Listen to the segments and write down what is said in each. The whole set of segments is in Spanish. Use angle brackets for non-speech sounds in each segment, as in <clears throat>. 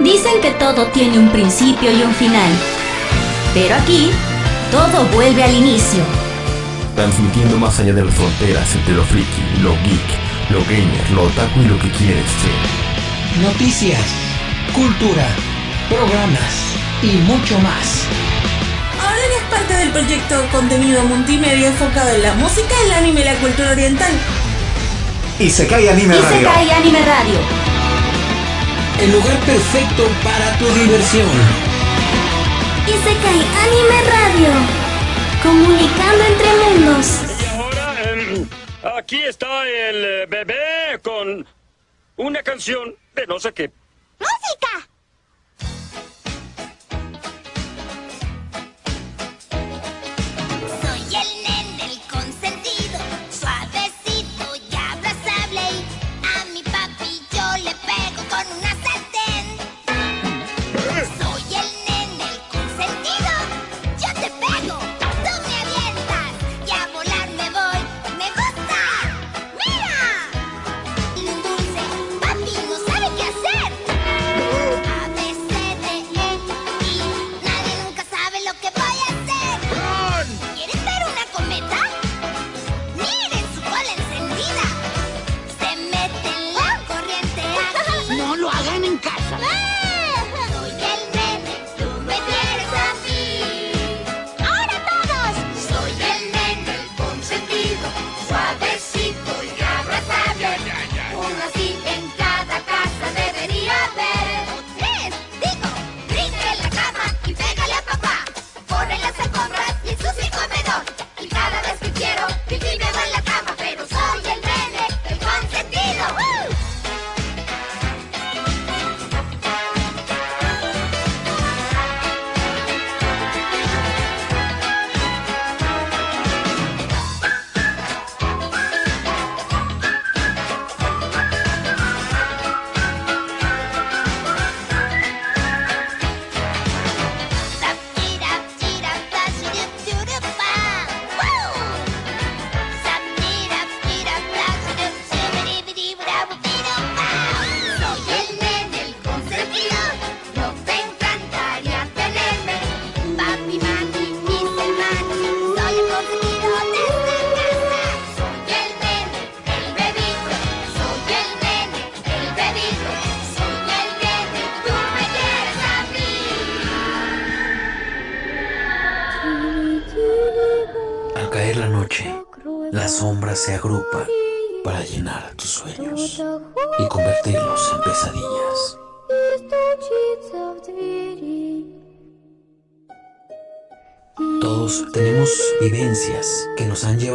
Dicen que todo tiene un principio y un final. Pero aquí, todo vuelve al inicio. Transmitiendo más allá de las fronteras entre lo friki, lo geek, lo gamer, lo otaku y lo que quieres ser. Noticias, cultura, programas y mucho más. Ahora eres parte del proyecto contenido multimedia enfocado en la música, el anime y la cultura oriental. Y se cae Anime Y Radio. se cae Anime Radio. El lugar perfecto para tu diversión. Y se cae Anime Radio. Comunicando entre mundos. Y ahora, em, aquí está el bebé con una canción de no sé qué. ¡Música!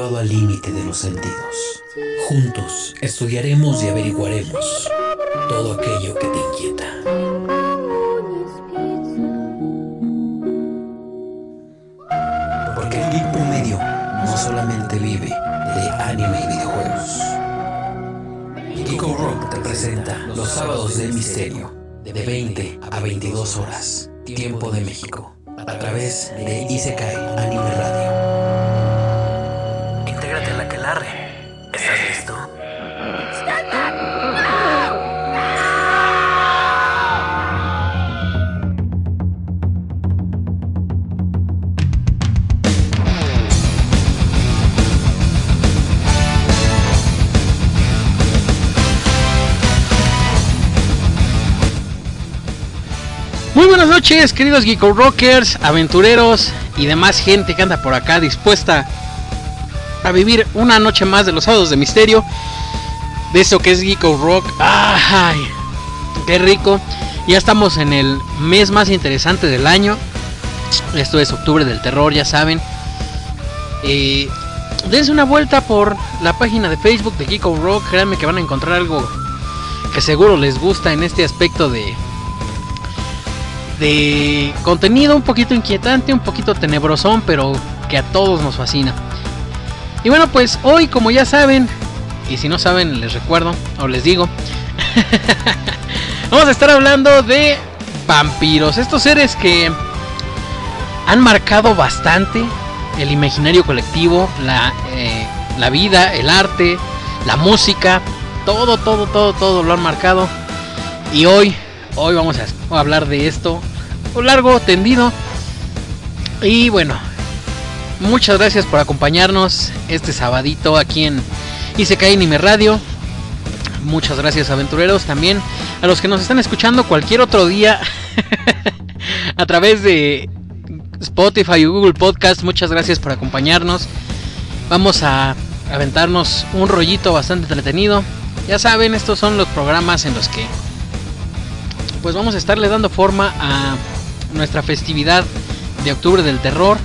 Al límite de los sentidos. Juntos estudiaremos y averiguaremos todo aquello que te inquieta. Porque el geek promedio no solamente vive de anime y videojuegos. Geeko Rock te presenta los sábados del misterio, de 20 a 22 horas, tiempo de México, a través de Isekai Anime Radio. ¿Estás listo? Muy buenas noches, queridos Geeko Rockers, aventureros y demás gente que anda por acá dispuesta a vivir una noche más de los sábados de misterio. De eso que es Geeko Rock. ¡Ay! ¡Qué rico! Ya estamos en el mes más interesante del año. Esto es octubre del terror, ya saben. Eh, dense una vuelta por la página de Facebook de Geeko Rock. Créanme que van a encontrar algo que seguro les gusta en este aspecto de, de contenido un poquito inquietante, un poquito tenebrosón, pero que a todos nos fascina. Y bueno, pues hoy, como ya saben, y si no saben, les recuerdo o les digo, <laughs> vamos a estar hablando de vampiros, estos seres que han marcado bastante el imaginario colectivo, la, eh, la vida, el arte, la música, todo, todo, todo, todo lo han marcado. Y hoy hoy vamos a hablar de esto. Largo, tendido. Y bueno, muchas gracias por acompañarnos este sabadito aquí en Isekai Anime Radio. Muchas gracias aventureros también a los que nos están escuchando cualquier otro día <laughs> a través de Spotify y Google Podcast. Muchas gracias por acompañarnos. Vamos a aventarnos un rollito bastante entretenido. Ya saben, estos son los programas en los que pues vamos a estarle dando forma a nuestra festividad de octubre del terror.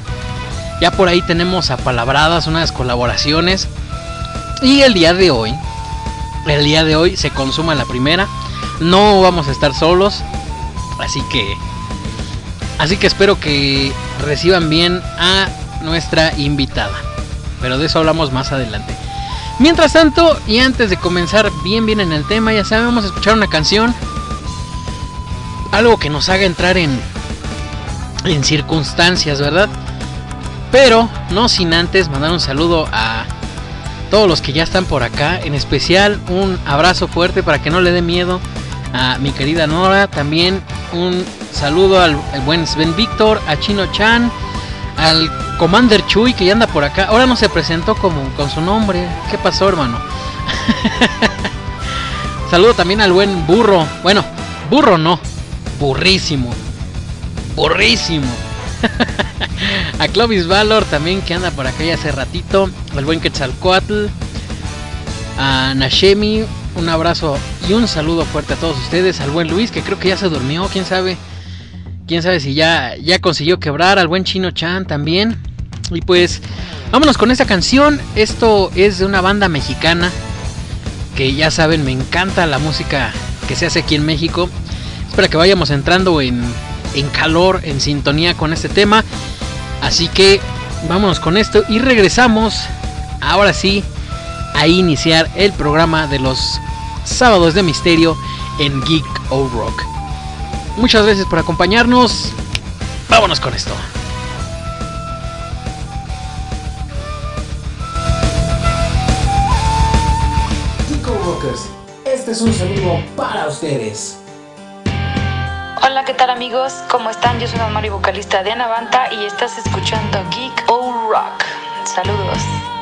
Ya por ahí tenemos apalabradas unas colaboraciones. Y el día de hoy el día de hoy se consuma la primera. No vamos a estar solos. Así que. Así que espero que reciban bien a nuestra invitada. Pero de eso hablamos más adelante. Mientras tanto, y antes de comenzar bien bien en el tema, ya a escuchar una canción. Algo que nos haga entrar en. en circunstancias, ¿verdad? Pero no sin antes mandar un saludo a todos los que ya están por acá. En especial un abrazo fuerte para que no le dé miedo a mi querida Nora. También un saludo al, buen Sven Víctor, a Chino Chan, al Commander Chuy que ya anda por acá. Ahora no se presentó como con su nombre. ¿Qué pasó, hermano? <laughs> saludo también al buen burro. Bueno, burro no, burrísimo. Burrísimo. <laughs> a Clovis Valor también que anda por acá ya hace ratito. Al buen Quetzalcoatl. A Nashemi. Un abrazo y un saludo fuerte a todos ustedes. Al buen Luis que creo que ya se durmió. Quién sabe. Quién sabe si ya, ya consiguió quebrar. Al buen Chino Chan también. Y pues vámonos con esta canción. Esto es de una banda mexicana. Que ya saben, me encanta la música que se hace aquí en México. Espero que vayamos entrando en, en calor, en sintonía con este tema. Así que vámonos con esto y regresamos ahora sí a iniciar el programa de los sábados de misterio en Geek O Rock. Muchas gracias por acompañarnos. Vámonos con esto. Geek Rockers, este es un saludo para ustedes. Hola, ¿qué tal amigos? ¿Cómo están? Yo soy la Mari vocalista de Anavanta y estás escuchando Geek O Rock. Saludos.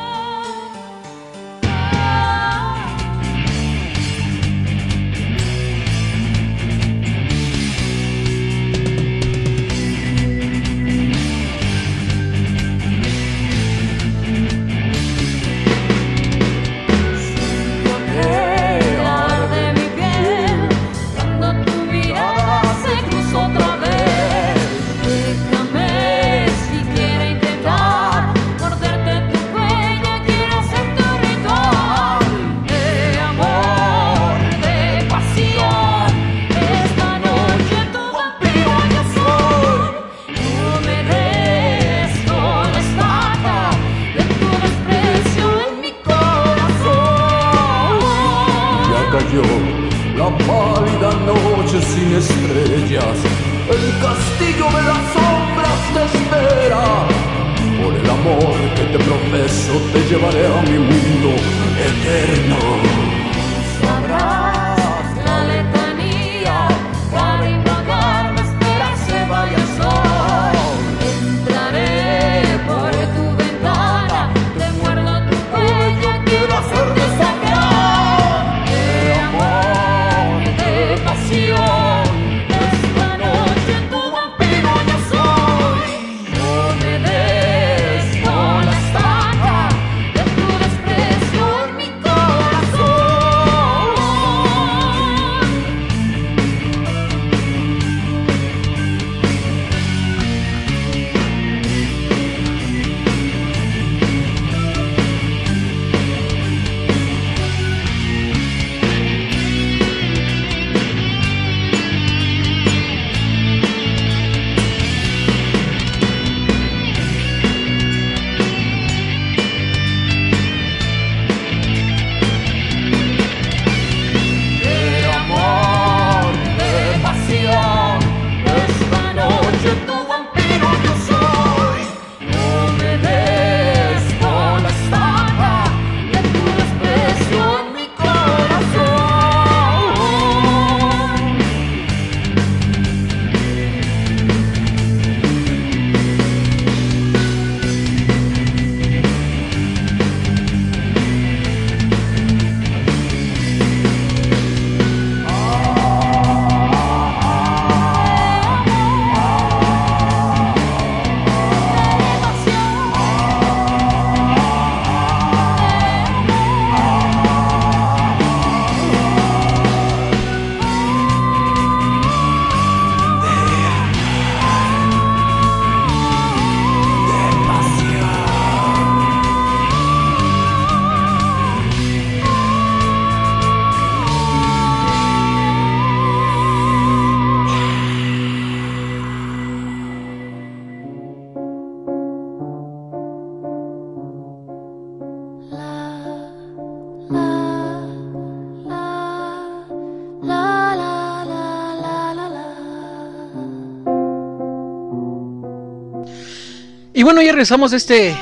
Bueno, ya regresamos de este,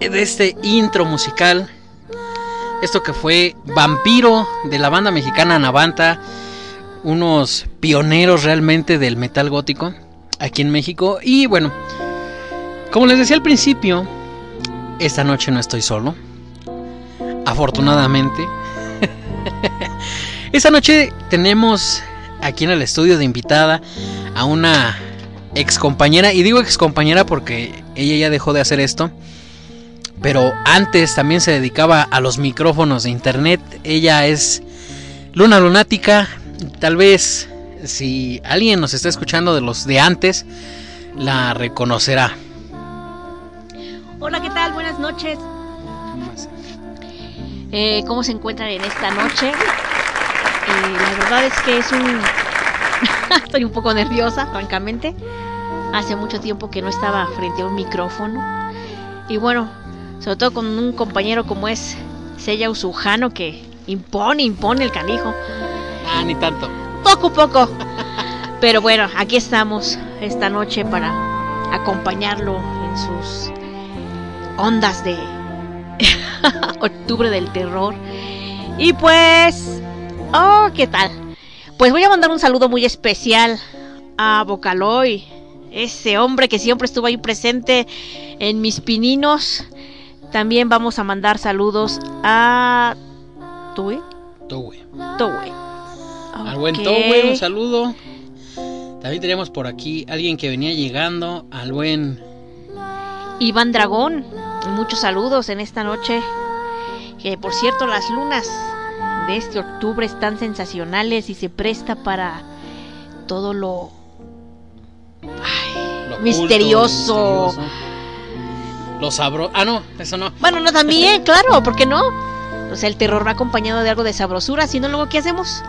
de este intro musical. Esto que fue Vampiro de la banda mexicana Navanta. Unos pioneros realmente del metal gótico aquí en México. Y bueno, como les decía al principio, esta noche no estoy solo. Afortunadamente. <laughs> esta noche tenemos aquí en el estudio de invitada a una ex compañera. Y digo ex compañera porque ella ya dejó de hacer esto. Pero antes también se dedicaba a los micrófonos de internet. Ella es Luna Lunática. Tal vez si alguien nos está escuchando de los de antes, la reconocerá. Hola, ¿qué tal? Buenas noches. Eh, ¿Cómo se encuentran en esta noche? Eh, la verdad es que es un... <laughs> Estoy un poco nerviosa, francamente. Hace mucho tiempo que no estaba frente a un micrófono. Y bueno, sobre todo con un compañero como es Sella Usujano que impone, impone el canijo. Ah, ni tanto. Poco, poco. Pero bueno, aquí estamos esta noche para acompañarlo en sus ondas de <laughs> octubre del terror. Y pues, oh, ¿qué tal? Pues voy a mandar un saludo muy especial a Vocaloy, ese hombre que siempre estuvo ahí presente en mis pininos. También vamos a mandar saludos a Tue. Towe. Towe. Al buen. Towe, un saludo. También tenemos por aquí alguien que venía llegando. Al buen. Iván Dragón. Muchos saludos en esta noche. Que por cierto, las lunas de este octubre están sensacionales y se presta para todo lo misterioso. misterioso. Lo sabro. Ah, no, eso no. Bueno, no también, claro, ¿por qué no? O sea, el terror va acompañado de algo de sabrosura, si no, luego, ¿qué hacemos?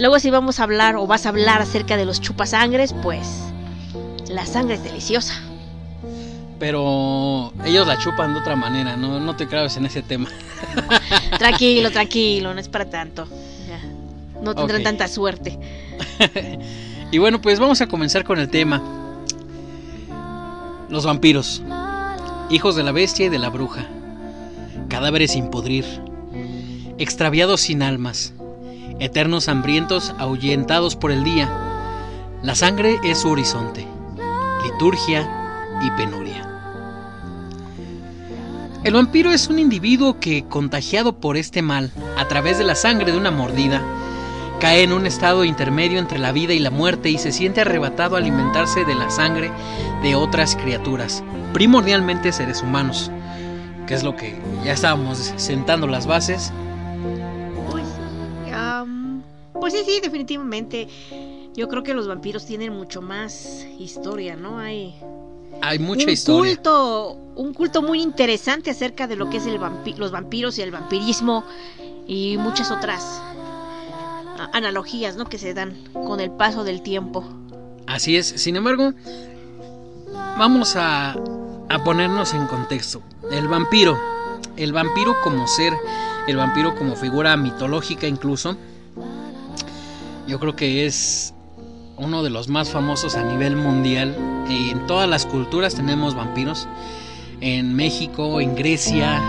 Luego, si vamos a hablar o vas a hablar acerca de los chupasangres, pues la sangre es deliciosa. Pero ellos la chupan de otra manera. No, no te claves en ese tema. <laughs> Tranquilo, tranquilo, no es para tanto. No tendrán tanta suerte. <laughs> Y bueno, pues vamos a comenzar con el tema. Los vampiros. Hijos de la bestia y de la bruja. Cadáveres sin pudrir. Extraviados sin almas. Eternos hambrientos ahuyentados por el día. La sangre es su horizonte. Liturgia y penuria. El vampiro es un individuo que, contagiado por este mal, a través de la sangre de una mordida, cae en un estado intermedio entre la vida y la muerte y se siente arrebatado a alimentarse de la sangre de otras criaturas, primordialmente seres humanos, que es lo que ya estábamos sentando las bases. Pues, pues sí, sí, definitivamente. Yo creo que los vampiros tienen mucho más historia, ¿no? Hay Hay mucha un historia. culto, un culto muy interesante acerca de lo que es el vampi- los vampiros y el vampirismo y muchas otras analogías, ¿no? Que se dan con el paso del tiempo. Así es, sin embargo, vamos a, a ponernos en contexto. El vampiro, el vampiro como ser, el vampiro como figura mitológica incluso, yo creo que es uno de los más famosos a nivel mundial. En todas las culturas tenemos vampiros, en México, en Grecia,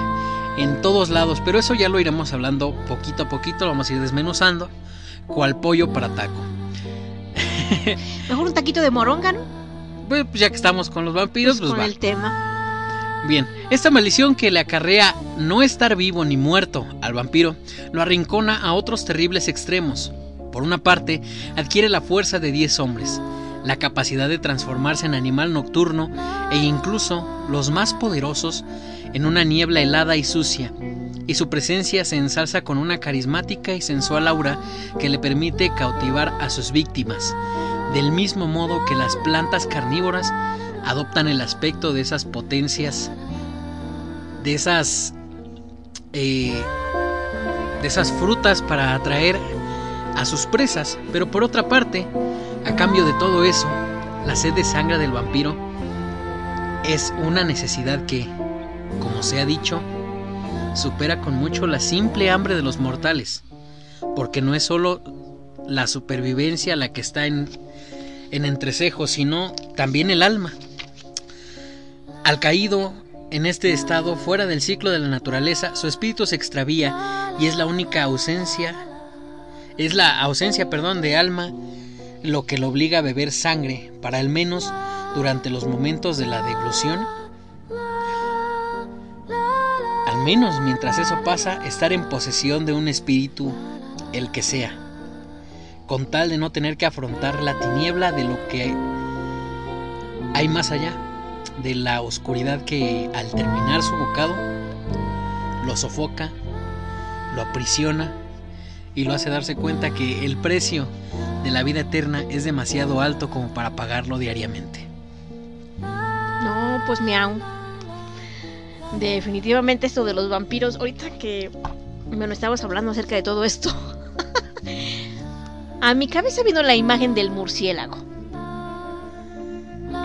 en todos lados, pero eso ya lo iremos hablando poquito a poquito, lo vamos a ir desmenuzando, cual pollo para taco. <laughs> Mejor un taquito de moronga, ¿no? Pues ya que estamos con los vampiros, pues con va. el tema. Bien, esta maldición que le acarrea no estar vivo ni muerto al vampiro lo arrincona a otros terribles extremos. Por una parte, adquiere la fuerza de 10 hombres, la capacidad de transformarse en animal nocturno e incluso los más poderosos en una niebla helada y sucia, y su presencia se ensalza con una carismática y sensual aura que le permite cautivar a sus víctimas, del mismo modo que las plantas carnívoras adoptan el aspecto de esas potencias, de esas, eh, de esas frutas para atraer a sus presas. Pero por otra parte, a cambio de todo eso, la sed de sangre del vampiro es una necesidad que, como se ha dicho, supera con mucho la simple hambre de los mortales, porque no es solo la supervivencia la que está en, en entrecejo, sino también el alma. Al caído en este estado, fuera del ciclo de la naturaleza, su espíritu se extravía y es la única ausencia, es la ausencia, perdón, de alma lo que lo obliga a beber sangre para al menos durante los momentos de la deglución. Menos mientras eso pasa, estar en posesión de un espíritu, el que sea, con tal de no tener que afrontar la tiniebla de lo que hay más allá, de la oscuridad que al terminar su bocado lo sofoca, lo aprisiona y lo hace darse cuenta que el precio de la vida eterna es demasiado alto como para pagarlo diariamente. No, pues miau. Definitivamente esto de los vampiros, ahorita que bueno, estabas hablando acerca de todo esto. <laughs> A mi cabeza vino la imagen del murciélago.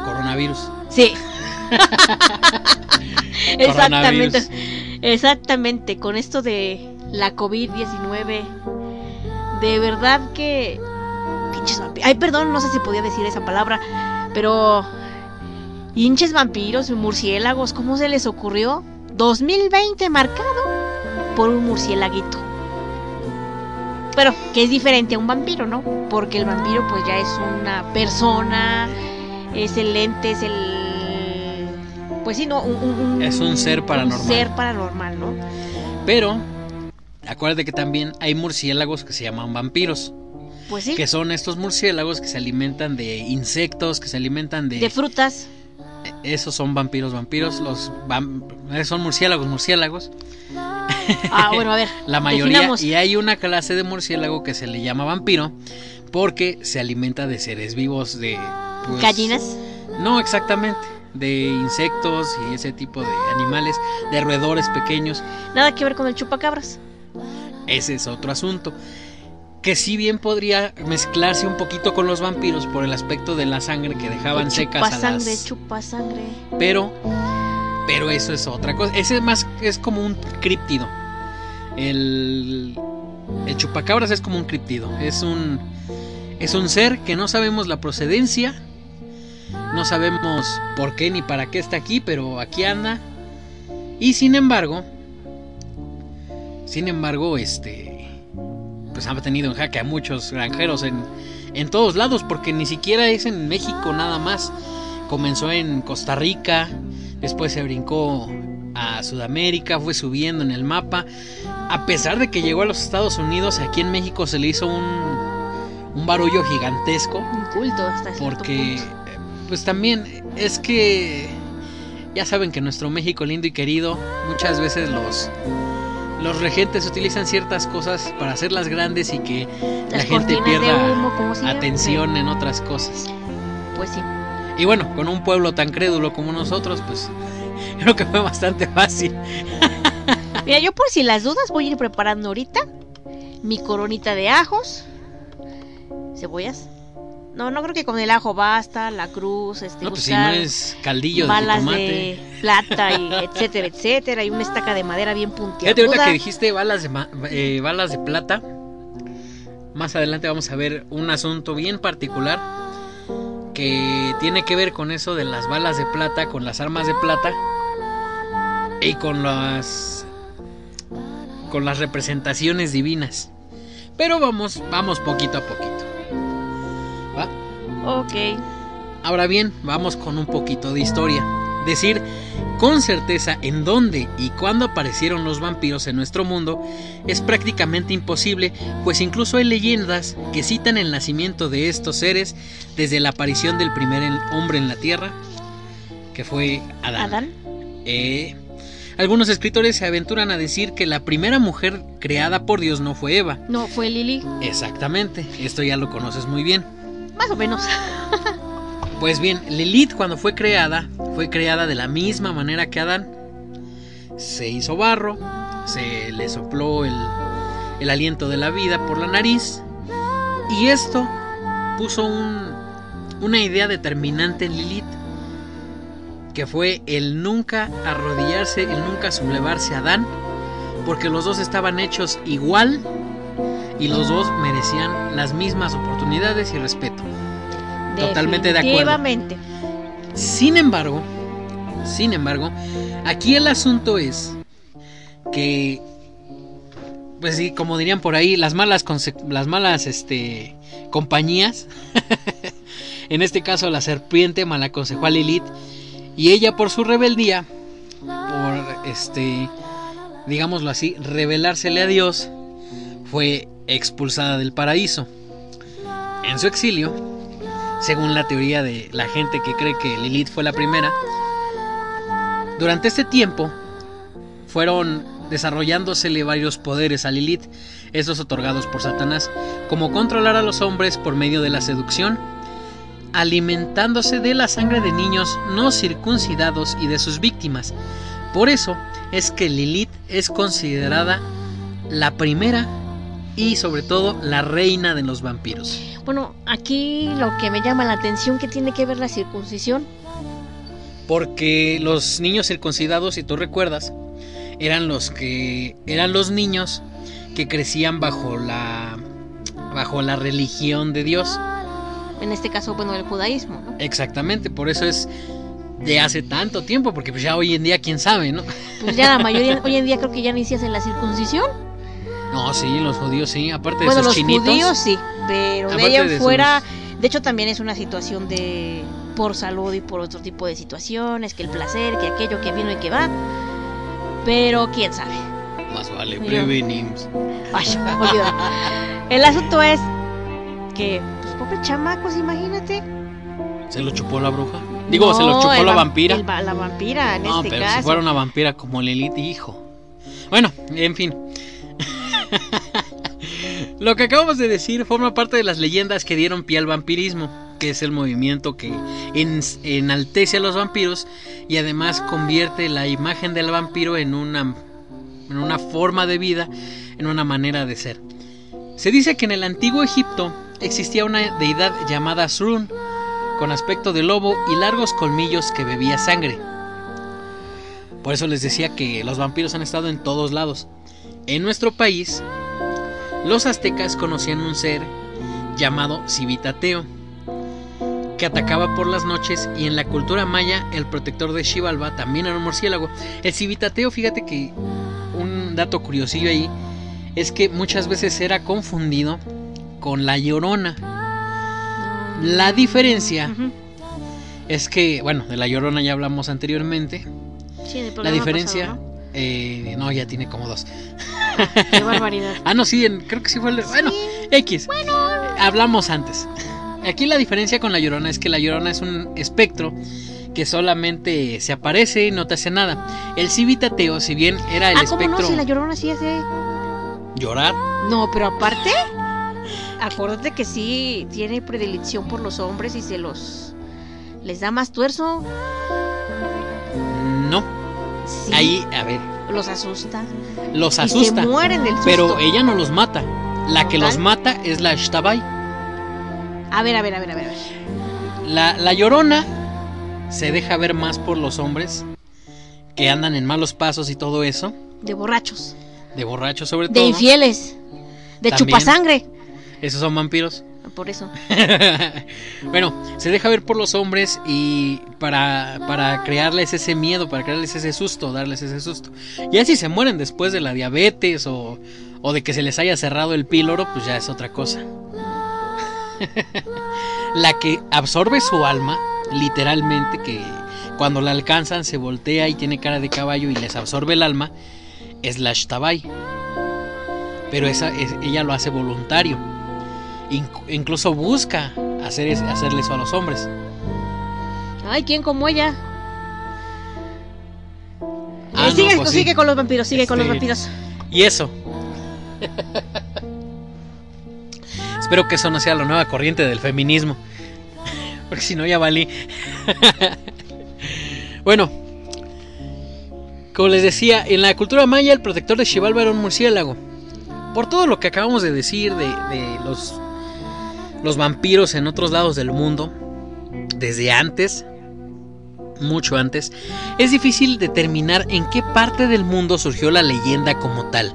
Coronavirus. Sí. <laughs> Exactamente. Exactamente, con esto de la COVID-19. De verdad que pinches vampiros. Ay, perdón, no sé si podía decir esa palabra, pero hinches vampiros, murciélagos, ¿cómo se les ocurrió? 2020 marcado por un murciélaguito. Pero que es diferente a un vampiro, ¿no? Porque el vampiro pues ya es una persona, es el ente, es el... Pues sí, ¿no? Un- Es un ser paranormal. Un ser paranormal, ¿no? Pero, acuérdate que también hay murciélagos que se llaman vampiros. Pues sí. Que son estos murciélagos que se alimentan de insectos, que se alimentan de... De frutas. Esos son vampiros, vampiros. Los vam- eh, son murciélagos, murciélagos. Ah, bueno, a ver. <laughs> La mayoría. definamos. Y hay una clase de murciélago que se le llama vampiro porque se alimenta de seres vivos, de... pues, Gallinas. No, exactamente. De insectos y ese tipo de animales, de roedores pequeños. Nada que ver con el chupacabras. Ese es otro asunto. Que si bien podría mezclarse un poquito con los vampiros por el aspecto de la sangre que dejaban Que secas a sangre, las... chupa sangre. Pero, pero eso es otra cosa. Ese más es como un críptido. El, el chupacabras es como un críptido. Es un, es un ser que no sabemos la procedencia. No sabemos por qué ni para qué está aquí, pero aquí anda. Y sin embargo, sin embargo, este, pues ha tenido en jaque a muchos granjeros en, en todos lados, porque ni siquiera es en México nada más. Comenzó en Costa Rica, después se brincó a Sudamérica, fue subiendo en el mapa. A pesar de que llegó a los Estados Unidos, aquí en México se le hizo un, un barullo gigantesco. Un culto hasta Porque, punto. pues también es que ya saben que nuestro México lindo y querido, muchas veces los, los regentes utilizan ciertas cosas para hacerlas grandes y que la gente pierda humo, atención en otras cosas. Pues sí. Y bueno, con un pueblo tan crédulo como nosotros, pues <laughs> creo que fue bastante fácil. <laughs> Mira, yo por si las dudas voy a ir preparando ahorita mi coronita de ajos, cebollas. No, no creo que con el ajo basta, la cruz, este, No, pues si no es caldillo de balas de plata y etcétera, etcétera, y una estaca de madera bien Fíjate puntiaguda. ahorita que dijiste balas de, eh, balas de plata. Más adelante vamos a ver un asunto bien particular que tiene que ver con eso de las balas de plata, con las armas de plata y con las con las representaciones divinas. Pero vamos, vamos poquito a poquito. Ok. Ahora bien, vamos con un poquito de historia. Decir con certeza en dónde y cuándo aparecieron los vampiros en nuestro mundo es prácticamente imposible, pues incluso hay leyendas que citan el nacimiento de estos seres desde la aparición del primer hombre en la tierra, que fue Adán. Adán. Eh, algunos escritores se aventuran a decir que la primera mujer creada por Dios no fue Eva. No, fue Lili. Exactamente, esto ya lo conoces muy bien. Más o menos. <laughs> Pues bien, Lilith cuando fue creada, fue creada de la misma manera que Adán. Se hizo barro, se le sopló el, el aliento de la vida por la nariz y esto puso un- una idea determinante en Lilith, que fue el nunca arrodillarse, el nunca sublevarse a Adán, porque los dos estaban hechos igual y los dos merecían las mismas oportunidades y respeto. Totalmente de acuerdo. Sin embargo, Sin embargo, aquí el asunto es que, pues sí, como dirían por ahí, las malas, las malas este, compañías, <laughs> en este caso la serpiente mal aconsejó a Lilith y ella por su rebeldía, por este, digámoslo así, rebelársele a Dios, fue expulsada del paraíso. En su exilio, según la teoría de la gente que cree que Lilith fue la primera, durante este tiempo fueron desarrollándosele varios poderes a Lilith, esos otorgados por Satanás, como controlar a los hombres por medio de la seducción, alimentándose de la sangre de niños no circuncidados y de sus víctimas. Por eso es que Lilith es considerada la primera y sobre todo la reina de los vampiros. Bueno, aquí lo que me llama la atención que tiene que ver la circuncisión. Porque los niños circuncidados, si tú recuerdas, eran los que eran los niños que crecían bajo la bajo la religión de Dios. En este caso, bueno, el judaísmo, ¿no? Exactamente, por eso es de hace tanto tiempo, porque pues ya hoy en día quién sabe, ¿no? Pues ya la <laughs> mayoría hoy en día creo que ya ni se hacen la circuncisión. No, sí, los judíos sí, aparte de Bueno, sus los chinitos. judíos sí, pero de de fuera, de hecho también es una situación de por salud y por otro tipo de situaciones, que el placer, que aquello que vino y que va. Pero quién sabe. Más vale olvídalo. <laughs> El asunto es que, pues, pobres chamacos, imagínate. ¿Se lo chupó la bruja? Digo, se lo chupó la vam- vampira. el va- la vampira, en No, este pero caso. si fuera una vampira como Lilith, hijo. Bueno, en fin. <laughs> Lo que acabamos de decir forma parte de las leyendas que dieron pie al vampirismo, que es el movimiento que en- enaltece a los vampiros y además convierte la imagen del vampiro en una, en una forma de vida, en una manera de ser. Se dice que en el antiguo Egipto existía una deidad llamada Srun, con aspecto de lobo y largos colmillos que bebía sangre. Por eso les decía que los vampiros han estado en todos lados. En nuestro país, los aztecas conocían un ser llamado Civitateo, que atacaba por las noches y en la cultura maya el protector de Xibalba también era un murciélago. El Civitateo, fíjate que un dato curiosillo ahí es que muchas veces era confundido con la llorona. La diferencia es que, bueno, de la llorona ya hablamos anteriormente. Sí, La diferencia, pasado, eh, no, ya tiene como dos. Qué barbaridad. <laughs> Ah, no, sí, en- creo que sí fue el. Bueno, X. Hablamos antes. Aquí la diferencia con la llorona es que la llorona es un espectro que solamente se aparece y no te hace nada. El civitateo, si bien era el ah, ¿cómo espectro no? Si la llorona sí hace. llorar, No, pero aparte, acuérdate que sí tiene predilección por los hombres y se los. les da más tuerzo. no. Sí. Ahí, a ver, Los asusta. los Y asusta. se mueren del susto. Pero ella no los mata. La que los ¿Tal? mata es la Shtabai. A ver, a ver, a ver, a ver. La, la llorona se deja ver más por los hombres que andan en malos pasos y todo eso. De borrachos. De borrachos sobre De todo. infieles. De También. chupasangre. Esos son vampiros. Por eso. <laughs> bueno, se deja ver por los hombres y para, para crearles ese miedo, para crearles ese susto, darles ese susto. Ya si se mueren después de la diabetes o, o de que se les haya cerrado el píloro, pues ya es otra cosa. <laughs> la que absorbe su alma, literalmente, que cuando la alcanzan se voltea y tiene cara de caballo y les absorbe el alma, es la Shtabai. Pero esa, es- ella lo hace voluntario. Inc- incluso busca hacer hacerle eso a los hombres. Ay, ¿quién como ella? Ah, Eh, sigue, no, pues sí. sigue con los vampiros, sigue con los Este, vampiros. Y eso. Espero que eso no sea la nueva corriente del feminismo. Porque si no ya valí. bueno. Como les decía, en la cultura maya el protector de Xibalba era un murciélago. Por todo lo que acabamos de decir de, de los, los vampiros en otros lados del mundo, desde antes, mucho antes, es difícil determinar en qué parte del mundo surgió la leyenda como tal.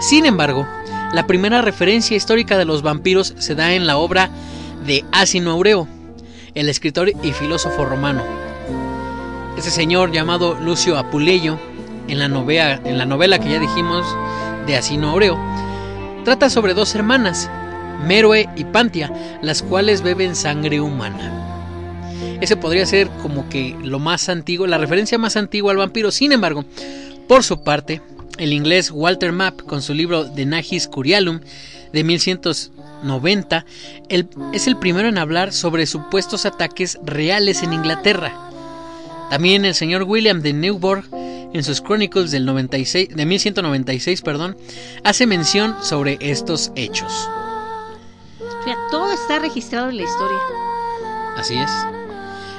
Sin embargo, la primera referencia histórica de los vampiros se da en la obra de Asino Aureo, el escritor y filósofo romano, ese señor llamado Lucio Apuleyo, en la, novela, en la novela que ya dijimos de Asino Oreo, trata sobre dos hermanas, Meroe y Pantia, las cuales beben sangre humana. Ese podría ser como que lo más antiguo, la referencia más antigua al vampiro. Sin embargo, por su parte, el inglés Walter Mapp, con su libro De Nagis Curialum de 1190, el- es el primero en hablar sobre supuestos ataques reales en Inglaterra. También el señor William de Newburgh, en sus Chronicles del 96, de 1196, perdón, hace mención sobre estos hechos. Todo está registrado en la historia. Así es.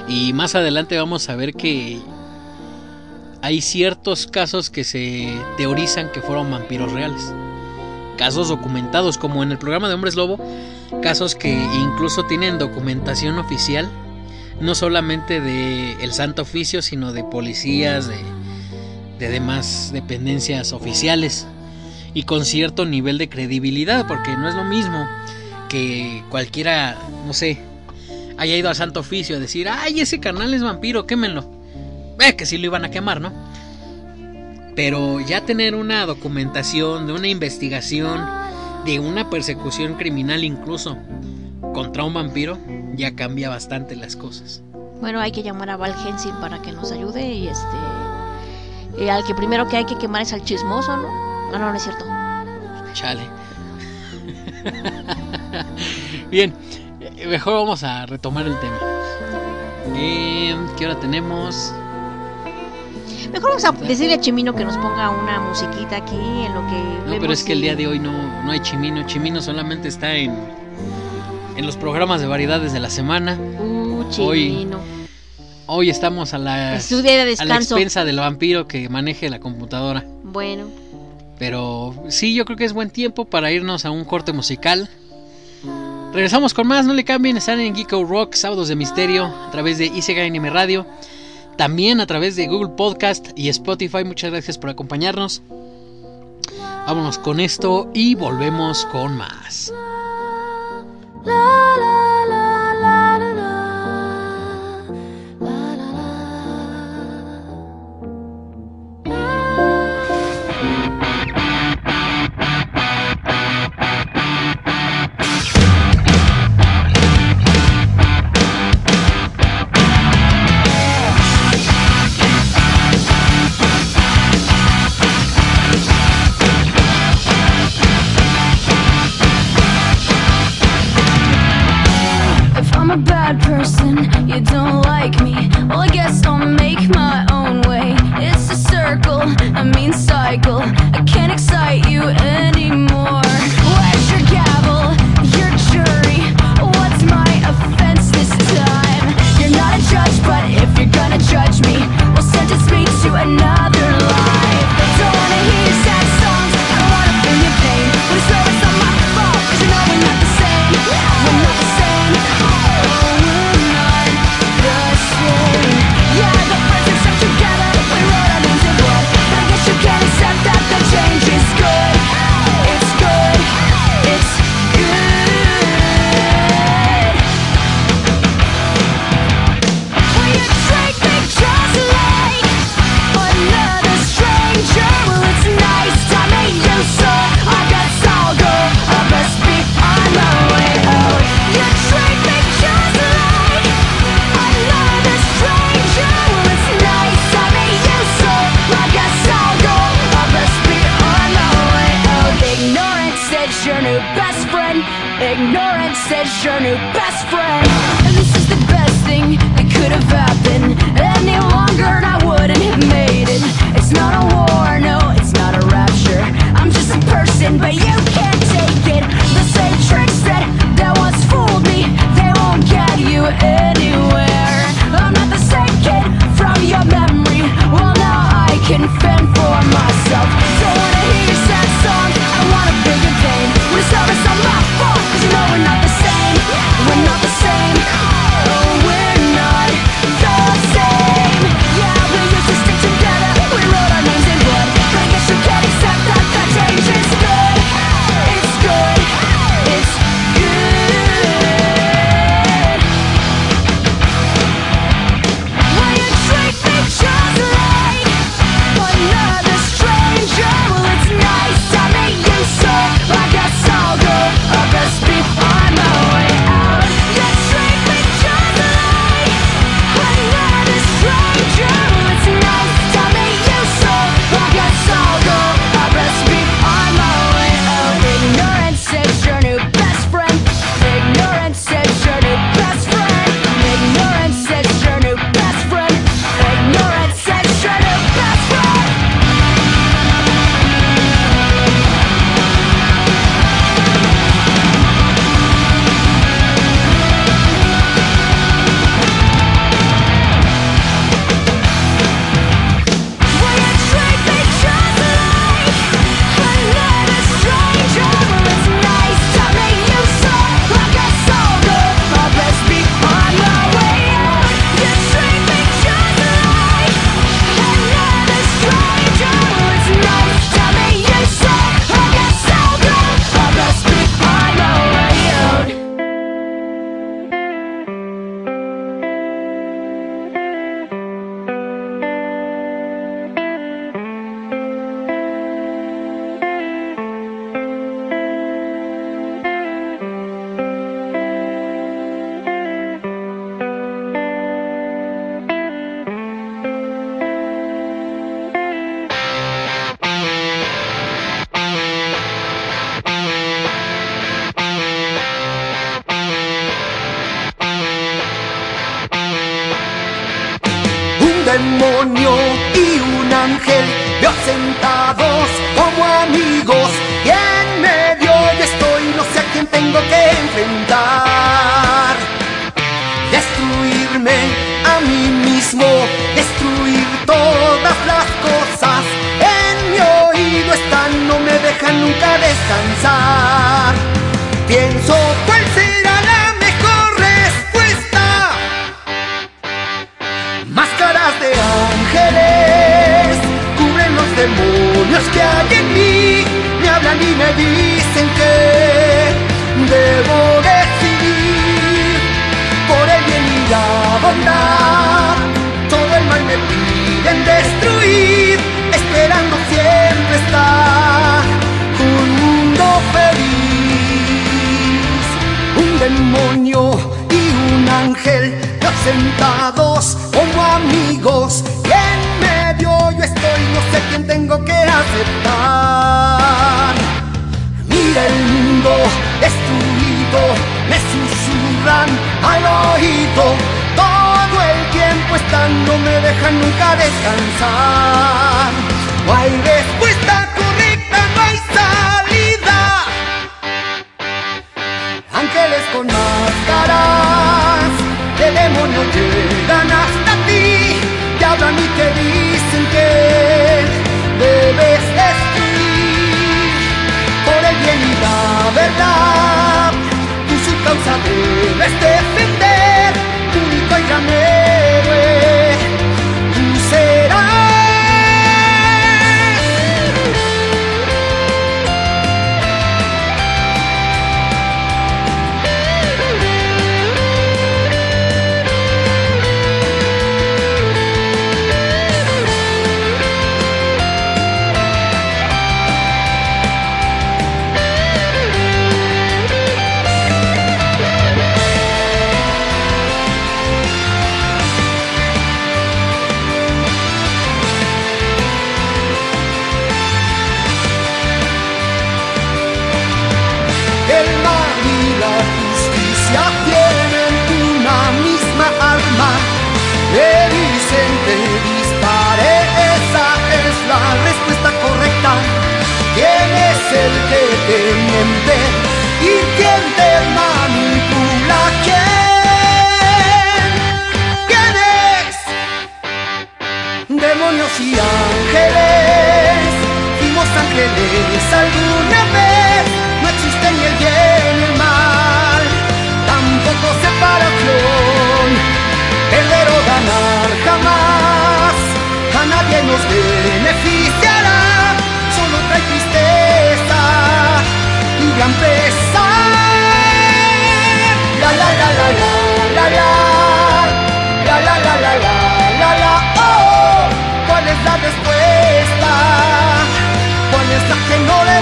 Y más adelante vamos a ver que hay ciertos casos que se teorizan que fueron vampiros reales. Casos documentados, como en el programa de Hombres Lobo, casos que incluso tienen documentación oficial, no solamente de el Santo Oficio, sino de policías, de demás dependencias oficiales, y con cierto nivel de credibilidad, porque no es lo mismo que cualquiera, no sé, haya ido al Santo Oficio a decir, ay, ese canal es vampiro, quémenlo. Eh, que sí lo iban a quemar, ¿no? Pero ya tener una documentación de una investigación, de una persecución criminal incluso contra un vampiro, ya cambia bastante las cosas. Bueno, hay que llamar a Val Hensing para que nos ayude y este. al que primero que hay que quemar es al chismoso, ¿no? No, no, no es cierto. Chale. <laughs> Bien, mejor vamos a retomar el tema. Eh, ¿Qué hora tenemos? Mejor vamos a decirle a Chimino que nos ponga una musiquita aquí en lo que. No, vemos pero es que el día de hoy no, no hay Chimino. Chimino solamente está en, en los programas de variedades de la semana. Uh, Chimino. hoy estamos a la, de a la expensa del vampiro que maneje la computadora. Bueno, Pero sí, yo creo que es buen tiempo para irnos a un corte musical. Regresamos con más, no le cambien, están en Geeko Rock, sábados de misterio, a través de Isegai Anime Radio, también a través de Google Podcast y Spotify. Muchas gracias por acompañarnos. Vámonos con esto y volvemos con más. If Ignorance is your new best friend. And this is the best thing that could have happened. Any longer, and I wouldn't have made it. It's not a war, no, it's not a rapture. I'm just a person, but you can't take it. The same tricks that that once fooled me, they won't get you anywhere. I'm not the same kid from your memory. Well, now I can fend for myself.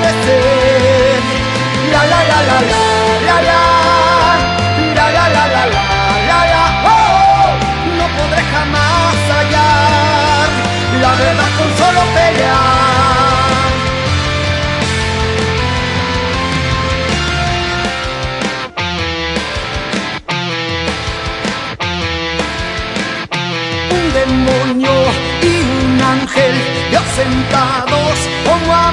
La la la la la la la la la la la la la oh, no podré jamás hallar la verdad con solo pelear. Un demonio y un ángel, Dios sentados como a.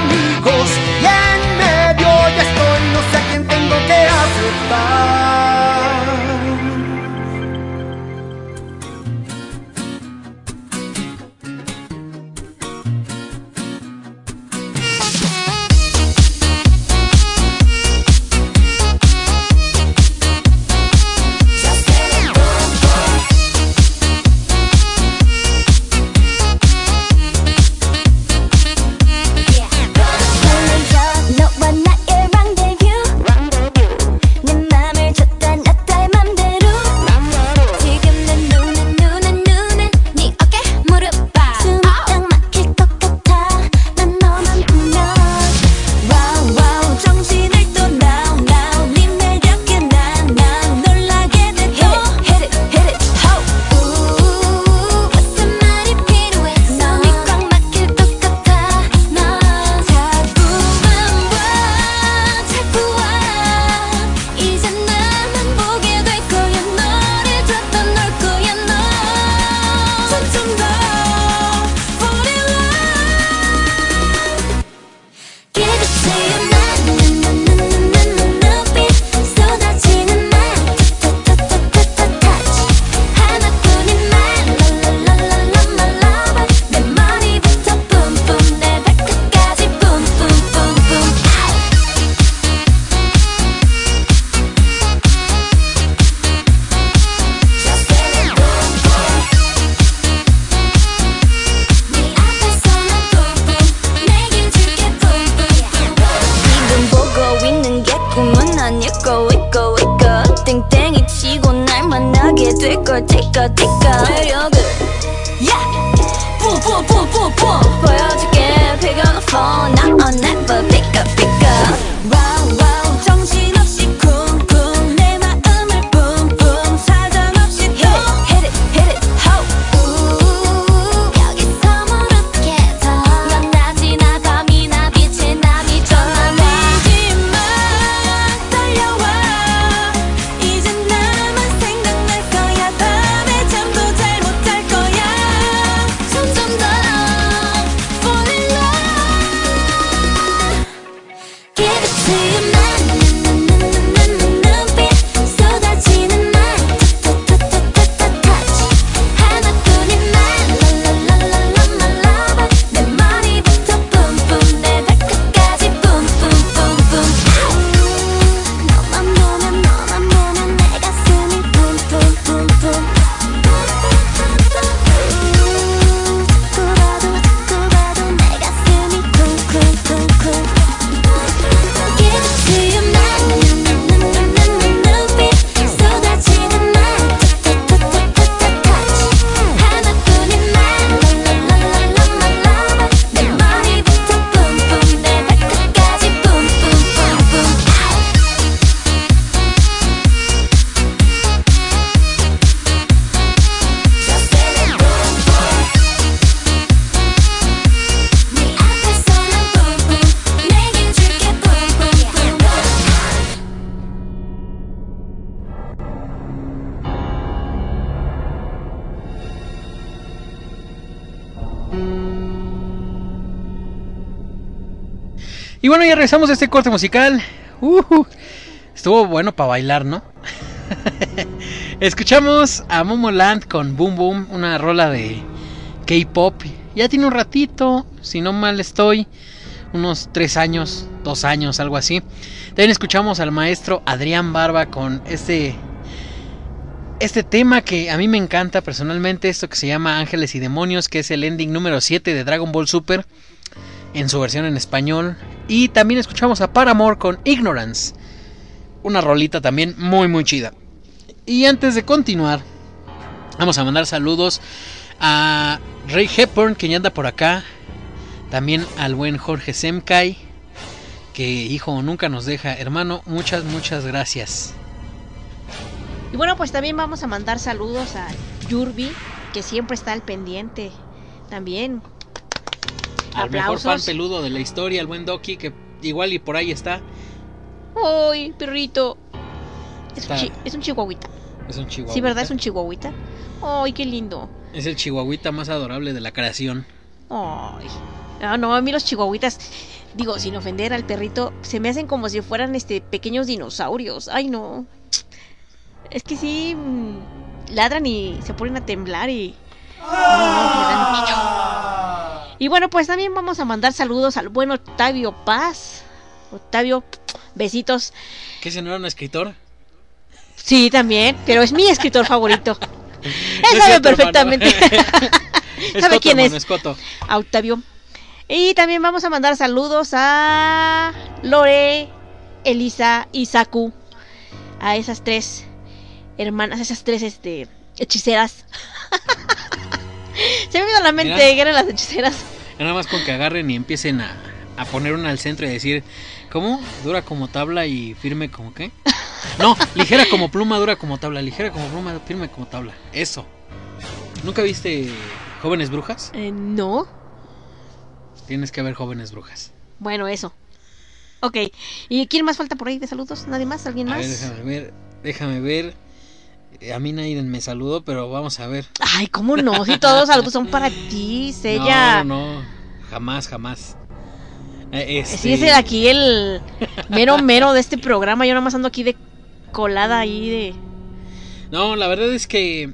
Y bueno, ya regresamos a este corte musical. Ujú. Estuvo bueno para bailar, ¿no? <laughs> Escuchamos a Momoland con Boom Boom, una rola de K-pop. Ya tiene un ratito, si no mal estoy, unos tres años, dos años, algo así. También escuchamos al maestro Adrián Barba con este este tema que a mí me encanta personalmente, esto que se llama Ángeles y Demonios, que es el ending número 7 de Dragon Ball Super en su versión en español. Y también escuchamos a Paramore con Ignorance, una rolita también muy muy chida. Y antes de continuar, vamos a mandar saludos a Ray Hepburn, que ya anda por acá. También al buen Jorge Semkai, que hijo nunca nos deja. Hermano, muchas, muchas gracias. Y bueno, pues también vamos a mandar saludos a Yurbi, que siempre está al pendiente. También. Al mejor fan Aplausos. peludo de la historia, el buen Doki, que igual y por ahí está. ¡Ay, perrito! Es un, chi- es un chihuahuita. Es un chihuahua. Sí, ¿verdad? Es un chihuahuita. ¡Ay, qué lindo! Es el chihuahuita más adorable de la creación. Ay. Ah, no, a mí los chihuahuitas, digo, sin ofender al perrito, se me hacen como si fueran este pequeños dinosaurios. Ay, no. Es que sí mm, ladran y se ponen a temblar y miedo. Y bueno, pues también vamos a mandar saludos al buen Octavio Paz. Octavio, besitos. ¿Qué ese no era un escritor? Sí, también, pero es mi escritor favorito. <laughs> Él sabe perfectamente. <laughs> <laughs> ¿Sabe Coto, quién hermano, es? es Coto. a Octavio. Y también vamos a mandar saludos a Lore, Elisa y Saku. A esas tres hermanas, esas tres este, hechiceras. <laughs> Se me vino a la mente que eran las hechiceras. Nada más con que agarren y empiecen a, a poner una al centro y decir, ¿cómo? Dura como tabla y firme como qué? <laughs> No, ligera como pluma, dura como tabla, ligera como pluma, firme como tabla. Eso. ¿Nunca viste Jóvenes Brujas? Eh, no. Tienes que ver Jóvenes Brujas. Bueno, eso. Ok. ¿Y quién más falta por ahí de saludos? ¿Nadie más? ¿Alguien A más? ver, déjame ver, déjame ver. Eh, A mí nadie me saludó, pero vamos a ver. Ay, ¿cómo no? Si todos los saludos son para <laughs> ti, Sella. No, no, jamás, jamás. Eh, Este... Sí, es el aquí el mero mero de este programa. Yo nada más ando aquí de colada ahí de. No, la verdad es que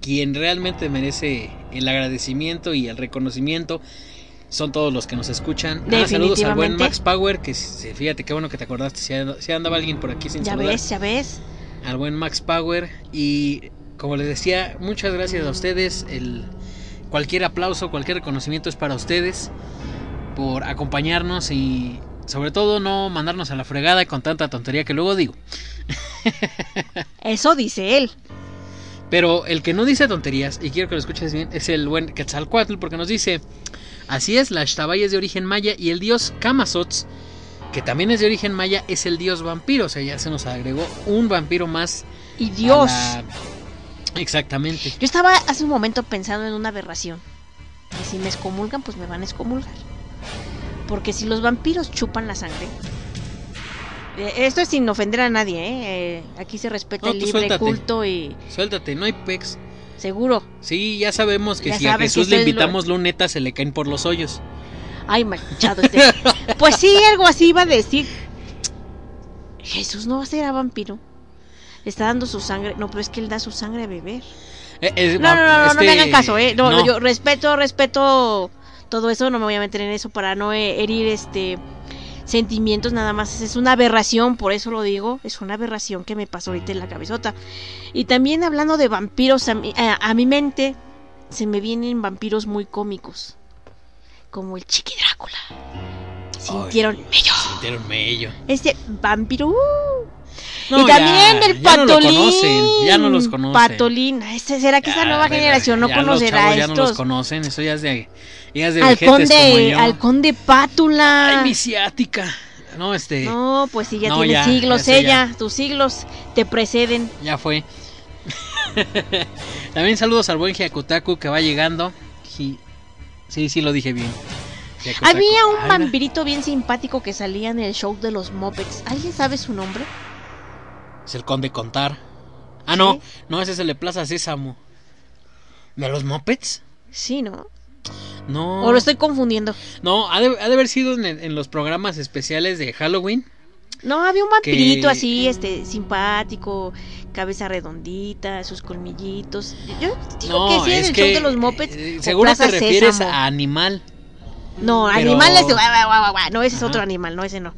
quien realmente merece el agradecimiento y el reconocimiento son todos los que nos escuchan. Ah, saludos al buen. Max Power, que fíjate qué bueno que te acordaste, si, and- si andaba alguien por aquí sin Ya saludar. ves, ya ves. Al buen Max Power y como les decía, muchas gracias a ustedes. El, cualquier aplauso, cualquier reconocimiento es para ustedes por acompañarnos y sobre todo no mandarnos a la fregada con tanta tontería que luego digo. <laughs> Eso dice él. Pero el que no dice tonterías, y quiero que lo escuches bien, es el buen Quetzalcoatl, porque nos dice, así es, la Xtabay es de origen maya y el dios Kamazots, que también es de origen maya, es el dios vampiro, o sea, ya se nos agregó un vampiro más. Y Dios. la- Exactamente. Yo estaba hace un momento pensando en una aberración. Que si me excomulgan, pues me van a excomulgar. Porque si los vampiros chupan la sangre. eh, Esto es sin ofender a nadie, ¿eh? Eh, Aquí se respeta No, el libre suéltate. culto y Suéltate, no hay pex. seguro. Sí, ya sabemos que Ya si a que Jesús le ustedes lo- invitamos lunetas se le caen por los hoyos. Ay, manchado este. Pues sí, algo así iba a decir. Jesús no será vampiro. Está dando su sangre. No, pero es que él da su sangre a beber. Eh, eh, No, no, no, no, no este, me hagan caso, ¿eh? No, no. yo respeto, respeto todo eso, no me voy a meter en eso para no eh, herir este sentimientos nada más. Es una aberración, por eso lo digo, es una aberración que me pasó ahorita en la cabezota. Y también hablando de vampiros, a mi, a- a mi mente se me vienen vampiros muy cómicos, como el Chiqui Drácula. Sintieron mello. Sintieron mello. Este vampiro. uh. No, y también ya, el ya no patolín. conocen, ya no los conocen. Patolín. Este, ¿Será que esta nueva Ah, generación no ya conocerá a ya estos? no los conocen, eso ya es de, ya es de Halcón vejetes como de, yo. halcón de pátula. Ay, mi ciática. No, este, No, pues sí, ya No, tiene ya, siglos ella. Tus siglos te preceden. ya fue. <laughs> También saludos al buen Hyakutaku que va llegando. Sí, sí lo dije bien. Había un Ay, mira. vampirito bien simpático que salía en el show de los Muppets. ¿Alguien sabe su nombre? Es el conde contar. Ah, no, no, ese es el de Plaza Sésamo. ¿De los Muppets? Sí, ¿no? No. O lo estoy confundiendo. No, ha de, ha de haber sido en, en los programas especiales de Halloween. No, había un vampirito Que- así, este, simpático, cabeza redondita, sus colmillitos. Yo digo No, que sí, es el que, show de los Muppets. eh, seguro te refieres Sésamo. a Animal. No, pero- guau, guau. No, ese es otro animal, no, ese no.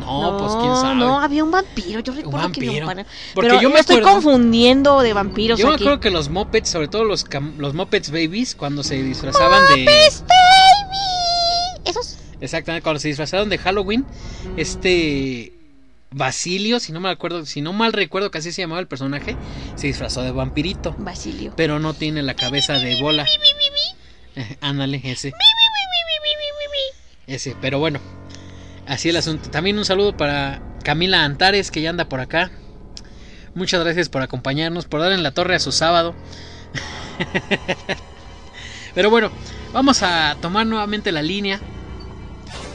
No, pues quién sabe. No, había un vampiro, yo recuerdo que había un. Porque Pero yo me estoy acuerdo- confundiendo de vampiros Yo me acuerdo que los Muppets, sobre todo los, cam- los Muppets Babies, cuando se disfrazaban de... Baby. Esos. Exactamente, cuando se disfrazaron de Halloween, este Basilio, si no me acuerdo, si no mal recuerdo que así se llamaba el personaje, se disfrazó de vampirito. Basilio. Pero no tiene la cabeza de bola. <laughs> Ándale, ese. Ese, pero bueno. Así el asunto. También un saludo para Camila Antares, que ya anda por acá. Muchas gracias por acompañarnos, por dar en la torre a su sábado. <laughs> Pero bueno, vamos a tomar nuevamente la línea.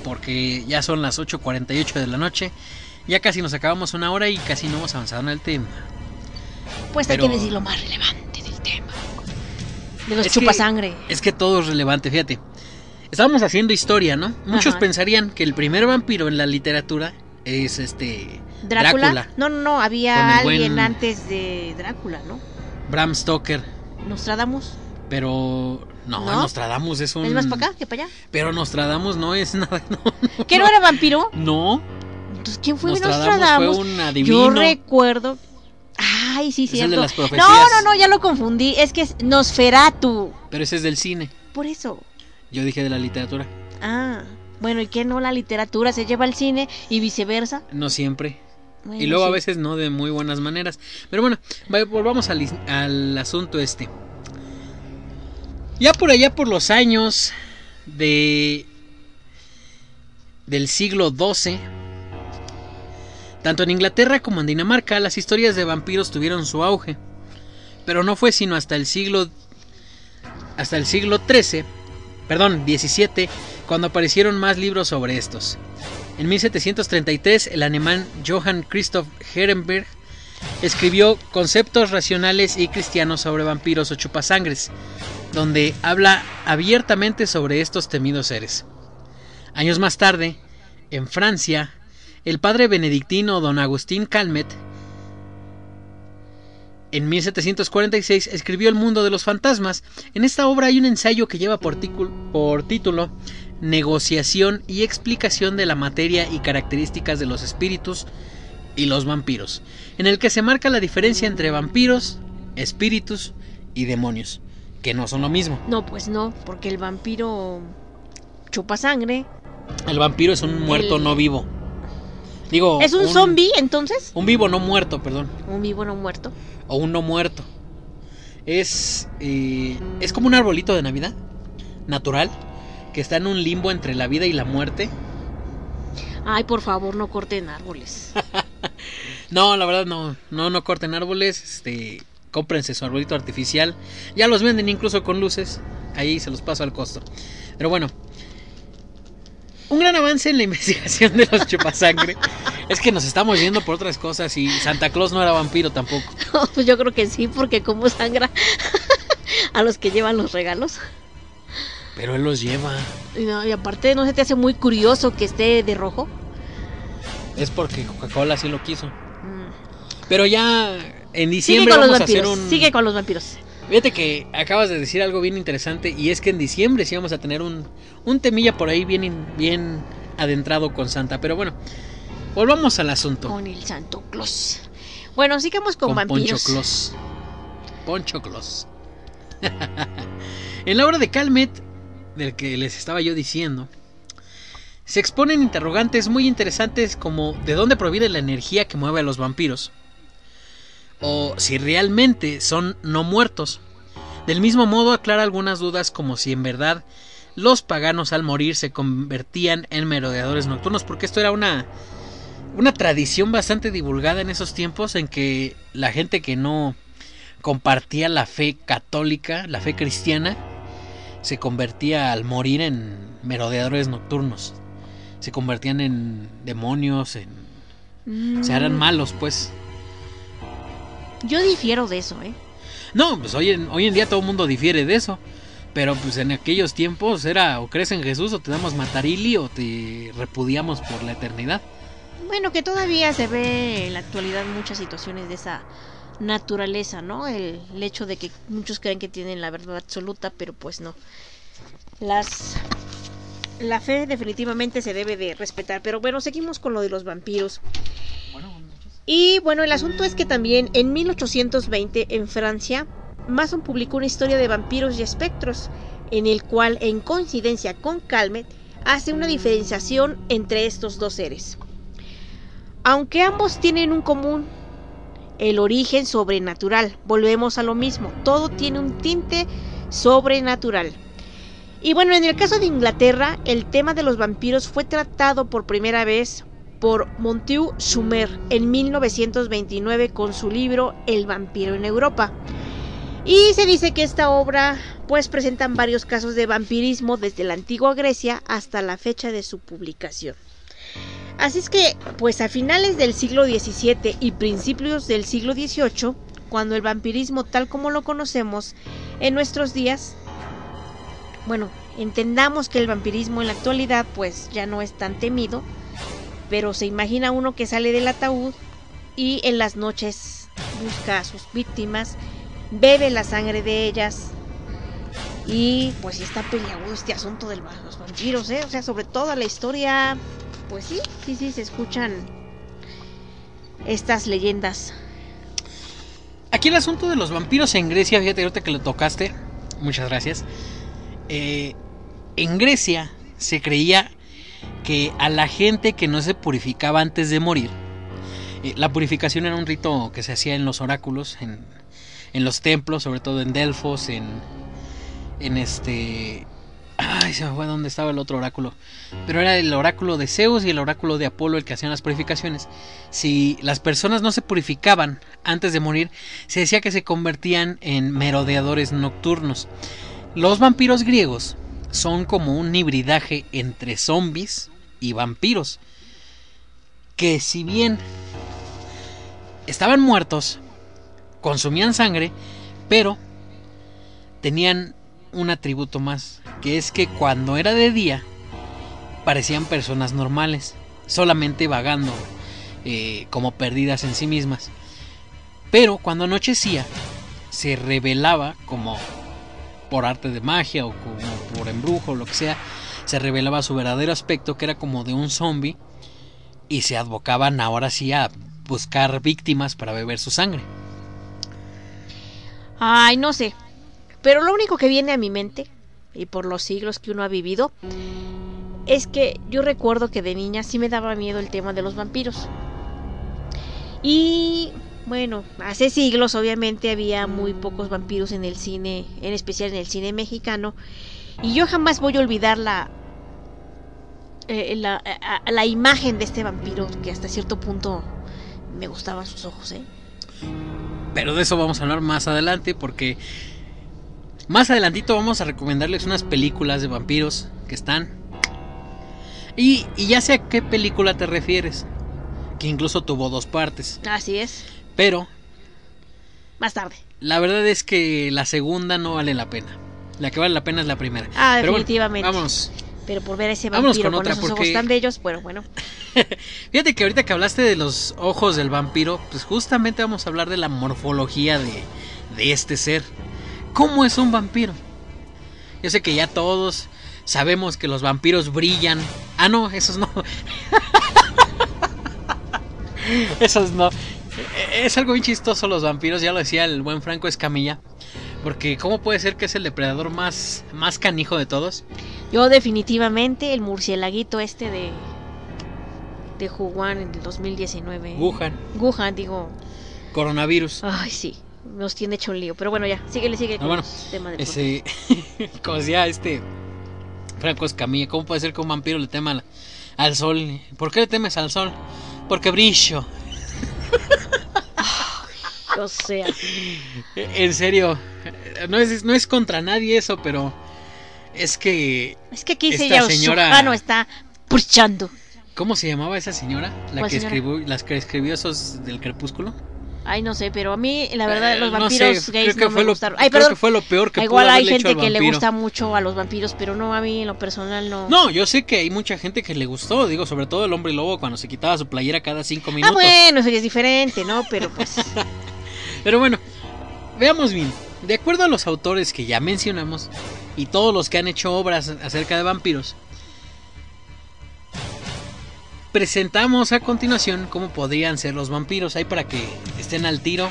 Porque ya son las 8.48 de la noche. Ya casi nos acabamos una hora y casi no hemos avanzado en el tema. Pues Pero- hay que decir lo más relevante del tema. De los Es que- chupasangre. Es que todo es relevante, fíjate. Estábamos haciendo historia, ¿no? Muchos Ajá. pensarían que el primer vampiro en la literatura es este ¿Drácula? Drácula. No, no, no, había alguien buen- antes de Drácula, ¿no? Bram Stoker, Nostradamus. pero no, ¿No? Nostradamus es un ¿Es más para acá que para allá? Pero Nostradamus no es <laughs> nada, no. ¿Que no era vampiro? No, Entonces, ¿quién fue Nostradamus Nostradamus? fue un adivino. Yo recuerdo. Ay, sí, Es el de las no, profecías. no, no, ya lo confundí. Es que es Nosferatu. pero ese es del cine. Por eso. Yo dije de la literatura, Ah, bueno, ¿y qué no? La literatura se lleva al cine y viceversa. no siempre. Bueno, y luego a veces no de muy buenas maneras. Pero bueno, va- volvamos al asunto este. Ya por allá por los años de del siglo XII, tanto en Inglaterra como en Dinamarca, las historias de vampiros tuvieron su auge. Pero no fue sino hasta el siglo hasta el siglo XIII, perdón, XVII, cuando aparecieron más libros sobre estos. En 1733, el alemán Johann Christoph Herenberg escribió Conceptos racionales y cristianos sobre vampiros o chupasangres, donde habla abiertamente sobre estos temidos seres. Años más tarde, en Francia, el padre benedictino don Agustín Calmet en 1746 escribió El mundo de los fantasmas. En esta obra hay un ensayo que lleva por, por título Negociación y explicación de la materia y características de los espíritus y los vampiros, en el que se marca la diferencia entre vampiros, espíritus y demonios, que no son lo mismo. No, pues no, porque el vampiro chupa sangre. El vampiro es un muerto El- no vivo. Digo, ¿Es un, zombie entonces? Un vivo no muerto, perdón. Un vivo no muerto. O un no muerto. Es, eh, es como un arbolito de Navidad, natural, que está en un limbo entre la vida y la muerte. Ay, por favor, no corten árboles. <laughs> No, la verdad no, no, no corten árboles, este, cómprense su arbolito artificial. Ya los venden incluso con luces, ahí se los paso al costo. Pero bueno, un gran avance en la <laughs> investigación de los chupasangre es que nos estamos yendo por otras cosas y Santa Claus no era vampiro tampoco. <laughs> pues yo creo que sí, porque como sangra a los que llevan los regalos. Pero él los lleva. Y, no, y aparte, ¿no se te hace muy curioso que esté de rojo? Es porque Coca-Cola sí lo quiso. Pero ya en diciembre vamos a hacer un... Sigue con los vampiros. Fíjate que acabas de decir algo bien interesante y es que en diciembre sí vamos a tener un, un temilla por ahí bien, bien adentrado con Santa. Pero bueno, volvamos al asunto. Con el Santo Claus. Bueno, sigamos con, con vampiros. Poncho Claus. Poncho Claus. <laughs> en la obra de Calmet, del que les estaba yo diciendo, se exponen interrogantes muy interesantes como de dónde proviene la energía que mueve a los vampiros. O si realmente son no muertos. Del mismo modo aclara algunas dudas como si en verdad los paganos al morir se convertían en merodeadores nocturnos, porque esto era una, una tradición bastante divulgada en esos tiempos en que la gente que no compartía la fe católica, la fe cristiana, se convertía al morir en merodeadores nocturnos. Se convertían en demonios, en... O sea, eran Mm, malos, pues. Yo difiero de eso, ¿eh? No, pues hoy en, hoy en día todo el mundo difiere de eso. Pero pues en aquellos tiempos era o crees en Jesús o te damos matarili o te repudiamos por la eternidad. Bueno, que todavía se ve en la actualidad muchas situaciones de esa naturaleza, ¿no? El, hecho de que muchos creen que tienen la verdad absoluta, pero pues no. Las la fe definitivamente se debe de respetar, pero bueno, seguimos con lo de los vampiros. Y bueno, el asunto es que también en 1820 en Francia, Mason publicó una historia de vampiros y espectros, en el cual, en coincidencia con Calmet, hace una diferenciación entre estos dos seres. Aunque ambos tienen un común, el origen sobrenatural, volvemos a lo mismo, todo tiene un tinte sobrenatural. Y bueno, en el caso de Inglaterra, el tema de los vampiros fue tratado por primera vez por Montieu Sumer en 1929 con su libro El vampiro en Europa. Y se dice que esta obra pues presentan varios casos de vampirismo desde la antigua Grecia hasta la fecha de su publicación. Así es que, pues a finales del siglo XVII y principios del siglo XVIII, cuando el vampirismo tal como lo conocemos en nuestros días, bueno, entendamos que el vampirismo en la actualidad pues ya no es tan temido, pero se imagina uno que sale del ataúd y en las noches busca a sus víctimas, bebe la sangre de ellas y pues está peleagudo este asunto de los vampiros, ¿eh? O sea, sobre todo la historia, pues sí, sí, sí, se escuchan estas leyendas. Aquí el asunto de los vampiros en Grecia, fíjate ahorita que lo tocaste, muchas gracias. Eh, en Grecia se creía que a la gente que no se purificaba antes de morir, eh, la purificación era un rito que se hacía en los oráculos, en, en los templos, sobre todo en Delfos, en, en este... Ay, se me fue dónde estaba el otro oráculo. Pero era el oráculo de Zeus y el oráculo de Apolo el que hacían las purificaciones. Si las personas no se purificaban antes de morir, se decía que se convertían en merodeadores nocturnos. Los vampiros griegos son como un hibridaje entre zombies y vampiros. Que si bien estaban muertos, consumían sangre, pero tenían un atributo más, que es que cuando era de día parecían personas normales, solamente vagando eh, como perdidas en sí mismas. Pero cuando anochecía, se revelaba como por arte de magia o como por embrujo o lo que sea, se revelaba su verdadero aspecto, que era como de un zombie, y se advocaban ahora sí a buscar víctimas para beber su sangre. Ay, no sé. Pero lo único que viene a mi mente, y por los siglos que uno ha vivido, es que yo recuerdo que de niña sí me daba miedo el tema de los vampiros. Y bueno, hace siglos obviamente había muy pocos vampiros en el cine, en especial en el cine mexicano. Y yo jamás voy a olvidar la, eh, la, a- la imagen de este vampiro que hasta cierto punto me gustaban sus ojos, ¿eh? Pero de eso vamos a hablar más adelante porque más adelantito vamos a recomendarles unas películas de vampiros que están. Y, y ya sé a qué película te refieres. Que incluso tuvo dos partes. Así es. Pero Más tarde. la verdad es que la segunda no vale la pena. La que vale la pena es la primera. Ah, Pero bueno, definitivamente. vámonos. Pero por ver a ese Vámonos vampiro con con, otra, esos porque- ojos tan bellos, bueno, bueno. <laughs> Fíjate que ahorita que hablaste de los ojos del vampiro, pues justamente vamos a hablar de la morfología de, de este ser. ¿Cómo es un vampiro? Yo sé que ya todos sabemos que los vampiros brillan. Ah, no, esos no. <laughs> esos no. E- Es algo bien chistoso los vampiros, ya lo decía el buen Franco Escamilla. Porque ¿cómo puede ser que es el depredador más, más canijo de todos? Yo definitivamente el murcielaguito este de de Wuhan en el 2019. Wuhan. Wuhan, digo. Coronavirus. Ay, sí. Nos tiene hecho un lío. Pero bueno, ya, síguele, sigue Ah, con bueno, tema ese, <laughs> como decía este Franco Escamilla, ¿cómo puede ser que un vampiro le tema al, al sol? ¿Por qué le temes al sol? Porque brillo. <laughs> O sea, En serio, no es, no es contra nadie eso, pero es que... es que aquí esta se llama señora... está purchando. ¿Cómo se llamaba esa señora? La ¿Cuál que, señora? escribió, las que escribió esos del crepúsculo. Ay, no sé, pero a mí, la verdad, Eh, los no vampiros sé, gays no me lo- gustaron. Ay, creo perdón. que fue lo peor que Igual pudo hay gente que le gusta mucho a los vampiros, pero no, a mí en lo personal no. No, yo sé que hay mucha gente que le gustó, digo, sobre todo el hombre lobo cuando se quitaba su playera cada cinco Ah, minutos. bueno, eso es diferente, ¿no? Pero pues. <laughs> Pero bueno, veamos bien. De acuerdo a los autores que ya mencionamos y todos los que han hecho obras acerca de vampiros, presentamos a continuación cómo podrían ser los vampiros. Ahí para que estén al tiro,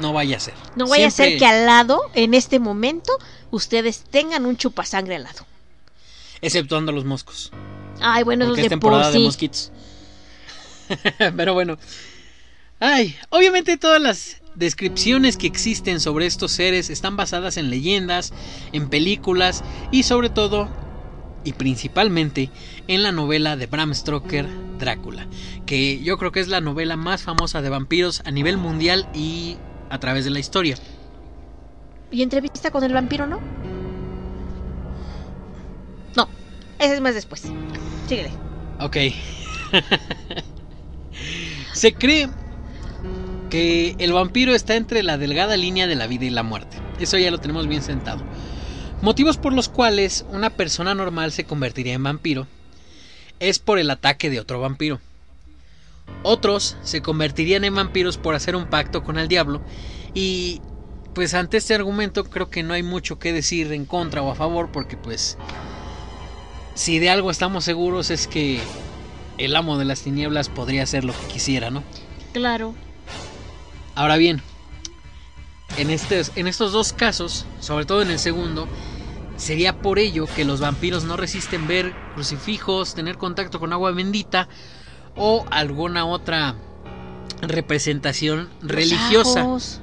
no vaya a ser. No vaya a ser que al lado, en este momento, ustedes tengan un chupasangre al lado. Exceptuando los moscos. Ay, bueno, porque esos es de por temporada de sí. mosquitos. <laughs> Pero bueno. Ay, obviamente todas las descripciones que existen sobre estos seres están basadas en leyendas, en películas y sobre todo y principalmente en la novela de Bram Stoker Drácula, que yo creo que es la novela más famosa de vampiros a nivel mundial y a través de la historia. ¿Y entrevista con el vampiro, no? No, ese es más después. Síguele. Ok. <laughs> Se cree que el vampiro está entre la delgada línea de la vida y la muerte. Eso ya lo tenemos bien sentado. Motivos por los cuales una persona normal se convertiría en vampiro es por el ataque de otro vampiro. Otros se convertirían en vampiros por hacer un pacto con el diablo y pues ante este argumento creo que no hay mucho que decir en contra o a favor porque pues si de algo estamos seguros es que el amo de las tinieblas podría hacer lo que quisiera, ¿no? Claro. Ahora bien, en, estes- en estos dos casos, sobre todo en el segundo, sería por ello que los vampiros no resisten ver crucifijos, tener contacto con agua bendita o alguna otra representación religiosa. ajos.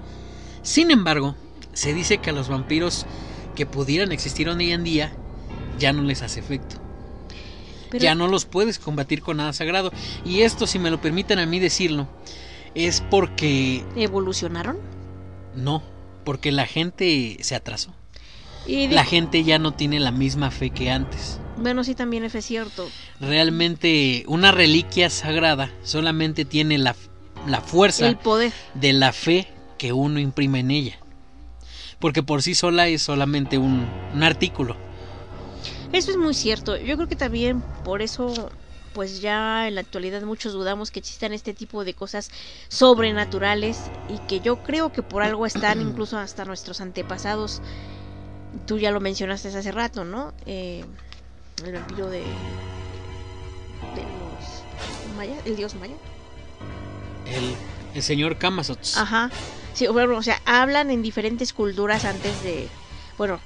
Sin embargo, se dice que a los vampiros que pudieran existir hoy en día ya no les hace efecto. Pero- Ya no los puedes combatir con nada sagrado. Y esto, si me lo permiten a mí decirlo, es porque ¿Evolucionaron? no, porque la gente se atrasó. Y La gente ya no tiene la misma fe que antes. Bueno, sí, también es cierto. Realmente una reliquia sagrada solamente tiene la, la fuerza El poder. de la fe que uno imprime en ella. Porque por sí sola es solamente un, un artículo. Eso es muy cierto. Yo creo que también por eso, pues ya en la actualidad muchos dudamos que existan este tipo de cosas sobrenaturales y que yo creo que por algo están incluso hasta nuestros antepasados. Tú ya lo mencionaste hace rato, ¿no? Eh, el vampiro de, de los mayas, el dios maya. El, el señor Kamazots. Ajá. Sí, bueno, o sea, hablan en diferentes culturas antes de, bueno,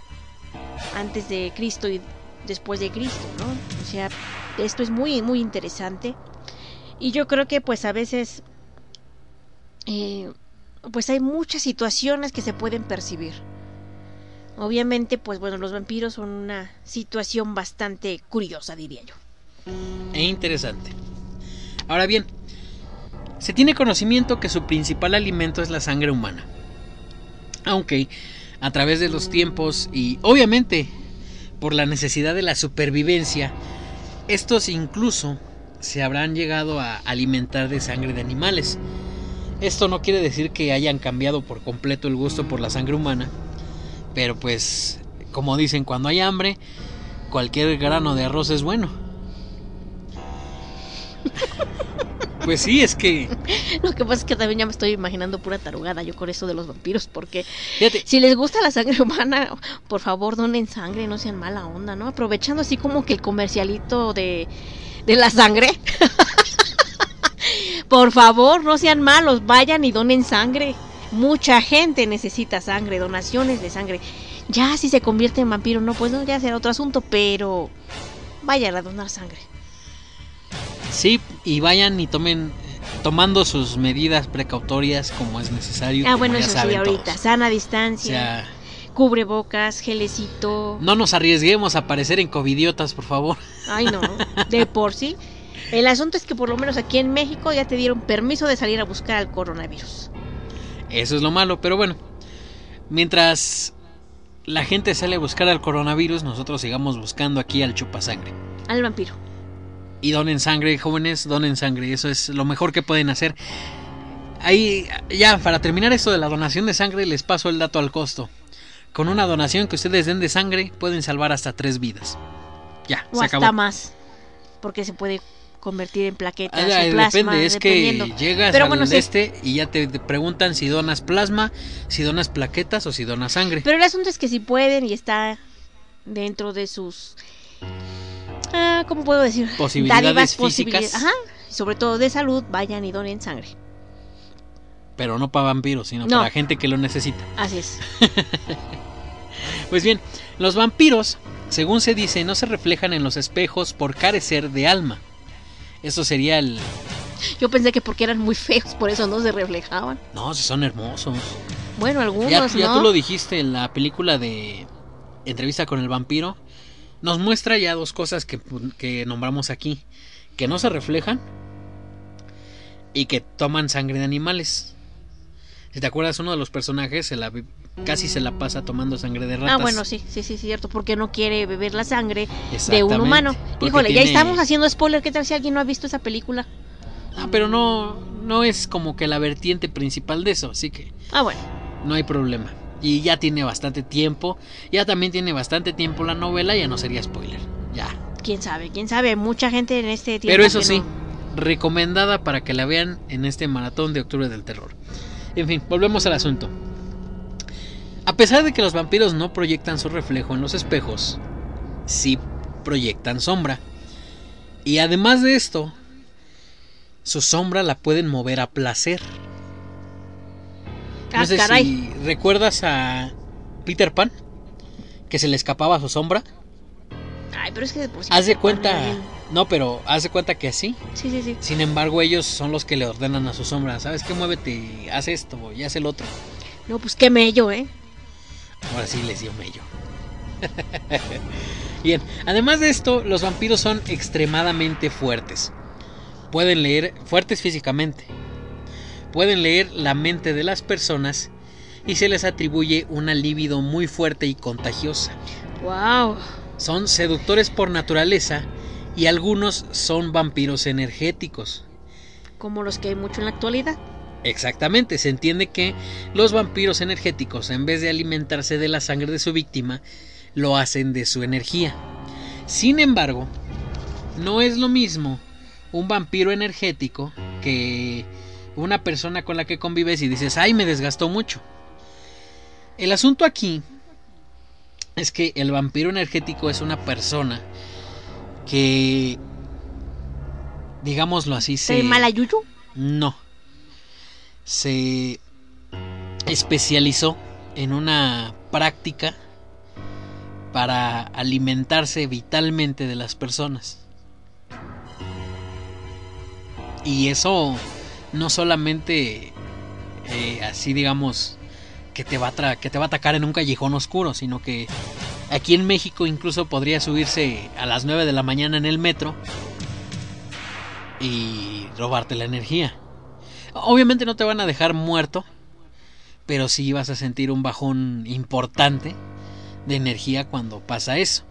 antes de Cristo y después de Cristo, ¿no? O sea, esto es muy, muy interesante. Y yo creo que pues a veces eh, pues hay muchas situaciones que se pueden percibir. Obviamente, pues bueno, los vampiros son una situación bastante curiosa, diría yo. E interesante. Ahora bien, se tiene conocimiento que su principal alimento es la sangre humana. Aunque a través de los tiempos y obviamente por la necesidad de la supervivencia, estos incluso se habrán llegado a alimentar de sangre de animales. Esto no quiere decir que hayan cambiado por completo el gusto por la sangre humana, pero pues, como dicen, cuando hay hambre, cualquier grano de arroz es bueno. <laughs> Pues sí, es que Lo que pasa es que también ya me estoy imaginando pura tarugada yo con eso de los vampiros, porque Fíjate. si les gusta la sangre <laughs> humana, por favor donen sangre, no sean mala onda, ¿no? Aprovechando así como que el comercialito de, de la sangre. <laughs> por favor, no sean malos, vayan y donen sangre. Mucha gente necesita sangre, donaciones de sangre. Ya si se convierte en vampiro, no, pues no, ya será otro asunto, pero vayan a donar sangre. sí, y vayan y tomen tomando sus medidas precautorias como es necesario. Ah, bueno, eso sí, ahorita. todos. Sana O distancia, sea, cubrebocas, gelecito. no nos arriesguemos a aparecer en covidiotas, por favor. Ay, no, de <laughs> por sí. El asunto es que por lo menos aquí en México ya te dieron permiso de salir a buscar al coronavirus. Eso es lo malo, pero bueno. Mientras la gente sale a buscar al coronavirus, nosotros sigamos buscando aquí al chupasangre. Al vampiro. Y donen sangre, jóvenes, donen sangre. Eso es lo mejor que pueden hacer. Ahí, ya, para terminar esto de la donación de sangre, les paso el dato al costo. Con una donación que ustedes den de sangre, pueden salvar hasta tres vidas. Ya, O se hasta acabó. más. Porque se puede convertir en plaquetas Ah, plasma, depende, es que llegas Pero al bueno, sí. este y ya te, preguntan si donas plasma, si donas plaquetas o si donas sangre. Pero el asunto es que si pueden y está dentro de sus... Ah, ¿Cómo puedo decir? Posibilidades Dádivas, físicas. posibilidades- Ajá. Sobre todo de salud, vayan y donen sangre. Pero no para vampiros, sino No. para gente que lo necesita. Así es. <laughs> Pues bien, los vampiros, según se dice, no se reflejan en los espejos por carecer de alma. Eso sería el... Yo pensé que porque eran muy feos, por eso no se reflejaban. No, si son hermosos. Bueno, algunos, Ya, ya ¿no? tú lo dijiste en la película de Entrevista con el vampiro. Nos muestra ya dos cosas que, que nombramos aquí. Que no se reflejan y que toman sangre de animales. Si te acuerdas, uno de los personajes se la, casi se la pasa tomando sangre de ratas. Ah, bueno, sí, sí, sí, cierto, porque no quiere beber la sangre de un humano. Híjole, ya estamos haciendo spoiler, ¿qué tal si alguien no ha visto esa película? Ah, pero no, no es como que la vertiente principal de eso, así que Ah, bueno. no hay problema. Y ya tiene bastante tiempo, ya también tiene bastante tiempo la novela, ya no sería spoiler, ya. Quién sabe, quién sabe, mucha gente en este tiempo. Pero eso sí, no- recomendada para que la vean en este maratón de octubre del terror. En fin, volvemos al asunto. A pesar de que los vampiros no proyectan su reflejo en los espejos, sí proyectan sombra. Y además de esto, su sombra la pueden mover a placer. No Ah, sé caray. si recuerdas a Peter Pan, que se le escapaba su sombra. Ay, pero es que sí Haz de cuenta, no, pero haz de cuenta que así. Sí, sí, sí. Sin embargo, ellos son los que le ordenan a su sombra. ¿Sabes qué? Muévete, haz esto y haz el otro. No, pues qué mello, ¿eh? Ahora sí les dio mello. <laughs> Bien, además de esto, los vampiros son extremadamente fuertes. Pueden leer, fuertes físicamente. Pueden leer la mente de las personas y se les atribuye una libido muy fuerte y contagiosa. Wow. Son seductores por naturaleza y algunos son vampiros energéticos. Como los que hay mucho en la actualidad. Exactamente, se entiende que los vampiros energéticos, en vez de alimentarse de la sangre de su víctima, lo hacen de su energía. Sin embargo, no es lo mismo un vampiro energético que una persona con la que convives y dices, ay, me desgastó mucho. El asunto aquí es que el vampiro energético es una persona que, digámoslo así, se... ¿De mala yuyu? No. Se especializó en una práctica para alimentarse vitalmente de las personas. Y eso no solamente eh, así digamos que te va a que te va a atacar en un callejón oscuro, sino que aquí en México incluso podría subirse a las 9 de la mañana en el metro y robarte la energía. Obviamente no te van a dejar muerto, pero sí vas a sentir un bajón importante de energía cuando pasa eso.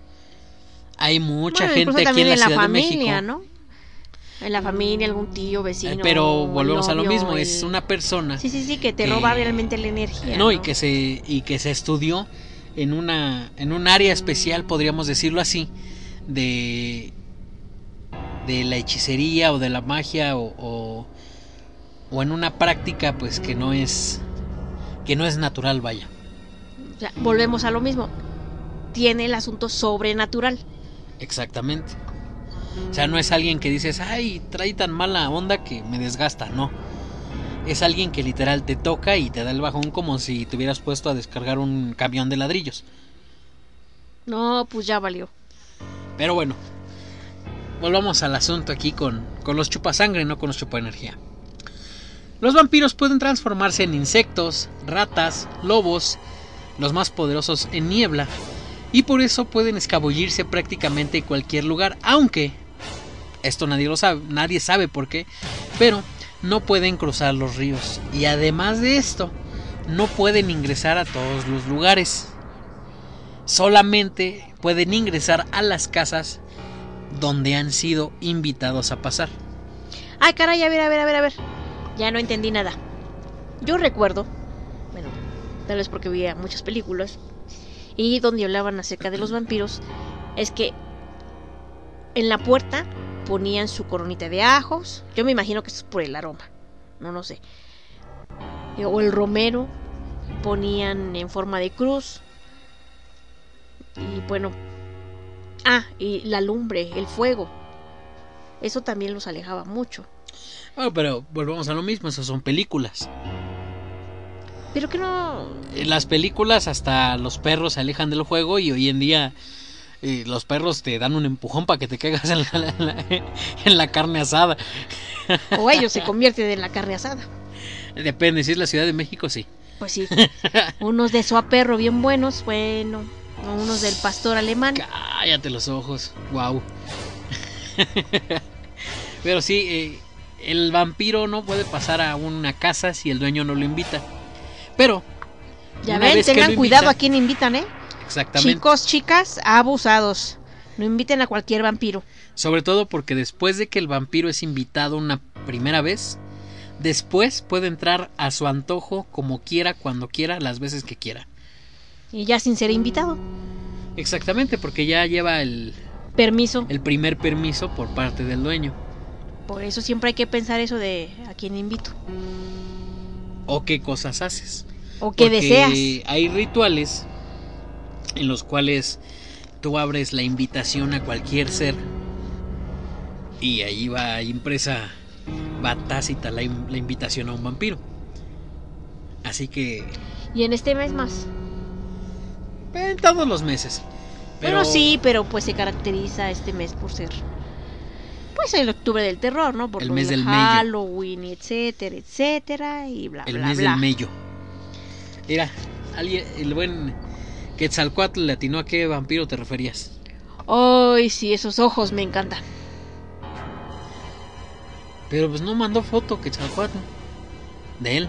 Hay mucha Bueno, incluso gente aquí en la en la Ciudad de familia, México. ¿no? En la familia, algún tío, vecino. Pero volvemos a lo mismo, el- es una persona Sí, sí, sí, que te que- roba realmente la energía. no, y que se y que se estudió en una en un área especial, podríamos decirlo así, de de la hechicería o de la magia o, o, o en una práctica pues que no es que no es natural, vaya. O sea, volvemos a lo mismo. Tiene el asunto sobrenatural. Exactamente. O sea, no es alguien que dices, ay, trae tan mala onda que me desgasta, no. Es alguien que literal te toca y te da el bajón como si te hubieras puesto a descargar un camión de ladrillos. No, pues ya valió. Pero bueno, volvamos al asunto aquí con, con los chupasangre, no con los chupaenergía. Los vampiros pueden transformarse en insectos, ratas, lobos, los más poderosos en niebla, y por eso pueden escabullirse prácticamente en cualquier lugar, aunque esto nadie lo sabe, nadie sabe por qué, pero no pueden cruzar los ríos y además de esto, no pueden ingresar a todos los lugares. Solamente pueden ingresar a las casas donde han sido invitados a pasar. Ay, caray, a ver, a ver, a ver, a ver. Ya no entendí nada. Yo recuerdo, bueno, tal vez porque veía muchas películas, y donde hablaban acerca de los vampiros, es que en la puerta ponían su coronita de ajos. Yo me imagino que eso es por el aroma. No, no sé. Eh, O el romero ponían en forma de cruz. Y bueno. Ah, y la lumbre, el fuego. Eso también los alejaba mucho. Bueno, pero volvemos a lo mismo, esas son películas. Pero que no. En las películas hasta los perros se alejan del juego y hoy en día eh, los perros te dan un empujón para que te caigas en la, <laughs> en la- en la carne asada. O ellos se convierten en la carne asada. Depende, si es la Ciudad de México, sí. Pues sí. <laughs> Unos de soa perro bien buenos, bueno. Unos del pastor alemán. Cállate los ojos, wow. <laughs> Pero sí, eh, el vampiro no puede pasar a una casa si el dueño no lo invita. Pero, Ya ven, tengan cuidado invita- a quién invitan, ¿eh? Exactamente. Chicos, chicas, abusados. No inviten a cualquier vampiro. Sobre todo porque después de que el vampiro es invitado una primera vez, después puede entrar a su antojo como quiera, cuando quiera, las veces que quiera. Y ya sin ser invitado. Exactamente, porque ya lleva el, Permiso. el primer permiso por parte del dueño. Por eso siempre hay que pensar eso de a quién invito. O qué cosas haces. O qué Porque deseas. Hay rituales en los cuales tú abres la invitación a cualquier ser y ahí va impresa, va tácita la invitación a un vampiro. Así que Y en este mes más. en todos los meses. Pero Bueno, sí, pero pues se caracteriza este mes por ser. Pues el octubre del terror, ¿no? Por El mes del del mello. Halloween, etcétera, etcétera, y bla, el bla, mes bla. del mello. Mira, alguien, el buen Quetzalcoatl le atinó a qué vampiro te referías. Ay, sí, esos ojos me encantan. Pero pues no mandó foto Quetzalcoatl de él.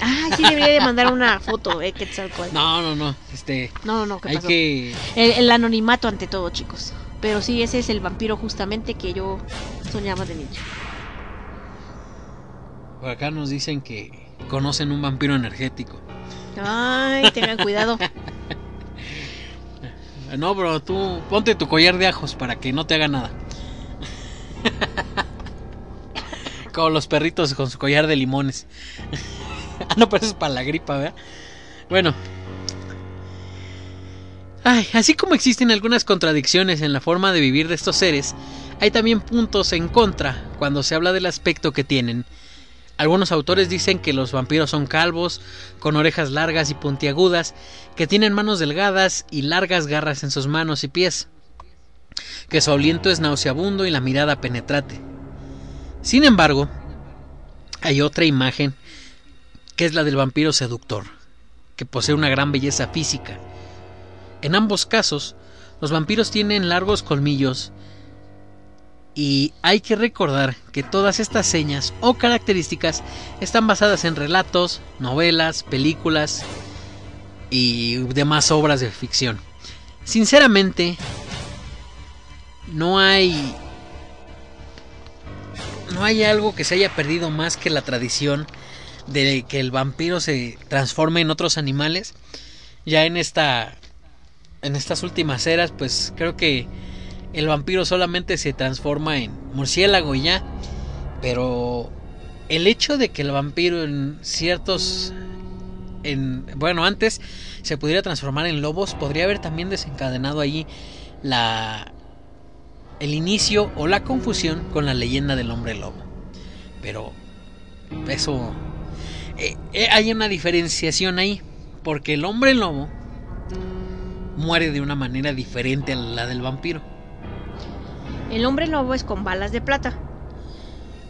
Ah, sí debería de mandar una foto, eh, Quetzalcóatl. No, no, no. Este. No, no, ¿qué hay pasó? que. El, el anonimato ante todo, chicos. Pero sí, ese es el vampiro justamente que yo soñaba de niño. Por acá nos dicen que conocen un vampiro energético. Ay, tengan cuidado. <laughs> No, bro, tú ponte tu collar de ajos para que no te haga nada. <laughs> Como los perritos con su collar de limones. <laughs> Ah, no, pero eso es para la gripa, ¿verdad? Bueno. Ay, así como existen algunas contradicciones en la forma de vivir de estos seres, hay también puntos en contra cuando se habla del aspecto que tienen Algunos autores dicen que los vampiros son calvos, con orejas largas y puntiagudas, que tienen manos delgadas y largas garras en sus manos y pies, que su aliento es nauseabundo y la mirada penetrante. Sin embargo, hay otra imagen que es la del vampiro seductor, que posee una gran belleza física. En ambos casos, los vampiros tienen largos colmillos y hay que recordar que todas estas señas o características están basadas en relatos, novelas, películas y demás obras de ficción. Sinceramente, no hay no hay algo que se haya perdido más que la tradición de que el vampiro se transforme en otros animales. Ya en esta en estas últimas eras, pues creo que el vampiro solamente se transforma en murciélago y ya. Pero el hecho de que el vampiro en ciertos en bueno, antes se pudiera transformar en lobos, podría haber también desencadenado allí la el inicio o la confusión con la leyenda del hombre lobo. Pero eso eh, eh, hay una diferenciación ahí, porque el hombre lobo muere de una manera diferente a la del vampiro. El hombre lobo es con balas de plata,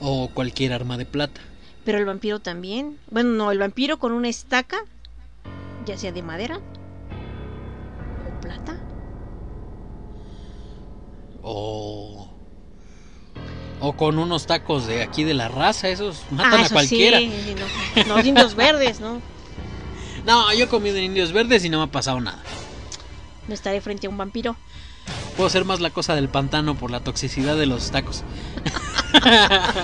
O cualquier arma de plata. pero el vampiro también. Bueno, no, el vampiro con una estaca, ya sea de madera o plata. O. O con unos tacos de aquí de la raza, esos matan Ah, a cualquiera. sí, no, los indios <laughs> verdes, ¿no? No, yo he comido en indios verdes y no me ha pasado nada. No estaré frente a un vampiro. Puedo ser más la cosa del pantano por la toxicidad de los tacos. <laughs>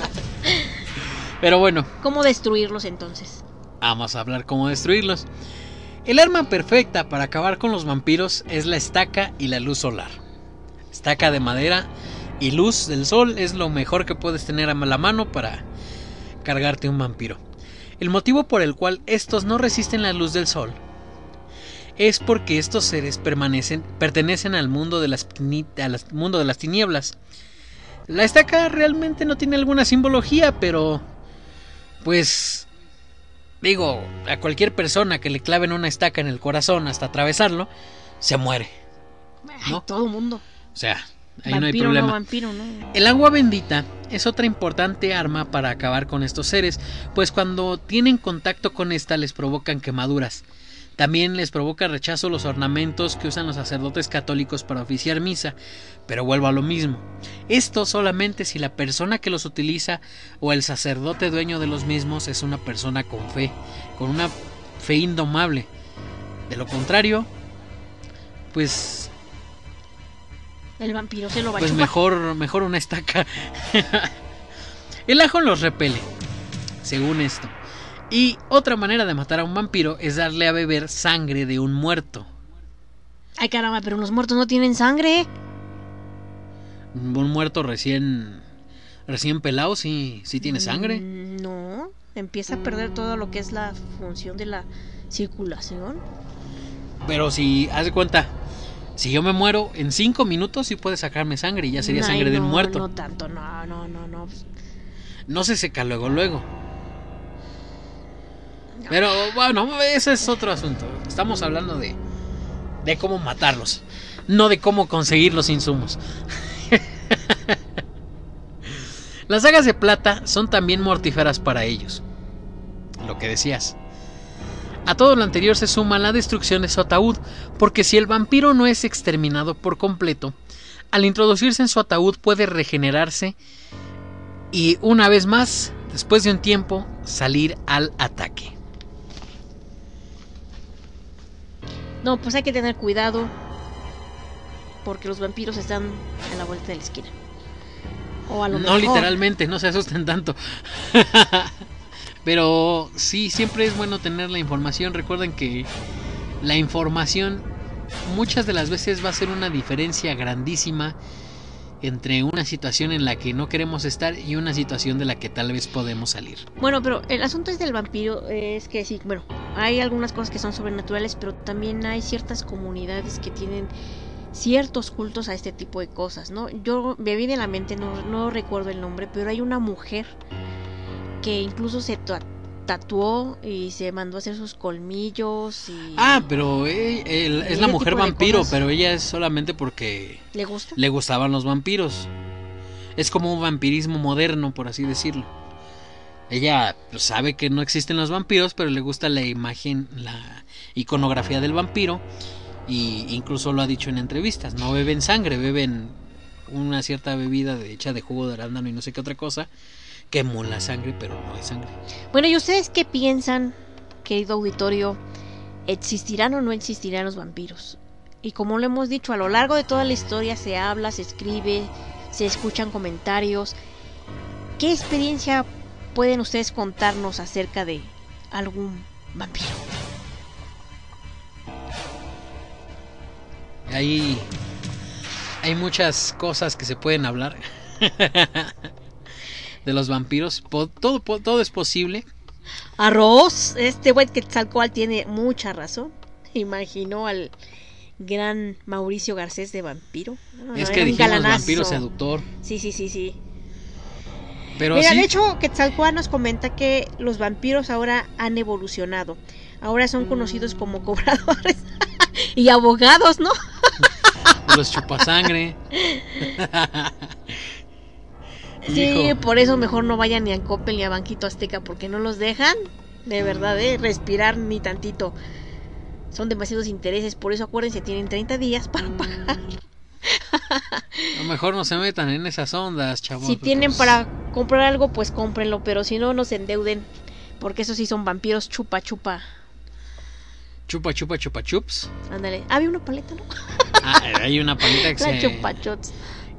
Pero bueno, ¿Cómo destruirlos entonces? vamos a hablar cómo destruirlos. El arma perfecta para acabar con los vampiros es la estaca y la luz solar. Estaca de madera y luz del sol es lo mejor que puedes tener a la mano para cargarte un vampiro. El motivo por el cual estos no resisten la luz del sol es porque estos seres permanecen, pertenecen al mundo de, las, tini- a las- mundo de las tinieblas. La estaca realmente no tiene alguna simbología, pero pues digo, a cualquier persona que le claven una estaca en el corazón hasta atravesarlo, se muere. Ay, todo mundo. O sea, ahí no hay problema. no, vampiro no. El agua bendita es otra importante arma para acabar con estos seres, pues cuando tienen contacto con esta les provocan quemaduras. También les provoca rechazo los ornamentos que usan los sacerdotes católicos para oficiar misa, pero vuelvo a lo mismo. Esto solamente si la persona que los utiliza o el sacerdote dueño de los mismos es una persona con fe, con una fe indomable. De lo contrario, pues El vampiro se lo va a pues chupar. mejor, mejor una estaca. <laughs> El ajo los repele, según esto. Y otra manera de matar a un vampiro es darle a beber sangre de un muerto. Ay, caramba, pero los muertos no tienen sangre. Un muerto recién recién pelado sí, sí tiene sangre. Mm, No, empieza a perder todo lo que es la función de la circulación. Pero si, haz de cuenta, si yo me muero en cinco minutos sí puede sacarme sangre y ya sería Ay, sangre de un muerto. No tanto, no, no, no, no. No se seca luego, luego. <laughs> Pero bueno, ese es otro asunto. Estamos hablando de, de cómo matarlos, no de cómo conseguir los insumos. <laughs> Las sagas de plata son también mortíferas para ellos. Lo que decías. A todo lo anterior se suma la destrucción de su ataúd, porque si el vampiro no es exterminado por completo, al introducirse en su ataúd puede regenerarse y una vez más, después de un tiempo, salir al ataque. No, pues hay que tener cuidado. Porque los vampiros están en la vuelta de la esquina. O a lo No mejor. literalmente, no se asusten tanto. <laughs> Pero sí, siempre es bueno tener la información. Recuerden que la información muchas de las veces va a ser una diferencia grandísima entre una situación en la que no queremos estar y una situación de la que tal vez podemos salir. Bueno, pero el asunto es del vampiro es que sí, bueno, hay algunas cosas que son sobrenaturales, pero también hay ciertas comunidades que tienen ciertos cultos a este tipo de cosas, ¿no? Yo me viene a la mente, no, no recuerdo el nombre, pero hay una mujer que incluso se tatuó y se mandó a hacer sus colmillos y Ah, pero él- es la mujer vampiro, pero ella es solamente porque le gusta. le gustaban los vampiros. Es como un vampirismo moderno, por así decirlo. Ella pues, sabe que no existen los vampiros, pero le gusta la imagen, la iconografía del vampiro. Y incluso lo ha dicho en entrevistas. No beben sangre, beben una cierta bebida de- hecha de jugo de arándano y no sé qué otra cosa. Que emula sangre, pero no es sangre. Bueno, ¿y ustedes qué piensan, querido auditorio? ¿Existirán o no existirán los vampiros? Y como lo hemos dicho, a lo largo de toda la historia se habla, se escribe, se escuchan comentarios. ¿Qué experiencia pueden ustedes contarnos acerca de algún vampiro? Hay, hay muchas cosas que se pueden hablar <laughs> de los vampiros. Todo, todo es posible. Arroz, este güey Quetzalcóatl tiene mucha razón. <laughs> Imaginó al gran Mauricio Garcés de vampiro. Es que dijimos galanazo. vampiro seductor. Sí, sí, sí, sí. Pero Mira, sí, de hecho, Quetzalcóatl nos comenta que los vampiros ahora han evolucionado. Ahora son conocidos como cobradores <laughs> y abogados, ¿no? <laughs> los chupasangre. Sí, Hijo. por eso mejor no vayan ni a Coppel ni a Banquito Azteca porque no los dejan, de verdad, ¿eh? respirar ni tantito. Son demasiados intereses, por eso acuérdense, tienen 30 días para pagar. A lo mejor no se metan en esas ondas, chavos. Si porque, tienen pues, para comprar algo, pues cómprenlo, pero si no, no se endeuden, porque esos sí son vampiros chupa chupa. Chupa, chupa, chupa, chups. Ándale, había una paleta, ¿no? Ah, hay una paleta que <laughs> La se... chupa chups.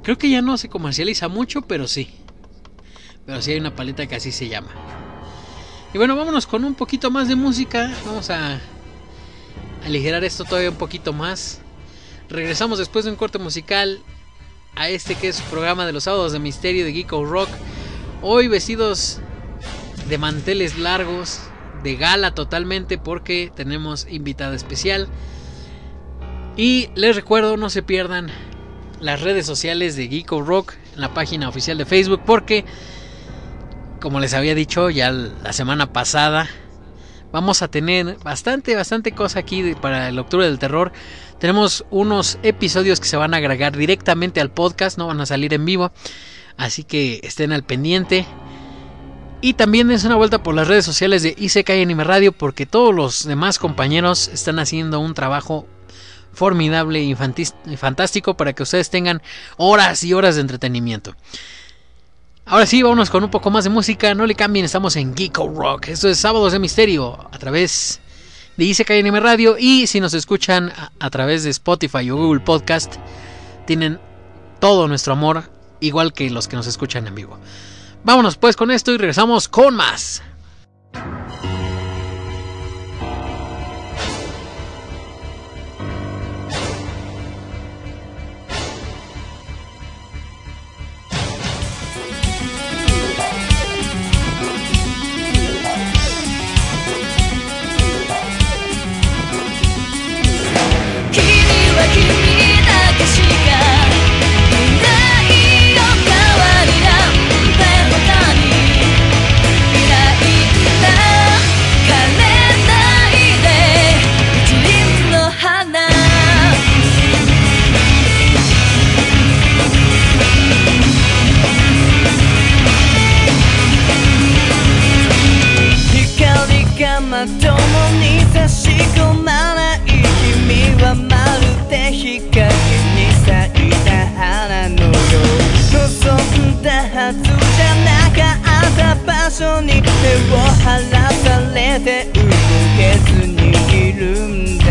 Creo que ya no se comercializa mucho, pero sí. Pero sí hay una paleta que así se llama. Y bueno, vámonos con un poquito más de música. Vamos a aligerar esto todavía un poquito más. Regresamos después de un corte musical a este que es su programa de los sábados de misterio de Geeko Rock. Hoy vestidos de manteles largos, de gala totalmente porque tenemos invitada especial. Y les recuerdo, no se pierdan las redes sociales de Geeko Rock en la página oficial de Facebook porque como les había dicho ya la semana pasada vamos a tener bastante bastante cosa aquí para el octubre del terror. Tenemos unos episodios que se van a agregar directamente al podcast no van a salir en vivo así que estén al pendiente. Y también dense una vuelta por las redes sociales de Isekai Anime Radio porque todos los demás compañeros están haciendo un trabajo formidable y fantástico para que ustedes tengan horas y horas de entretenimiento. Ahora sí, vámonos con un poco más de música. No le cambien, estamos en Geeko Rock. Esto es Sábados de Misterio a través de Anime Radio. Y si nos escuchan a, a través de Spotify o Google Podcast, tienen todo nuestro amor, igual que los que nos escuchan en vivo. Vámonos pues con esto y regresamos con más. はまるで日陰に咲いた花のよう望んだはずじゃなかった場所に手を離されて動けずにいるんだ。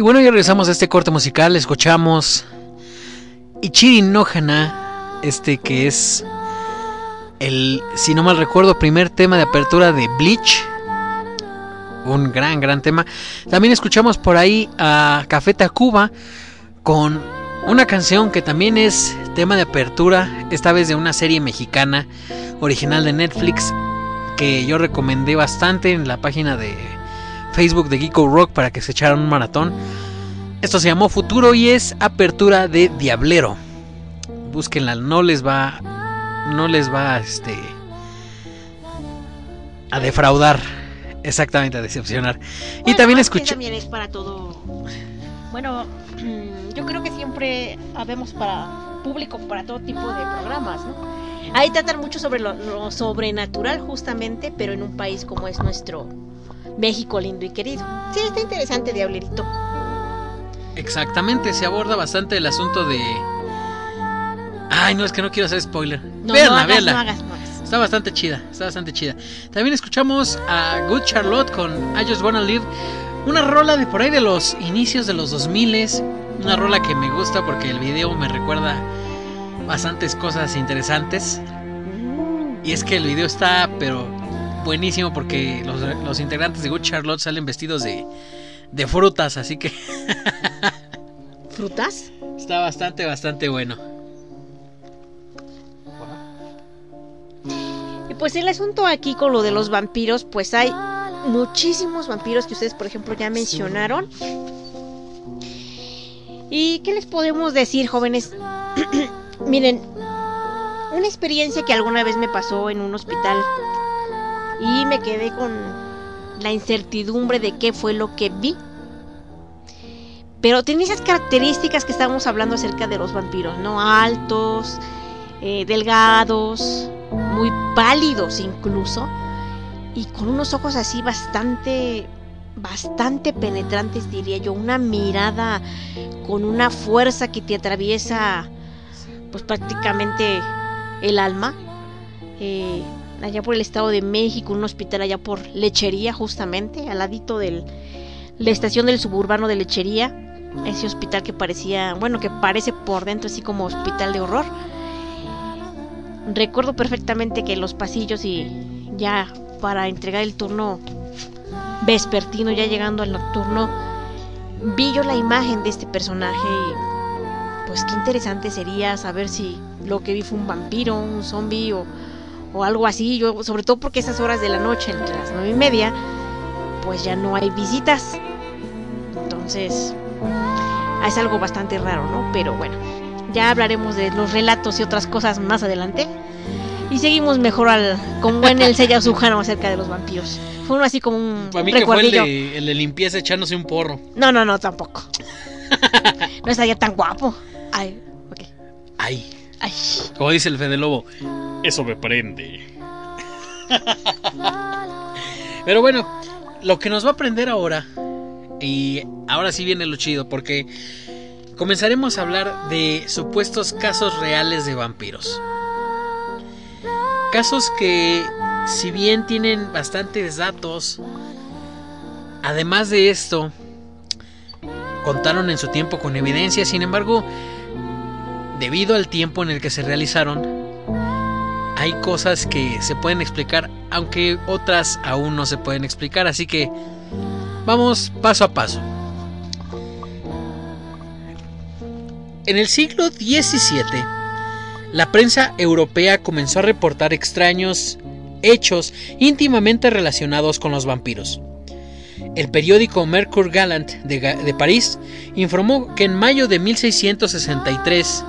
Y bueno, ya regresamos a este corte musical. Escuchamos Ichiri este que es el, si no mal recuerdo, primer tema de apertura de Bleach. Un gran, gran tema. También escuchamos por ahí a Café Tacuba con una canción que también es tema de apertura, esta vez de una serie mexicana original de Netflix que yo recomendé bastante en la página de Facebook de Geeko Rock para que se echaran un maratón. Esto se llamó Futuro y es apertura de Diablero. Búsquenla, no les va no les va este a defraudar, exactamente a decepcionar. y también escuché También es para todo. Bueno, <clears throat> yo creo que siempre habemos para público para todo tipo de programas, ¿no? Ahí tratan mucho sobre lo, lo sobrenatural justamente, pero en un país como es nuestro México lindo y querido. Sí, está interesante, Diablerito. Exactamente, se aborda bastante el asunto de. Ay, no, es que no quiero hacer spoiler. No, Véanla, no hagas, no hagas, no hagas. Está bastante chida, está bastante chida. También escuchamos a Good Charlotte con I Just Wanna Live. Una rola de por ahí de los inicios de los 2000 Una rola que me gusta porque el video me recuerda bastantes cosas interesantes. Y es que el video está, pero buenísimo porque los, los integrantes de Good Charlotte salen vestidos de, de frutas, así que <laughs> ¿Frutas? está bastante, bastante bueno. Y pues el asunto aquí con lo de los vampiros, pues hay muchísimos vampiros que ustedes, por ejemplo, ya mencionaron. ¿Y qué les podemos decir, jóvenes? <clears throat> Miren, una experiencia que alguna vez me pasó en un hospital y me quedé con la incertidumbre de qué fue lo que vi. Pero tenía esas características que estábamos hablando acerca de los vampiros, ¿no? Altos, eh, delgados, muy pálidos incluso, y con unos ojos así bastante, bastante penetrantes diría yo, una mirada con una fuerza que te atraviesa pues prácticamente el alma. Eh, allá por el Estado de México, un hospital allá por Lechería justamente, al ladito de la estación del suburbano de Lechería, ese hospital que parecía, bueno, que parece por dentro así como hospital de horror. Recuerdo perfectamente que los pasillos y ya para entregar el turno vespertino, ya llegando al nocturno, vi yo la imagen de este personaje y pues qué interesante sería saber si lo que vi fue un vampiro, un zombie o, o algo así. Yo, sobre todo porque esas horas de la noche, entre las nueve y media, pues ya no hay visitas. Entonces, es algo bastante raro, ¿no? Pero bueno, ya hablaremos de los relatos y otras cosas más adelante. Y seguimos mejor al, con buen el Seiya Sujano acerca de los vampiros. Fue uno así como un Para mí que fue el de, el de limpieza echándose un porro. No, no, no, tampoco. no estaría tan guapo. Ay, Ay, ay. como dice el Fede Lobo, eso me prende. <laughs> Pero bueno, lo que nos va a aprender ahora, y ahora sí viene lo chido, porque comenzaremos a hablar de supuestos casos reales de vampiros. Casos que, si bien tienen bastantes datos, además de esto, contaron en su tiempo con evidencia, sin embargo, debido al tiempo en el que se realizaron, hay cosas que se pueden explicar, aunque otras aún no se pueden explicar, así que vamos paso a paso. En el siglo XVII, la prensa europea comenzó a reportar extraños hechos íntimamente relacionados con los vampiros. El periódico Mercure Gallant de, de París informó que en mayo de 1663,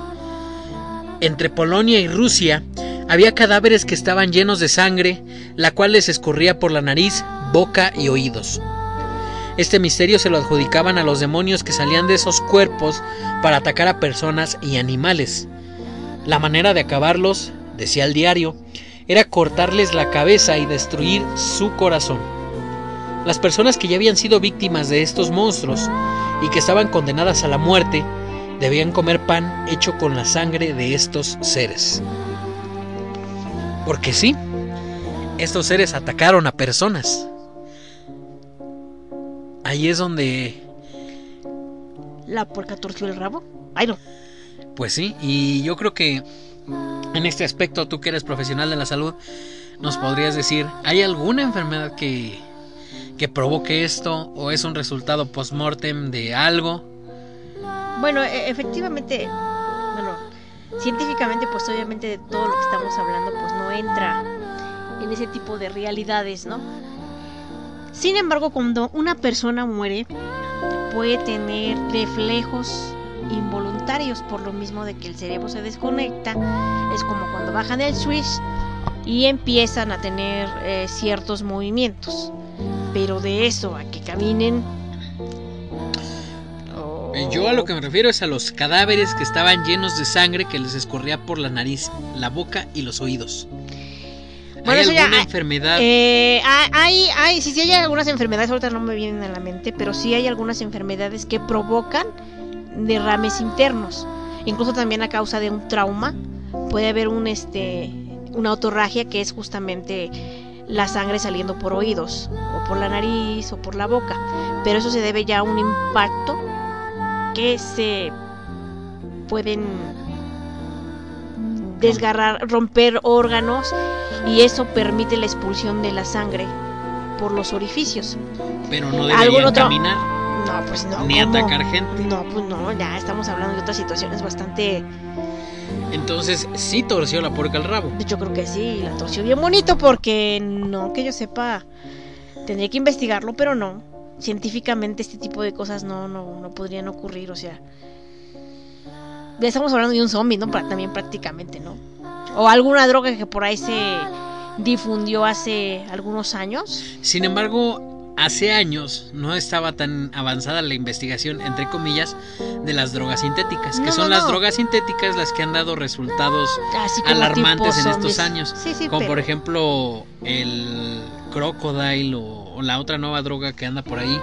entre Polonia y Rusia, había cadáveres que estaban llenos de sangre, la cual les escurría por la nariz, boca y oídos. Este misterio se lo adjudicaban a los demonios que salían de esos cuerpos para atacar a personas y animales. La manera de acabarlos, decía el diario, era cortarles la cabeza y destruir su corazón. Las personas que ya habían sido víctimas de estos monstruos y que estaban condenadas a la muerte debían comer pan hecho con la sangre de estos seres. Porque sí, estos seres atacaron a personas. Ahí es donde la puerca torció el rabo. Ay, no. Pues sí, y yo creo que en este aspecto, tú que eres profesional de la salud, nos podrías decir, ¿hay alguna enfermedad que, que provoque esto o es un resultado post-mortem de algo? Bueno, e- efectivamente, científicamente, pues obviamente de todo lo que estamos hablando, pues no entra en ese tipo de realidades, ¿no? Sin embargo, cuando una persona muere, puede tener reflejos involuntarios por lo mismo de que el cerebro se desconecta. Es como cuando bajan el switch y empiezan a tener eh, ciertos movimientos. Pero de eso a que caminen, Yo a lo que me refiero es a los cadáveres que estaban llenos de sangre que les escorría por la nariz, la boca y los oídos. Bueno, ¿Hay ya, alguna enfermedad? Eh, hay, hay, hay- sí, sí hay algunas enfermedades, ahorita no me vienen a la mente, pero sí hay algunas enfermedades que provocan derrames internos. Incluso también a causa de un trauma puede haber un este una otorragia que es justamente la sangre saliendo por oídos o por la nariz o por la boca, pero eso se debe ya a un impacto que se pueden desgarrar, romper órganos y eso permite la expulsión de la sangre por los orificios. Pero no ¿Algún deberían otro? caminar No, pues no. ni ¿cómo? atacar gente. No, pues no, ya estamos hablando de otras situaciones bastante. Entonces sí torció la puerca al rabo. Yo creo que sí, la torció bien bonito porque no que yo sepa, tendría que investigarlo, pero no. Científicamente este tipo de cosas no, no, no podrían ocurrir, o sea. Ya estamos hablando de un zombie, ¿no? También prácticamente, ¿no? O alguna droga que por ahí se difundió hace algunos años. Sin embargo, hace años no estaba tan avanzada la investigación, entre comillas, de las drogas sintéticas, que son no, las drogas sintéticas las que han dado resultados alarmantes en estos años. Sí, sí, como pero- por ejemplo el crocodile o la otra nueva droga que anda por ahí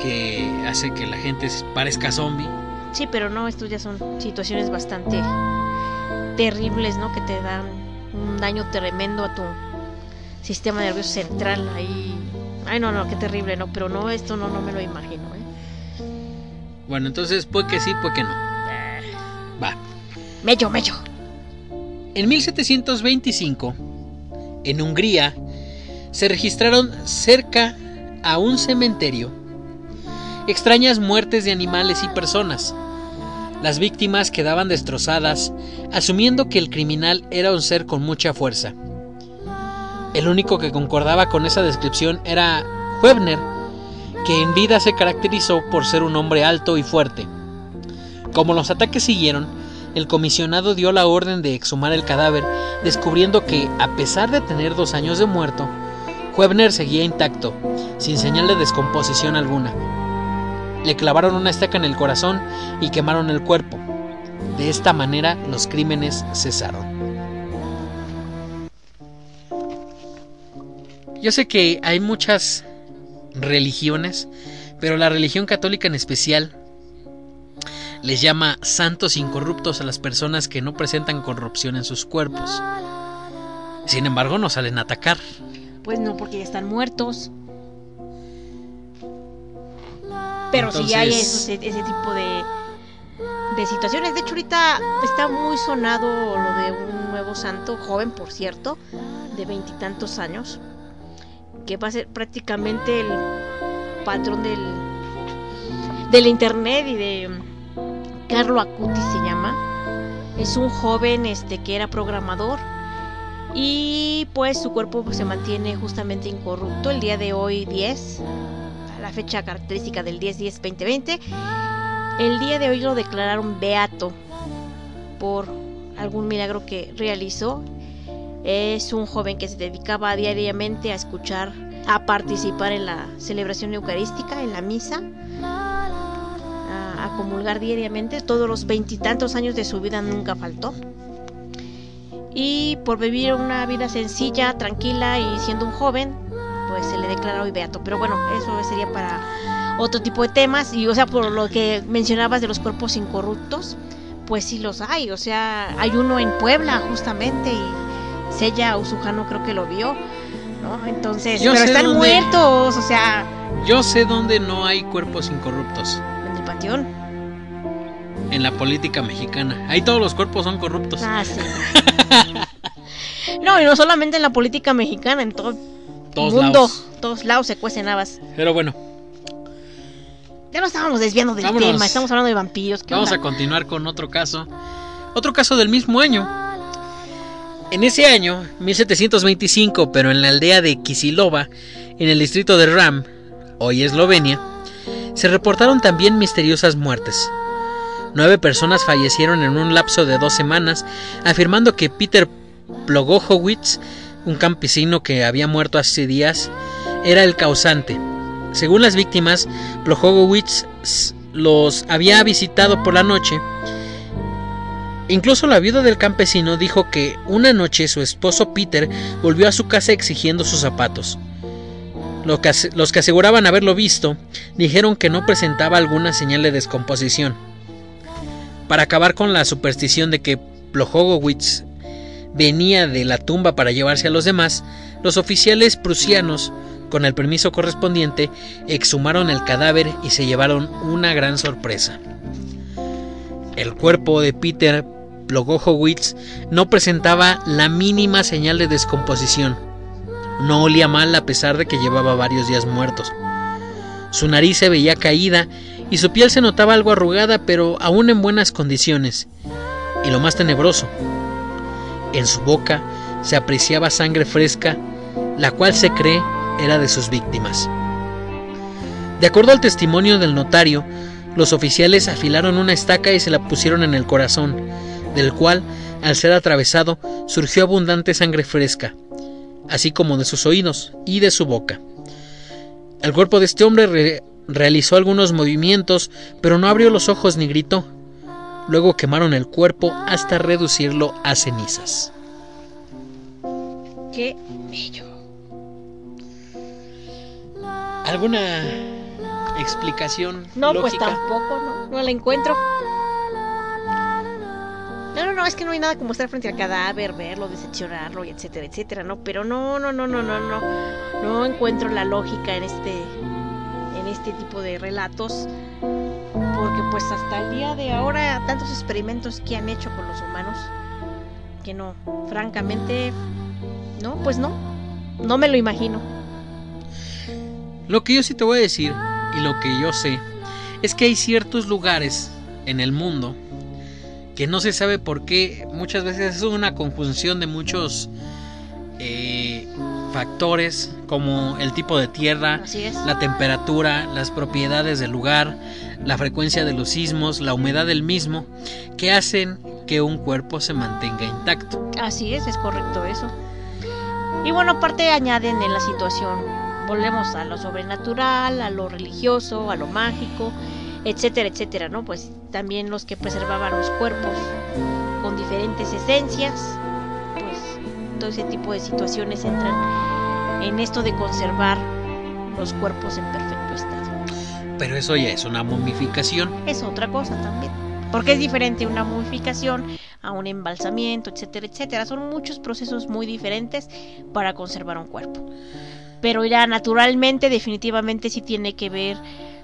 que hace que la gente parezca zombie. Sí, pero no, estos ya son situaciones bastante terribles, ¿no? Que te dan un daño tremendo a tu sistema nervioso central ahí. Ay, no, no, qué terrible, no, pero no, esto no, no me lo imagino, ¿eh? Bueno, entonces puede que sí, puede que no. Va. Mello, mello. En 1725, en Hungría, se registraron cerca a un cementerio extrañas muertes de animales y personas. Las víctimas quedaban destrozadas, asumiendo que el criminal era un ser con mucha fuerza. El único que concordaba con esa descripción era Huebner, que en vida se caracterizó por ser un hombre alto y fuerte. Como los ataques siguieron, el comisionado dio la orden de exhumar el cadáver, descubriendo que, a pesar de tener dos años de muerto, Huebner seguía intacto, sin señal de descomposición alguna. Le clavaron una estaca en el corazón y quemaron el cuerpo. De esta manera los crímenes cesaron. Yo sé que hay muchas religiones, pero la religión católica en especial les llama santos incorruptos a las personas que no presentan corrupción en sus cuerpos. Sin embargo, no salen a atacar. Pues no, porque ya están muertos. Pero sí hay Entonces- esos- ese tipo de, de situaciones. De hecho, ahorita está muy sonado lo de un nuevo santo, joven por cierto, de veintitantos años, que va a ser prácticamente el patrón del, del internet y de Carlo Acuti se llama. Es un joven este que era programador y pues su cuerpo pues, se mantiene justamente incorrupto. El día de hoy 10, a la fecha característica del 10-10-2020, el día de hoy lo declararon beato por algún milagro que realizó. Es un joven que se dedicaba diariamente a escuchar, a participar en la celebración eucarística, en la misa, a comulgar diariamente. Todos los veintitantos años de su vida nunca faltó. Y por vivir una vida sencilla, tranquila y siendo un joven, pues se le declara hoy beato. Pero bueno, eso sería para otro tipo de temas. Y o sea, por lo que mencionabas de los cuerpos incorruptos, pues sí los hay. O sea, hay uno en Puebla justamente y Sella Usujano creo que lo vio. ¿no? Entonces, Yo pero están dónde- muertos, o sea, Yo sé dónde no hay cuerpos incorruptos. en el panteón. En la política mexicana. Ahí todos los cuerpos son corruptos. Ah, sí. <laughs> no, y no solamente en la política mexicana, en todo Todos mundo, lados. todos lados se cuecen habas. Pero bueno, Ya nos estábamos desviando del Vámonos. tema, estamos hablando de vampiros. ¿qué vamos onda? a continuar con otro caso. Otro caso del mismo año. En ese año, 1725, pero en la aldea de Kisilova, en el distrito de Ram, hoy Eslovenia, se reportaron también misteriosas muertes. Nueve personas fallecieron en un lapso de dos semanas, afirmando que Peter Plogochowicz, un campesino que había muerto hace días, era el causante. Según las víctimas, Plogochowicz los había visitado por la noche. Incluso la viuda del campesino dijo que una noche su esposo Peter volvió a su casa exigiendo sus zapatos. Los que aseguraban haberlo visto dijeron que no presentaba alguna señal de descomposición. Para acabar con la superstición de que Plohogowitz venía de la tumba para llevarse a los demás, los oficiales prusianos, con el permiso correspondiente, exhumaron el cadáver y se llevaron una gran sorpresa. El cuerpo de Peter Plogochowicz no presentaba la mínima señal de descomposición. No olía mal a pesar de que llevaba varios días muertos. Su nariz se veía caída y su piel se notaba algo arrugada, pero aún en buenas condiciones. Y lo más tenebroso, en su boca se apreciaba sangre fresca, la cual se cree era de sus víctimas. De acuerdo al testimonio del notario, los oficiales afilaron una estaca y se la pusieron en el corazón, del cual, al ser atravesado, surgió abundante sangre fresca, así como de sus oídos y de su boca. El cuerpo de este hombre re- realizó algunos movimientos, pero no abrió los ojos ni gritó. Luego quemaron el cuerpo hasta reducirlo a cenizas. Qué bello. ¿Alguna explicación? No, pues tampoco, no, no la encuentro. No, no, no, es que no hay nada como estar frente al cadáver, verlo, diseccionarlo, y etcétera, etcétera, ¿no? Pero no, no, no, no, no, no, no encuentro la lógica en este, este tipo de relatos, porque pues hasta el día de ahora tantos experimentos que han hecho con los humanos, que no, francamente, no, pues no, no me lo imagino. Lo que yo sí te voy a decir, y lo que yo sé, es que hay ciertos lugares en el mundo que no se sabe por qué, muchas veces es una conjunción de muchos eh, factores, como el tipo de tierra, la temperatura, las propiedades del lugar, la frecuencia de los sismos, la humedad del mismo, que hacen que un cuerpo se mantenga intacto. Así es, es correcto eso. Y bueno, aparte añaden en la situación, volvemos a lo sobrenatural, a lo religioso, a lo mágico, etcétera, etcétera, ¿no? Pues también los que preservaban los cuerpos con diferentes esencias, todo ese tipo de situaciones entran en esto de conservar los cuerpos en perfecto estado. Pero eso ya es una momificación. Es otra cosa también. Porque es diferente una momificación a un embalsamiento, etcétera, etcétera. Son muchos procesos muy diferentes para conservar un cuerpo. Pero ya naturalmente, definitivamente sí tiene que ver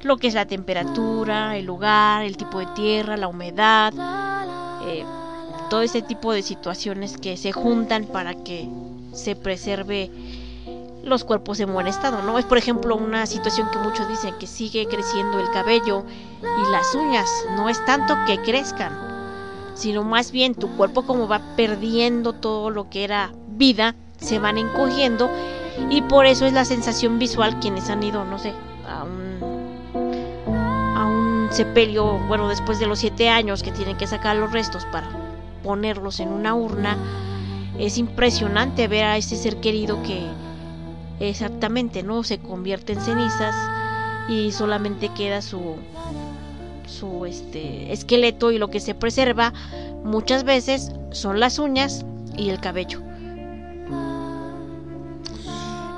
lo que es la temperatura, el lugar, el tipo de tierra, la humedad, eh, todo ese tipo de situaciones que se juntan para que se preserve los cuerpos en buen estado, ¿no? Es por ejemplo una situación que muchos dicen que sigue creciendo el cabello y las uñas, no es tanto que crezcan, sino más bien tu cuerpo como va perdiendo todo lo que era vida, se van encogiendo y por eso es la sensación visual quienes han ido, no sé, a un a un sepelio, bueno, después de los siete años que tienen que sacar los restos para ponerlos en una urna, es impresionante ver a ese ser querido que exactamente, ¿no? Se convierte en cenizas y solamente queda su su este esqueleto y lo que se preserva muchas veces son las uñas y el cabello.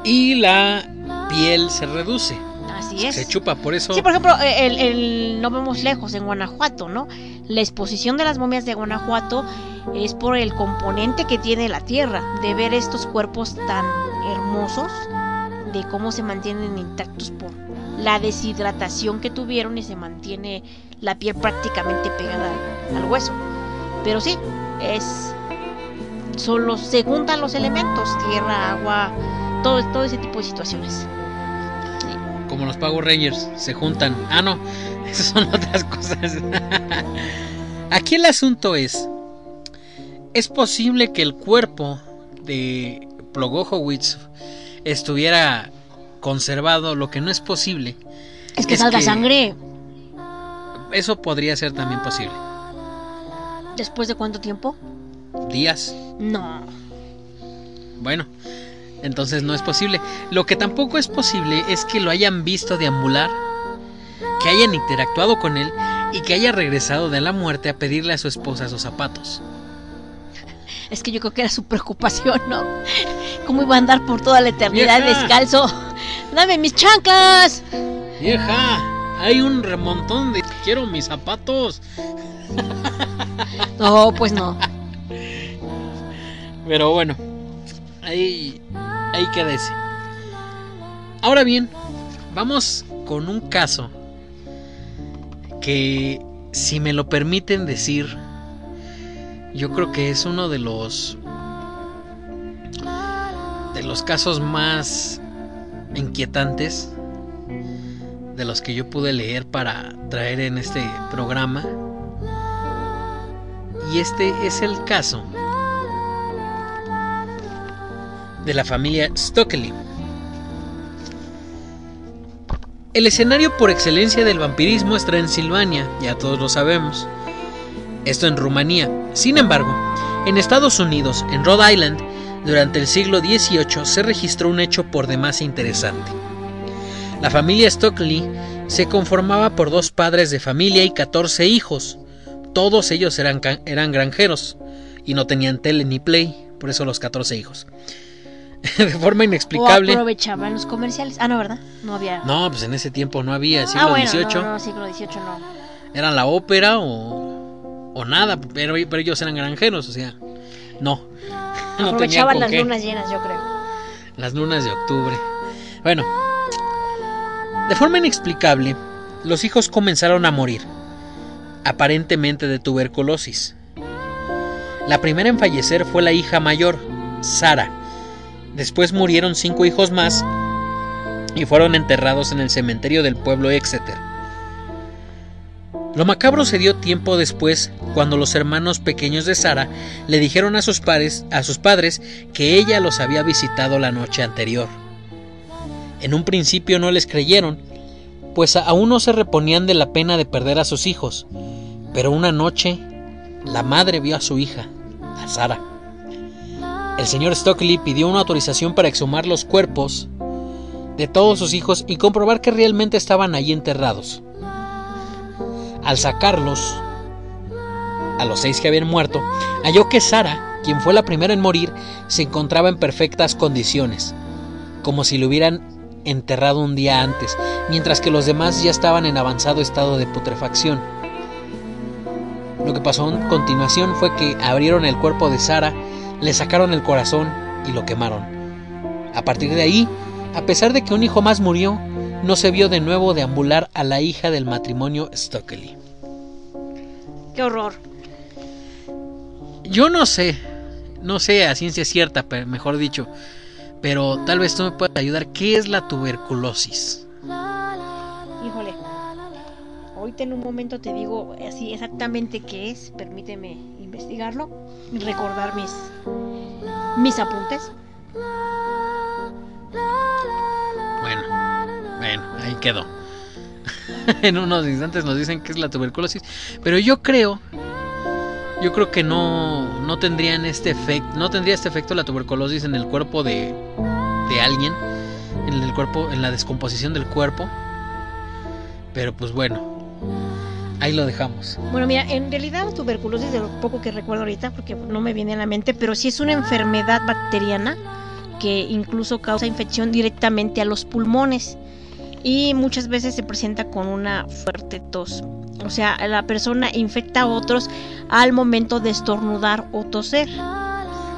Y la piel se reduce. Así es. Se chupa, por eso. Sí, por ejemplo, eh, el, el- no vemos lejos en Guanajuato, ¿no? La exposición de las momias de Guanajuato es por el componente que tiene la tierra, de ver estos cuerpos tan hermosos, de cómo se mantienen intactos por la deshidratación que tuvieron y se mantiene la piel prácticamente pegada al, hueso. Pero sí, es solo se juntan los elementos, tierra, agua, todo, todo ese tipo de situaciones. Como los Power Rangers se juntan. Ah, no, <laughs> esas son otras cosas. <laughs> Aquí el asunto es, es posible que el cuerpo de Plogohowicz estuviera conservado, lo que no es posible. Es que salga sangre. Eso podría ser también posible. ¿Después de cuánto tiempo? Días. No. Bueno, entonces no es posible. Lo que tampoco es posible es que lo hayan visto deambular, que hayan interactuado con él y que haya regresado de la muerte a pedirle a su esposa sus zapatos. Es que yo creo que era su preocupación, ¿no? ¿Cómo iba a andar por toda la eternidad Vieja. descalzo? ¡Dame mis chanclas! Vieja, hay un remontón de quiero mis zapatos. No, pues no. Pero bueno, ahí, ahí queda ese. Ahora bien, vamos con un caso que, si me lo permiten decir, yo creo que es uno de los de los casos más inquietantes de los que yo pude leer para traer en este programa. Y este es el caso de la familia Stockley. El escenario por excelencia del vampirismo es Transilvania, ya todos lo sabemos. Esto en Rumanía. Sin embargo, en Estados Unidos, en Rhode Island, durante el siglo XVIII se registró un hecho por demás interesante. La familia Stockley se conformaba por dos padres de familia y 14 hijos. Todos ellos eran, eran granjeros y no tenían tele ni play, por eso los 14 hijos. <laughs> de forma O inexplicable. aprovechaban los comerciales. Ah, no, ¿verdad? No había. No, pues en ese tiempo no había, siglo ah, bueno, XVIII. no, no, siglo XVIII no. Era la ópera o, o nada, pero, pero ellos eran granjeros, o sea, no. <laughs> Aprovechaban las qué. lunas llenas, yo creo. Las lunas de octubre. Bueno, de forma inexplicable, los hijos comenzaron a morir, aparentemente de tuberculosis. La primera en fallecer fue la hija mayor, Sara. Después murieron cinco hijos más y fueron enterrados en el cementerio del pueblo Exeter. Lo macabro se dio tiempo después cuando los hermanos pequeños de Sara le dijeron a sus, padres, a sus padres que ella los había visitado la noche anterior. En un principio no les creyeron, pues aún no se reponían de la pena de perder a sus hijos, pero una noche la madre vio a su hija, a Sara. El señor Stockley pidió una autorización para exhumar los cuerpos de todos sus hijos y comprobar que realmente estaban allí enterrados. Al sacarlos, a los seis que habían muerto, halló que Sara, quien fue la primera en morir, se encontraba en perfectas condiciones, como si lo hubieran enterrado un día antes, mientras que los demás ya estaban en avanzado estado de putrefacción. Lo que pasó a continuación fue que abrieron el cuerpo de Sara, le sacaron el corazón y lo quemaron. A partir de ahí, a pesar de que un hijo más murió, no se vio de nuevo deambular a la hija del matrimonio Stockley. Qué horror. Yo no sé, no sé a ciencia cierta, mejor dicho, pero tal vez tú me puedas ayudar. ¿Qué es la tuberculosis? Híjole. Ahorita en un momento te digo así exactamente qué es. Permíteme investigarlo y recordar mis, mis apuntes. Bueno, bueno, ahí quedó. <laughs> en unos instantes nos dicen que es la tuberculosis, pero yo creo, yo creo que no, no tendrían este efecto, no tendría este efecto la tuberculosis en el cuerpo de, de alguien, en el cuerpo, en la descomposición del cuerpo. Pero pues bueno, ahí lo dejamos. Bueno, mira, en realidad la tuberculosis, de lo poco que recuerdo ahorita, porque no me viene a la mente, pero sí es una enfermedad bacteriana que incluso causa infección directamente a los pulmones y muchas veces se presenta con una fuerte tos. O sea, la persona infecta a otros al momento de estornudar o toser.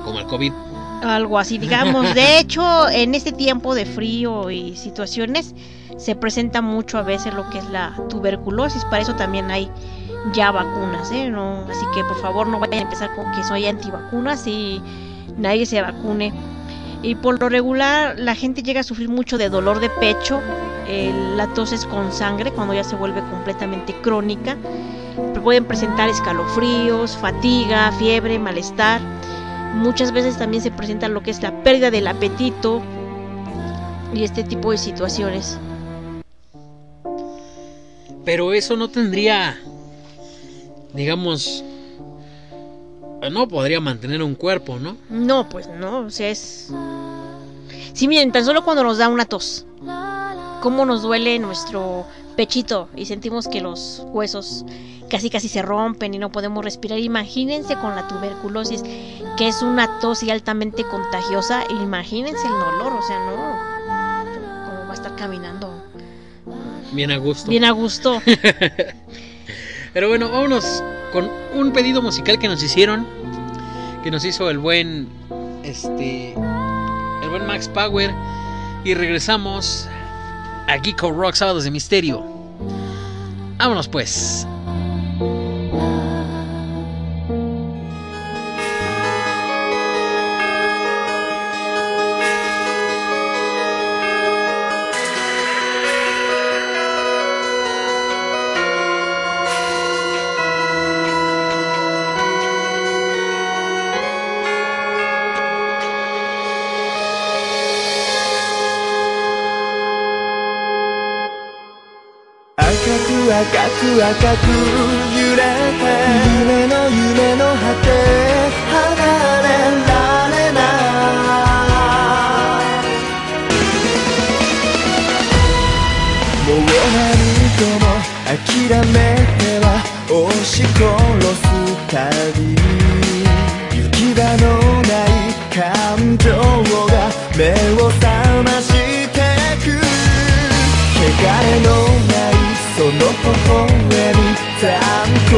Como el COVID. Algo así, digamos. De <laughs> hecho, en este tiempo de frío y situaciones, se presenta mucho a veces lo que es la tuberculosis. Para eso también hay ya vacunas, ¿eh? No, así que por favor no vayan a empezar con que soy antivacunas y nadie se vacune. Y por lo regular la gente llega a sufrir mucho de dolor de pecho, eh, la tos es con sangre cuando ya se vuelve completamente crónica. Pueden presentar escalofríos, fatiga, fiebre, malestar. Muchas veces también se presenta lo que es la pérdida del apetito y este tipo de situaciones. Pero eso no tendría, digamos, no podría mantener un cuerpo, ¿no? No, pues no, o sea, es... Sí, miren, tan solo cuando nos da una tos, cómo nos duele nuestro pechito y sentimos que los huesos casi casi se rompen y no podemos respirar. Imagínense con la tuberculosis, que es una tos y altamente contagiosa, imagínense el dolor, o sea, no, cómo va a estar caminando Bien a gusto. bien a gusto. <laughs> Pero bueno, vámonos con un pedido musical que nos hicieron, que nos hizo el buen, este, el buen Max Power y regresamos a Geeko Rock Sábados de Misterio. Vámonos pues. く赤く赤く揺れて。夢の夢の果て。time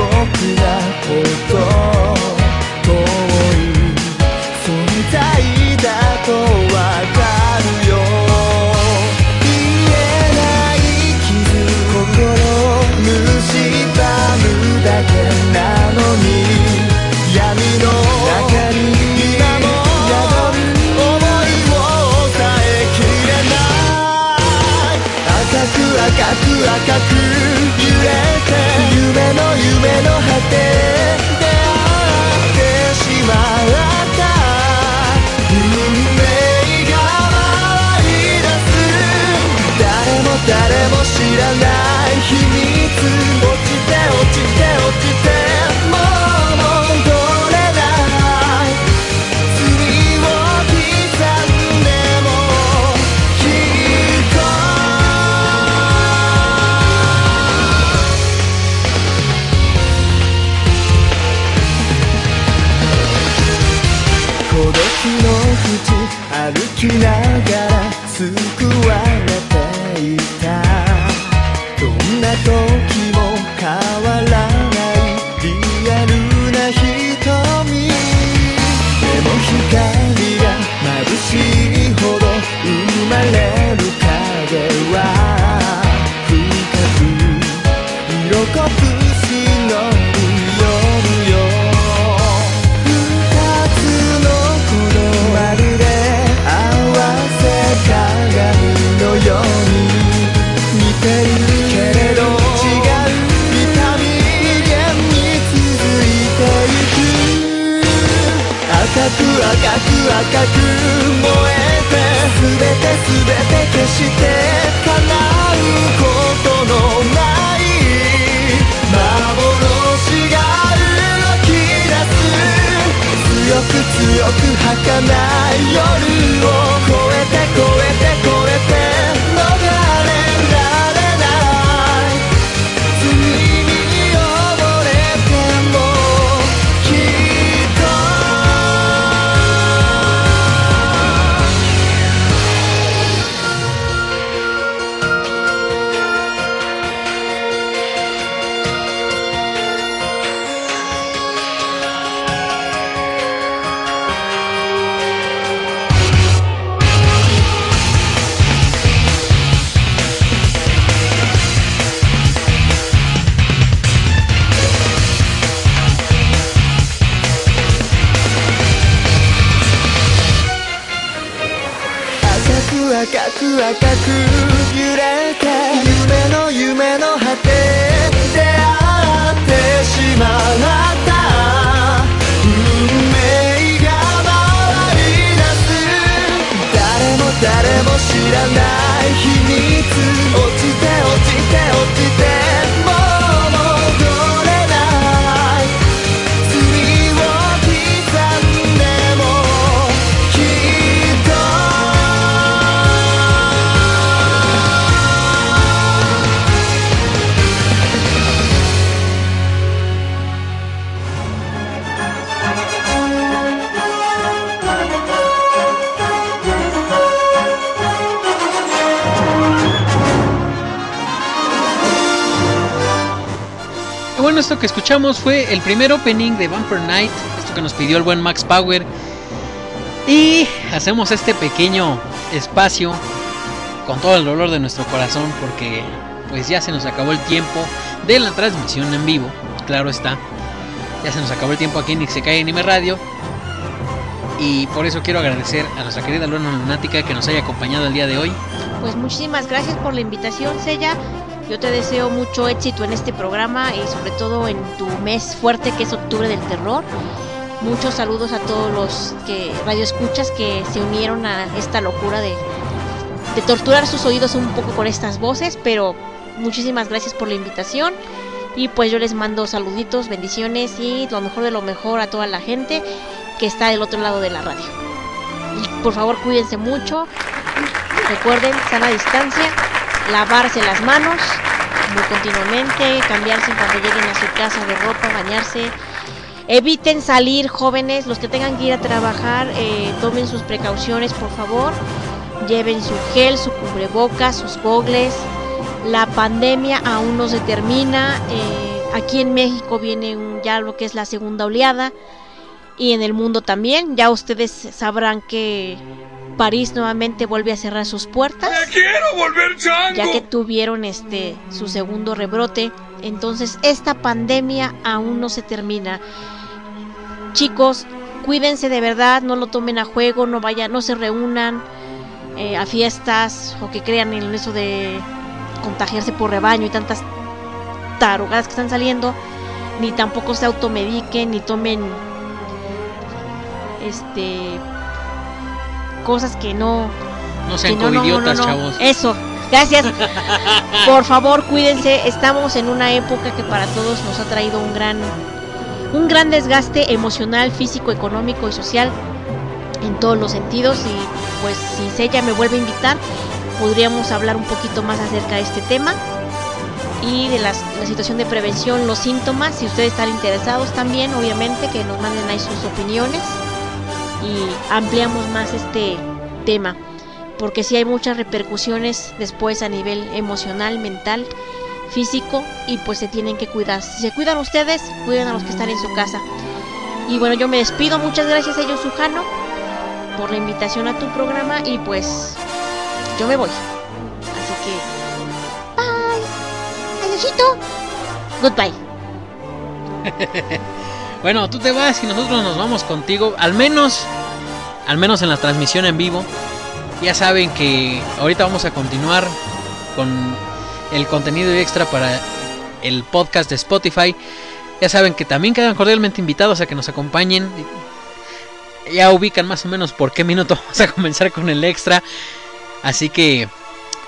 ないよ fue el primer opening de Vampire Night, esto que nos pidió el buen Max Power. Y hacemos este pequeño espacio con todo el dolor de nuestro corazón porque pues ya se nos acabó el tiempo de la transmisión en vivo, claro está. Ya se nos acabó el tiempo aquí en Isekai Anime Radio. Y por eso quiero agradecer a nuestra querida Luna Lunática que nos haya acompañado el día de hoy. Pues muchísimas gracias por la invitación, Sella. Yo te deseo mucho éxito en este programa y sobre todo en tu mes fuerte que es octubre del terror. Muchos saludos a todos los que radio escuchas que se unieron a esta locura de, de torturar sus oídos un poco con estas voces, pero muchísimas gracias por la invitación. Y pues yo les mando saluditos, bendiciones y lo mejor de lo mejor a toda la gente que está del otro lado de la radio. Y por favor cuídense mucho. Recuerden, sana distancia, lavarse las manos muy continuamente, cambiarse cuando lleguen a su casa de ropa, bañarse. Eviten salir jóvenes, los que tengan que ir a trabajar, eh, tomen sus precauciones por favor. Lleven su gel, su cubrebocas, sus gogles. La pandemia aún no se termina. eh, aquí en México viene ya lo que es la segunda oleada y en el mundo también. Ya ustedes sabrán que París nuevamente vuelve a cerrar sus puertas. quiero volver chango! Ya que tuvieron este su segundo rebrote. Entonces, esta pandemia aún no se termina. Chicos, cuídense de verdad, no lo tomen a juego, no vayan, no se reúnan eh, a fiestas o que crean en eso de contagiarse por rebaño y tantas tarugadas que están saliendo, ni tampoco se automediquen, ni tomen este cosas que no No sean no, covidiotas, no, no. chavos. Eso, gracias. <laughs> Por favor, cuídense. Estamos en una época que para todos nos ha traído un gran, un gran desgaste emocional, físico, económico y social en todos los sentidos. Y pues si Sella me vuelve a invitar, podríamos hablar un poquito más acerca de este tema y de las- la situación de prevención, los síntomas. Si ustedes están interesados también, obviamente, que nos manden ahí sus opiniones y ampliamos más este tema porque sí hay muchas repercusiones después a nivel emocional, mental, físico y pues se tienen que cuidar. Si se cuidan ustedes, cuiden a los que están en su casa. Y bueno, yo me despido. Muchas gracias a ellos, Sujano, por la invitación a tu programa y pues yo me voy. Así que bye. Adiósito. Goodbye. <laughs> Bueno, tú te vas y nosotros nos vamos contigo, al menos, al menos en la transmisión en vivo. Ya saben que ahorita vamos a continuar con el contenido extra para el podcast de Spotify. Ya saben que también quedan cordialmente invitados a que nos acompañen. Ya ubican más o menos por qué minuto <laughs> vamos a comenzar con el extra. Así que,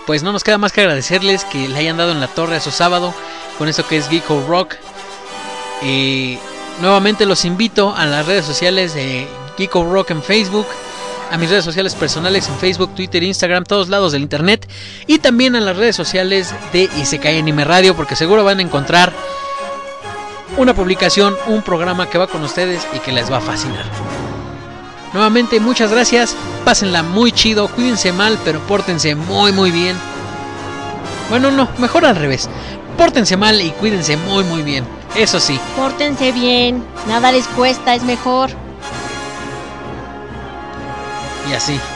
pues no nos queda más que agradecerles que le hayan dado en la torre a su sábado con eso que es Geeko Rock. Eh, nuevamente los invito a las redes sociales de Geeko Rock en Facebook, a mis redes sociales personales en Facebook, Twitter, Instagram, todos lados del internet y también a las redes sociales de Isekai Anime Radio porque seguro van a encontrar una publicación, un programa que va con ustedes y que les va a fascinar. Nuevamente muchas gracias, pásenla muy chido, cuídense mal pero pórtense muy muy bien. Bueno, no, mejor al revés. Pórtense mal y cuídense muy muy bien. Eso sí. Pórtense bien. Nada les cuesta, es mejor. Y así. <laughs>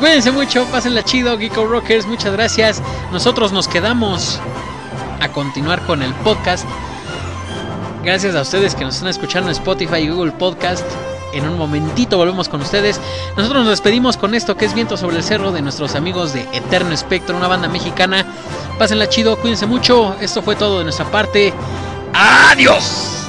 Cuídense mucho, pásenla chido, Geeko Rockers, muchas gracias. Nosotros nos quedamos a continuar con el podcast. Gracias a ustedes que nos están escuchando en Spotify y Google Podcast. En un momentito volvemos con ustedes. Nosotros nos despedimos con esto que es Viento sobre el Cerro de nuestros amigos de Eterno Espectro, una banda mexicana. Pásenla chido, cuídense mucho. Esto fue todo de nuestra parte. ¡Adiós!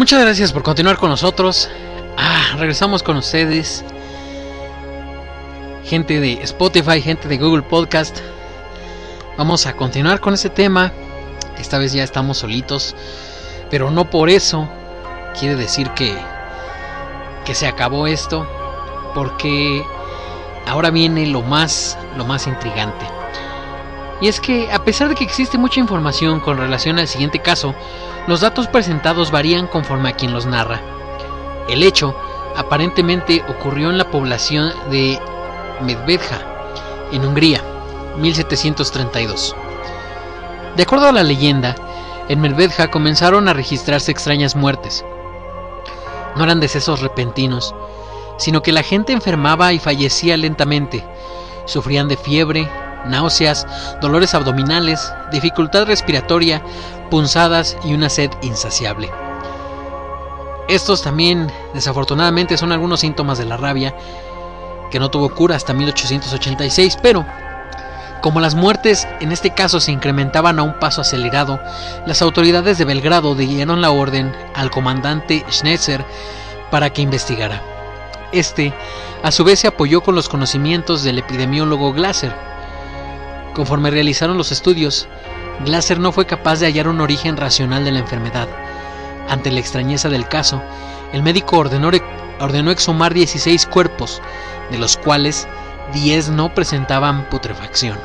Muchas gracias por continuar con nosotros. Ah, regresamos con ustedes. Gente de Spotify, gente de Google Podcast. Vamos a continuar con este tema. Esta vez ya estamos solitos. Pero no por eso quiere decir que, que se acabó esto. Porque ahora viene lo más, lo más intrigante. Y es que a pesar de que existe mucha información con relación al siguiente caso, los datos presentados varían conforme a quien los narra. El hecho aparentemente ocurrió en la población de Medvedja, en Hungría, 1732. De acuerdo a la leyenda, en Medvedja comenzaron a registrarse extrañas muertes. No eran decesos repentinos, sino que la gente enfermaba y fallecía lentamente. Sufrían de fiebre, náuseas, dolores abdominales, dificultad respiratoria, punzadas y una sed insaciable. Estos también, desafortunadamente, son algunos síntomas de la rabia, que no tuvo cura hasta 1886, pero como las muertes en este caso se incrementaban a un paso acelerado, las autoridades de Belgrado dieron la orden al comandante Schnetzer para que investigara. Este, a su vez, se apoyó con los conocimientos del epidemiólogo Glasser. Conforme realizaron los estudios, Glasser no fue capaz de hallar un origen racional de la enfermedad. Ante la extrañeza del caso, el médico ordenó, ordenó exhumar 16 cuerpos, de los cuales 10 no presentaban putrefacción.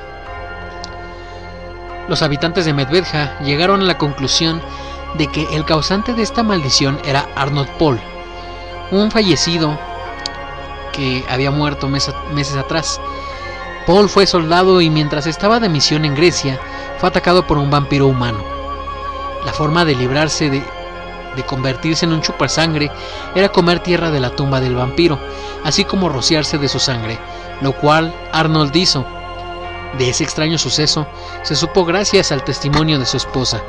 Los habitantes de Medvedja llegaron a la conclusión de que el causante de esta maldición era Arnold Paul, un fallecido que había muerto meses atrás. Paul fue soldado y mientras estaba de misión en Grecia, fue atacado por un vampiro humano. La forma de librarse de, de convertirse en un sangre era comer tierra de la tumba del vampiro, así como rociarse de su sangre, lo cual Arnold hizo. De ese extraño suceso se supo gracias al testimonio de su esposa.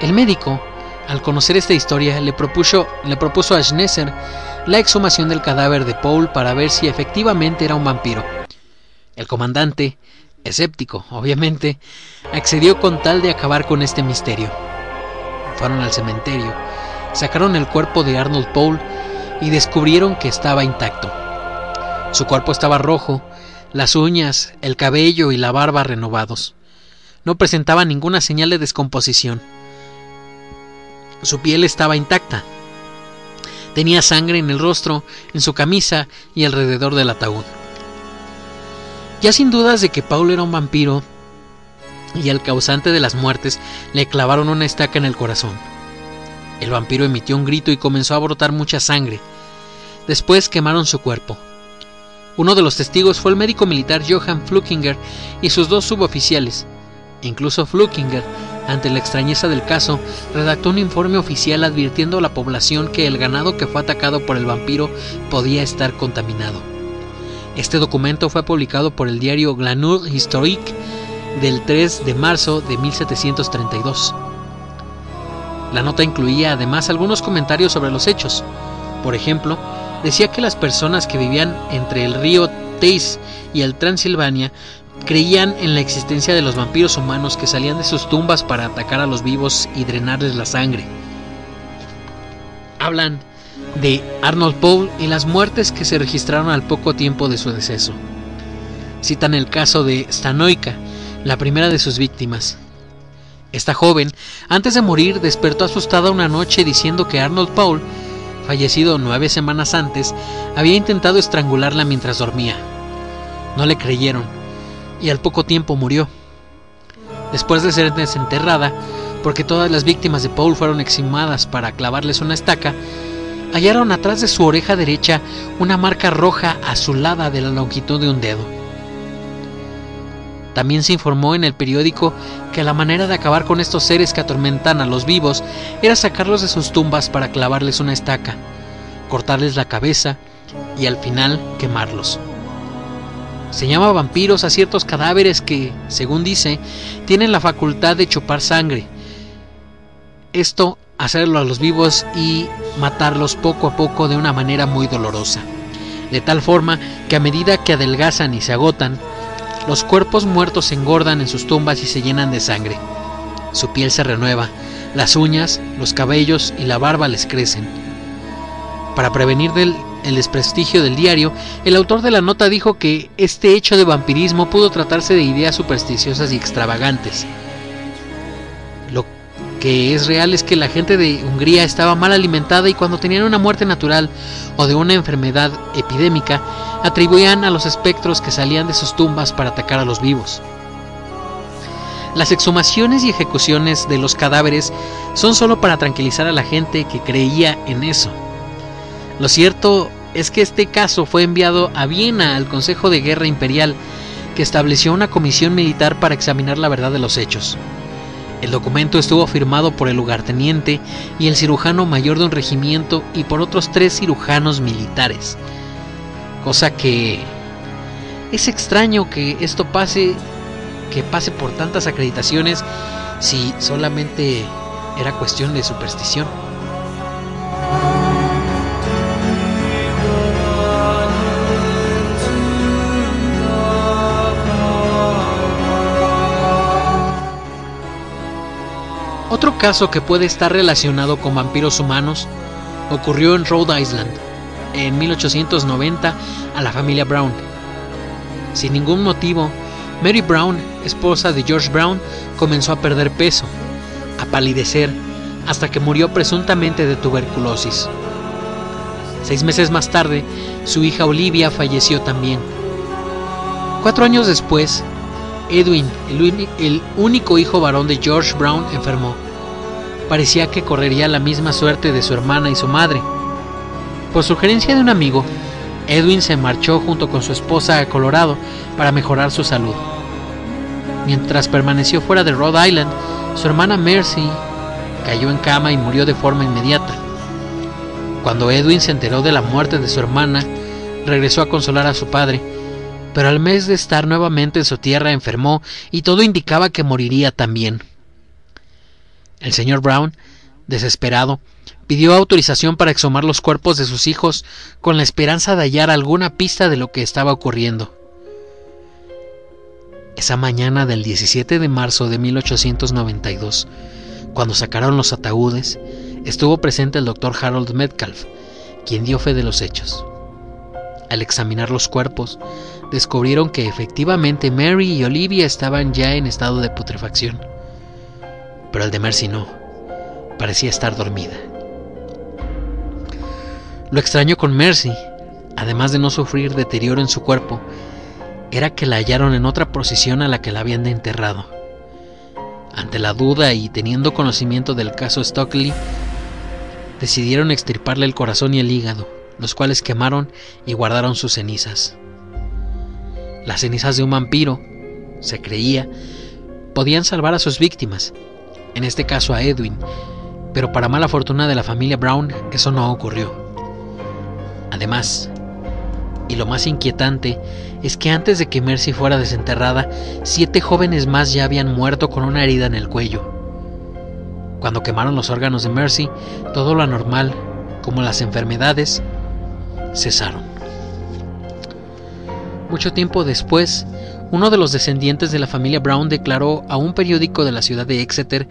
El médico, al conocer esta historia, le propuso, le propuso a Schnesser la exhumación del cadáver de Paul para ver si efectivamente era un vampiro. El comandante, escéptico, obviamente, accedió con tal de acabar con este misterio. Fueron al cementerio, sacaron el cuerpo de Arnold Paul y descubrieron que estaba intacto. Su cuerpo estaba rojo, las uñas, el cabello y la barba renovados. No presentaba ninguna señal de descomposición. Su piel estaba intacta. Tenía sangre en el rostro, en su camisa y alrededor del ataúd. Ya sin dudas de que Paul era un vampiro y el causante de las muertes le clavaron una estaca en el corazón. El vampiro emitió un grito y comenzó a brotar mucha sangre. Después quemaron su cuerpo. Uno de los testigos fue el médico militar Johann Flukinger y sus dos suboficiales. Incluso Flukinger, ante la extrañeza del caso, redactó un informe oficial advirtiendo a la población que el ganado que fue atacado por el vampiro podía estar contaminado. Este documento fue publicado por el diario Glanur Historique del 3 de marzo de 1732. La nota incluía además algunos comentarios sobre los hechos. Por ejemplo, decía que las personas que vivían entre el río Teis y el Transilvania creían en la existencia de los vampiros humanos que salían de sus tumbas para atacar a los vivos y drenarles la sangre. Hablan de Arnold Paul y las muertes que se registraron al poco tiempo de su deceso. Citan el caso de Stanoika, la primera de sus víctimas. Esta joven, antes de morir, despertó asustada una noche diciendo que Arnold Paul, fallecido nueve semanas antes, había intentado estrangularla mientras dormía. No le creyeron, y al poco tiempo murió. Después de ser desenterrada, porque todas las víctimas de Paul fueron exhumadas para clavarles una estaca, hallaron atrás de su oreja derecha una marca roja azulada de la longitud de un dedo. También se informó en el periódico que la manera de acabar con estos seres que atormentan a los vivos era sacarlos de sus tumbas para clavarles una estaca, cortarles la cabeza y al final quemarlos. Se llama vampiros a ciertos cadáveres que, según dice, tienen la facultad de chupar sangre. Esto hacerlo a los vivos y matarlos poco a poco de una manera muy dolorosa. De tal forma que a medida que adelgazan y se agotan, los cuerpos muertos se engordan en sus tumbas y se llenan de sangre. Su piel se renueva, Las uñas, los cabellos y la barba les crecen. Para prevenir del, el desprestigio del diario, el autor de la nota dijo que este hecho de vampirismo pudo tratarse de ideas supersticiosas y extravagantes. Lo que es real es que la gente de Hungría estaba mal alimentada y cuando tenían una muerte natural o de una enfermedad epidémica, atribuían a los espectros que salían de sus tumbas para atacar a los vivos. Las exhumaciones y ejecuciones de los cadáveres son solo para tranquilizar a la gente que creía en eso. Lo cierto es que este caso fue enviado a Viena al Consejo de Guerra Imperial, que estableció una comisión militar para examinar la verdad de los hechos. El documento estuvo firmado por el lugarteniente y el cirujano mayor de un regimiento y por otros tres cirujanos militares. Cosa que es extraño que esto pase, que pase por tantas acreditaciones si solamente era cuestión de superstición. Caso que puede estar relacionado con vampiros humanos ocurrió en Rhode Island en 1890 a la familia Brown. Sin ningún motivo, Mary Brown, esposa de George Brown, comenzó a perder peso, a palidecer, hasta que murió presuntamente de tuberculosis. Seis meses más tarde, su hija Olivia falleció también. Cuatro años después, Edwin, el, único hijo varón de George Brown, enfermó. Parecía que correría la misma suerte de su hermana y su madre. Por sugerencia de un amigo, Edwin se marchó junto con su esposa a Colorado para mejorar su salud. Mientras permaneció fuera de Rhode Island, su hermana Mercy cayó en cama y murió de forma inmediata. Cuando Edwin se enteró de la muerte de su hermana, regresó a consolar a su padre, pero al mes de estar nuevamente en su tierra enfermó y todo indicaba que moriría también. El señor Brown, desesperado, pidió autorización para exhumar los cuerpos de sus hijos con la esperanza de hallar alguna pista de lo que estaba ocurriendo. Esa mañana del 17 de marzo de 1892, cuando sacaron los ataúdes, estuvo presente el doctor Harold Metcalf, quien dio fe de los hechos. Al examinar los cuerpos, descubrieron que efectivamente Mary y Olivia estaban ya en estado de putrefacción. Pero el de Mercy no. Parecía estar dormida. Lo extraño con Mercy, además de no sufrir deterioro en su cuerpo, era que la hallaron en otra posición a la que la habían enterrado. Ante la duda y teniendo conocimiento del caso Stockley, decidieron extirparle el corazón y el hígado, los cuales quemaron y guardaron sus cenizas. Las cenizas de un vampiro, se creía, podían salvar a sus víctimas, en este caso a Edwin, pero para mala fortuna de la familia Brown eso no ocurrió. Además, y lo más inquietante es que antes de que Mercy fuera desenterrada, siete jóvenes más ya habían muerto con una herida en el cuello. Cuando quemaron los órganos de Mercy, todo lo anormal, como las enfermedades, cesaron. Mucho tiempo después, uno de los descendientes de la familia Brown declaró a un periódico de la ciudad de Exeter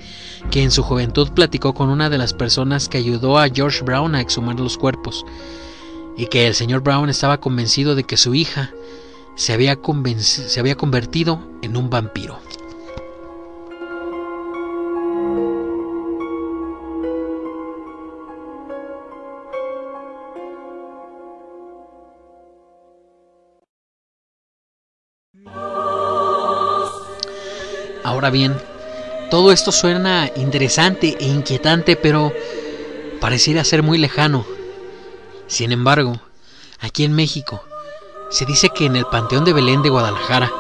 que en su juventud platicó con una de las personas que ayudó a George Brown a exhumar los cuerpos, y que el señor Brown estaba convencido de que su hija se había, se había convertido en un vampiro. Ahora bien, todo esto suena interesante e inquietante, pero pareciera ser muy lejano. Sin embargo, aquí en México, se dice que en el Panteón de Belén de Guadalajara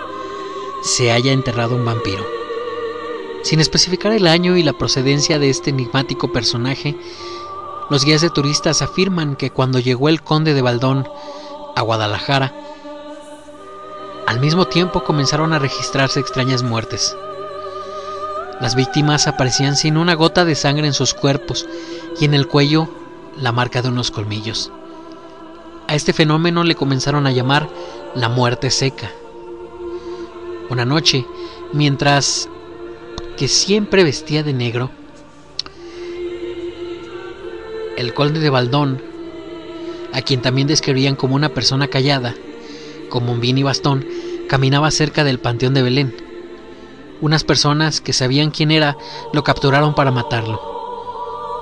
se haya enterrado un vampiro. Sin especificar el año y la procedencia de este enigmático personaje, los guías de turistas afirman que cuando llegó el conde de Baldón a Guadalajara, al mismo tiempo comenzaron a registrarse extrañas muertes. Las víctimas aparecían sin una gota de sangre en sus cuerpos y en el cuello la marca de unos colmillos. A este fenómeno le comenzaron a llamar la muerte seca. Una noche, mientras que siempre vestía de negro, el conde de Baldón, a quien también describían como una persona callada, con bombín y bastón, caminaba cerca del panteón de Belén. Unas personas que sabían quién era lo capturaron para matarlo.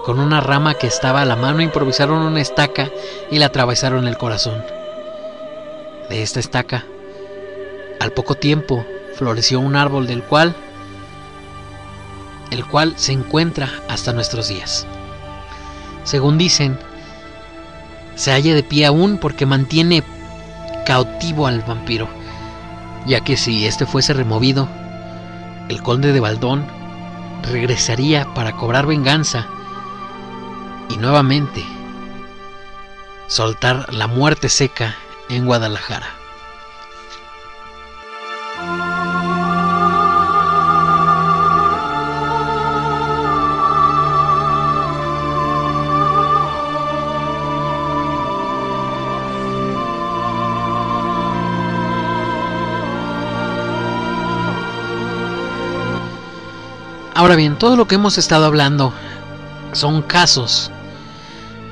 Con una rama que estaba a la mano improvisaron una estaca y la atravesaron el corazón. De esta estaca, al poco tiempo, floreció un árbol del cual el cual se encuentra hasta nuestros días. Según dicen, se halla de pie aún porque mantiene cautivo al vampiro, ya que si este fuese removido, el conde de Baldón regresaría para cobrar venganza y nuevamente soltar la muerte seca en Guadalajara. Ahora bien, todo lo que hemos estado hablando son casos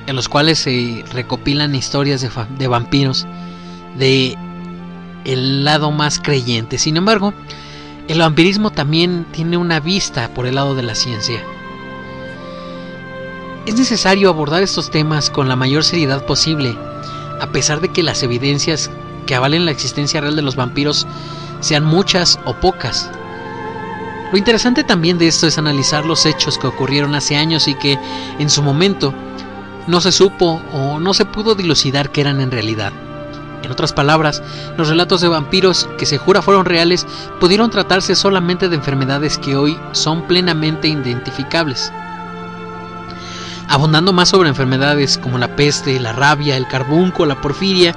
en los cuales se recopilan historias de, de vampiros de el lado más creyente. Sin embargo, el vampirismo también tiene una vista por el lado de la ciencia. Es necesario abordar estos temas con la mayor seriedad posible, a pesar de que las evidencias que avalen la existencia real de los vampiros sean muchas o pocas. Lo interesante también de esto es analizar los hechos que ocurrieron hace años y que en su momento no se supo o no se pudo dilucidar que eran en realidad. En otras palabras, los relatos de vampiros que se jura fueron reales pudieron tratarse solamente de enfermedades que hoy son plenamente identificables. Abundando más sobre enfermedades como la peste, la rabia, el carbunco, la porfiria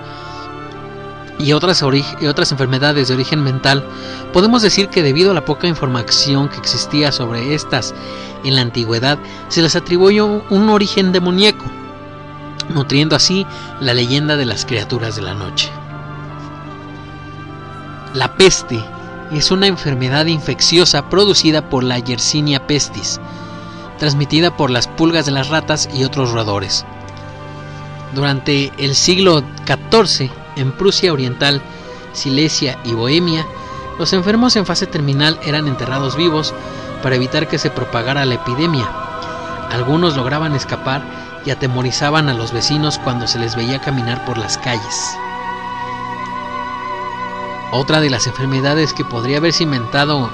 y otras, otras enfermedades de origen mental, podemos decir que debido a la poca información que existía sobre estas en la antigüedad, se les atribuyó un origen demoníaco, nutriendo así la leyenda de las criaturas de la noche. La peste es una enfermedad infecciosa producida por la Yersinia pestis, transmitida por las pulgas de las ratas y otros roedores. Durante el siglo XIV, en Prusia Oriental, Silesia y Bohemia, los enfermos en fase terminal eran enterrados vivos para evitar que se propagara la epidemia. Algunos lograban escapar y atemorizaban a los vecinos cuando se les veía caminar por las calles. Otra de las enfermedades que podría haberse inventado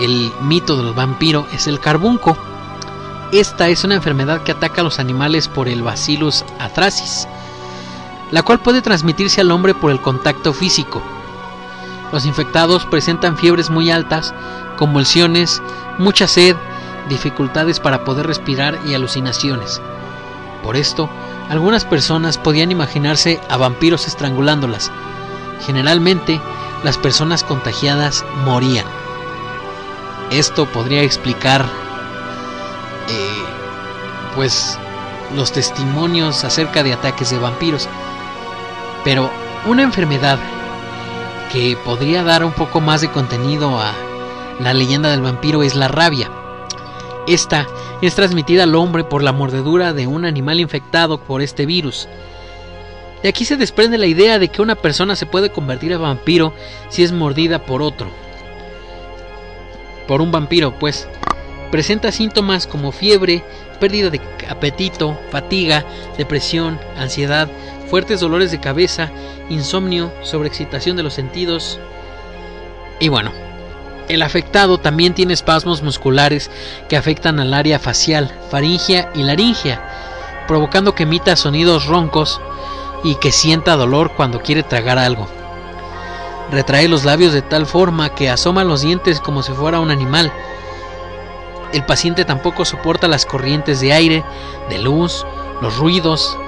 el mito del vampiro es el carbunco. Esta es una enfermedad que ataca a los animales por el Bacillus atrasis, la cual puede transmitirse al hombre por el contacto físico. Los infectados presentan fiebres muy altas, convulsiones, mucha sed, dificultades para poder respirar y alucinaciones. Por esto, algunas personas podían imaginarse a vampiros estrangulándolas. Generalmente, las personas contagiadas morían. Esto podría explicar, eh, pues, los testimonios acerca de ataques de vampiros. Pero una enfermedad que podría dar un poco más de contenido a la leyenda del vampiro es la rabia. Esta es transmitida al hombre por la mordedura de un animal infectado por este virus. De aquí se desprende la idea de que una persona se puede convertir en vampiro si es mordida por otro. Por un vampiro, pues. Presenta síntomas como fiebre, pérdida de apetito, fatiga, depresión, ansiedad, fuertes dolores de cabeza, insomnio, sobreexcitación de los sentidos. Y bueno, el afectado también tiene espasmos musculares que afectan al área facial, faringea y laringea, provocando que emita sonidos roncos y que sienta dolor cuando quiere tragar algo. Retrae los labios de tal forma que asoma los dientes como si fuera un animal. El paciente tampoco soporta las corrientes de aire, de luz, los ruidos,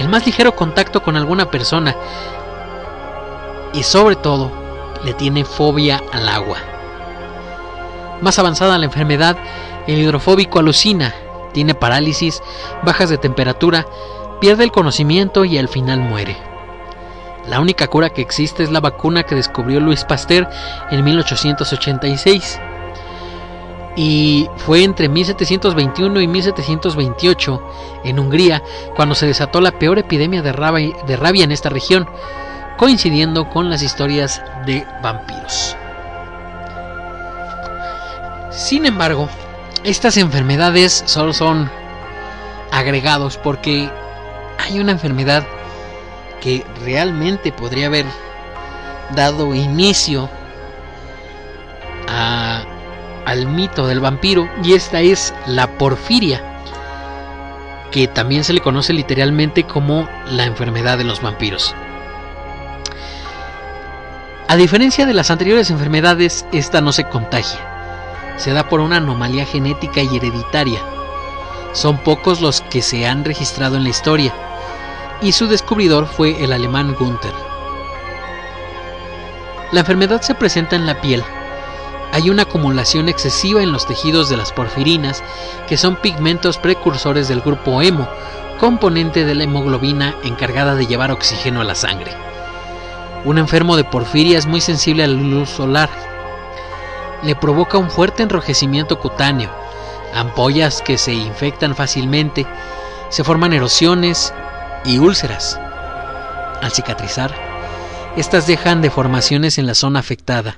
el más ligero contacto con alguna persona y sobre todo le tiene fobia al agua. Más avanzada la enfermedad, el hidrofóbico alucina, tiene parálisis, bajas de temperatura, pierde el conocimiento y al final muere. La única cura que existe es la vacuna que descubrió Luis Pasteur en 1886. Y fue entre 1721 y 1728 en Hungría cuando se desató la peor epidemia de rabia, de rabia en esta región, coincidiendo con las historias de vampiros. Sin embargo, estas enfermedades solo son agregados porque hay una enfermedad que realmente podría haber dado inicio a- al mito del vampiro y esta es la porfiria que también se le conoce literalmente como la enfermedad de los vampiros. A diferencia de las anteriores enfermedades, esta no se contagia. Se da por una anomalía genética y hereditaria. Son pocos los que se han registrado en la historia, y su descubridor fue el alemán Gunther. La enfermedad se presenta en la piel. Hay una acumulación excesiva en los tejidos de las porfirinas, que son pigmentos precursores del grupo hemo, componente de la hemoglobina encargada de llevar oxígeno a la sangre. Un enfermo de porfiria es muy sensible a la luz solar. Le provoca un fuerte enrojecimiento cutáneo, ampollas que se infectan fácilmente, se forman erosiones y úlceras. Al cicatrizar, estas dejan deformaciones en la zona afectada.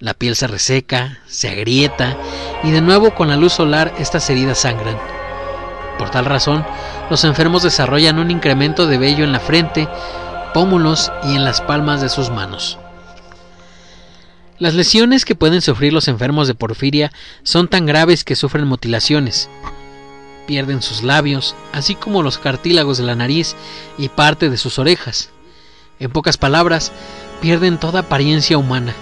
La piel se reseca, se agrieta y de nuevo con la luz solar estas heridas sangran. Por tal razón, los enfermos desarrollan un incremento de vello en la frente, pómulos y en las palmas de sus manos. Las lesiones que pueden sufrir los enfermos de porfiria son tan graves que sufren mutilaciones. Pierden sus labios, así como los cartílagos de la nariz y parte de sus orejas. En pocas palabras, pierden toda apariencia humana.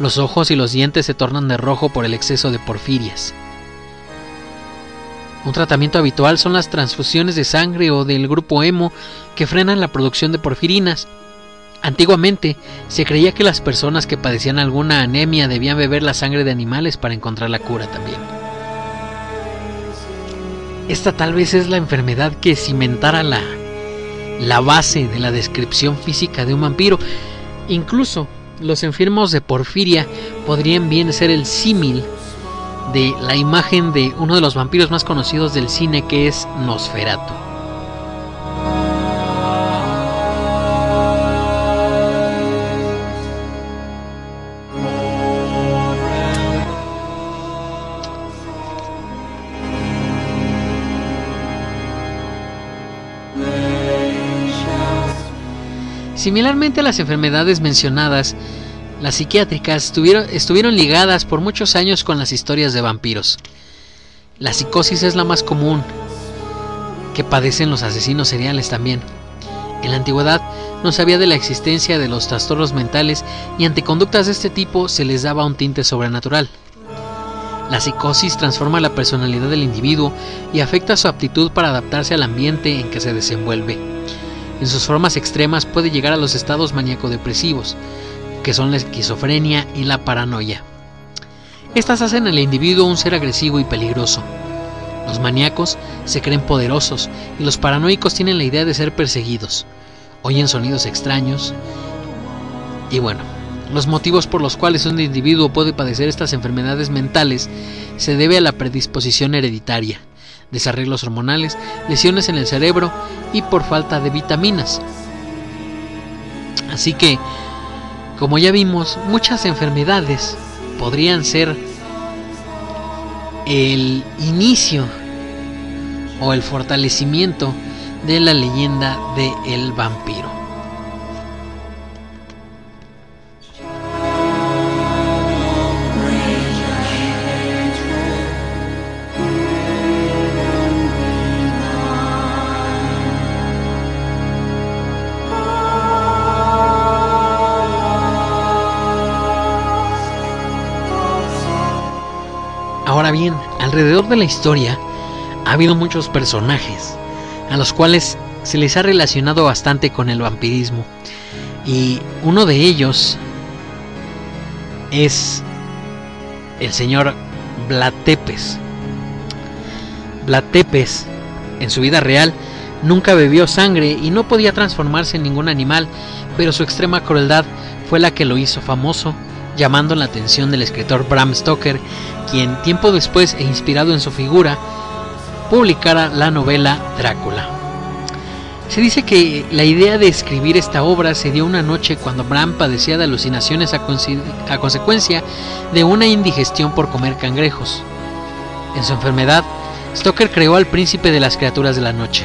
Los ojos y los dientes se tornan de rojo por el exceso de porfirias. Un tratamiento habitual son las transfusiones de sangre o del grupo hemo que frenan la producción de porfirinas. Antiguamente se creía que las personas que padecían alguna anemia debían beber la sangre de animales para encontrar la cura también. Esta tal vez es la enfermedad que cimentara la, la base de la descripción física de un vampiro. Incluso los enfermos de porfiria podrían bien ser el símil de la imagen de uno de los vampiros más conocidos del cine que es Nosferatu. Similarmente a las enfermedades mencionadas, las psiquiátricas estuvieron, ligadas por muchos años con las historias de vampiros. La psicosis es la más común que padecen los asesinos seriales también. En la antigüedad no sabía de la existencia de los trastornos mentales y ante conductas de este tipo se les daba un tinte sobrenatural. La psicosis transforma la personalidad del individuo y afecta su aptitud para adaptarse al ambiente en que se desenvuelve. En sus formas extremas puede llegar a los estados maníaco-depresivos, que son la esquizofrenia y la paranoia. Estas hacen al individuo un ser agresivo y peligroso. Los maníacos se creen poderosos y los paranoicos tienen la idea de ser perseguidos. Oyen sonidos extraños. Y bueno, los motivos por los cuales un individuo puede padecer estas enfermedades mentales se debe a la predisposición hereditaria, desarreglos hormonales, lesiones en el cerebro y por falta de vitaminas. Así que, como ya vimos, muchas enfermedades podrían ser el inicio o el fortalecimiento de la leyenda de el vampiro. Ahora bien, alrededor de la historia ha habido muchos personajes a los cuales se les ha relacionado bastante con el vampirismo. Y uno de ellos es el señor Vlad Tepes. Vlad Tepes, en su vida real, nunca bebió sangre y no podía transformarse en ningún animal, pero su extrema crueldad fue la que lo hizo famoso llamando la atención del escritor Bram Stoker, quien tiempo después e inspirado en su figura, publicara la novela Drácula. Se dice que la idea de escribir esta obra se dio una noche cuando Bram padecía de alucinaciones a, a consecuencia de una indigestión por comer cangrejos. En su enfermedad, Stoker creó al príncipe de las criaturas de la noche.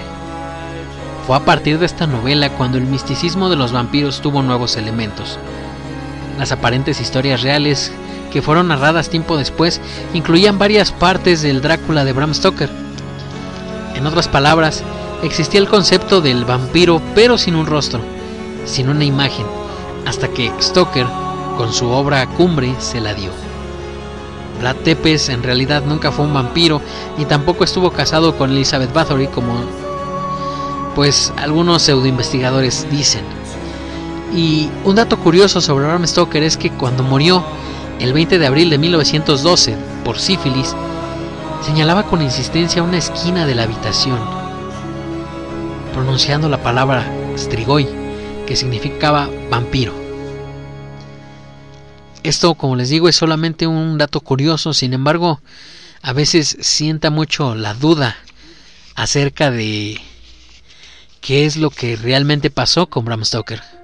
Fue a partir de esta novela cuando el misticismo de los vampiros tuvo nuevos elementos. Las aparentes historias reales que fueron narradas tiempo después incluían varias partes del Drácula de Bram Stoker. En otras palabras, existía el concepto del vampiro pero sin un rostro, sin una imagen, hasta que Stoker, con su obra cumbre, se la dio. Vlad Tepes en realidad nunca fue un vampiro y tampoco estuvo casado con Elizabeth Bathory como pues algunos pseudoinvestigadores dicen. Y un dato curioso sobre Bram Stoker es que cuando murió el 20 de abril de 1912 por sífilis, señalaba con insistencia una esquina de la habitación, pronunciando la palabra strigoi, que significaba vampiro. Esto, como les digo, es solamente un dato curioso, sin embargo, a veces sienta mucho la duda acerca de qué es lo que realmente pasó con Bram Stoker.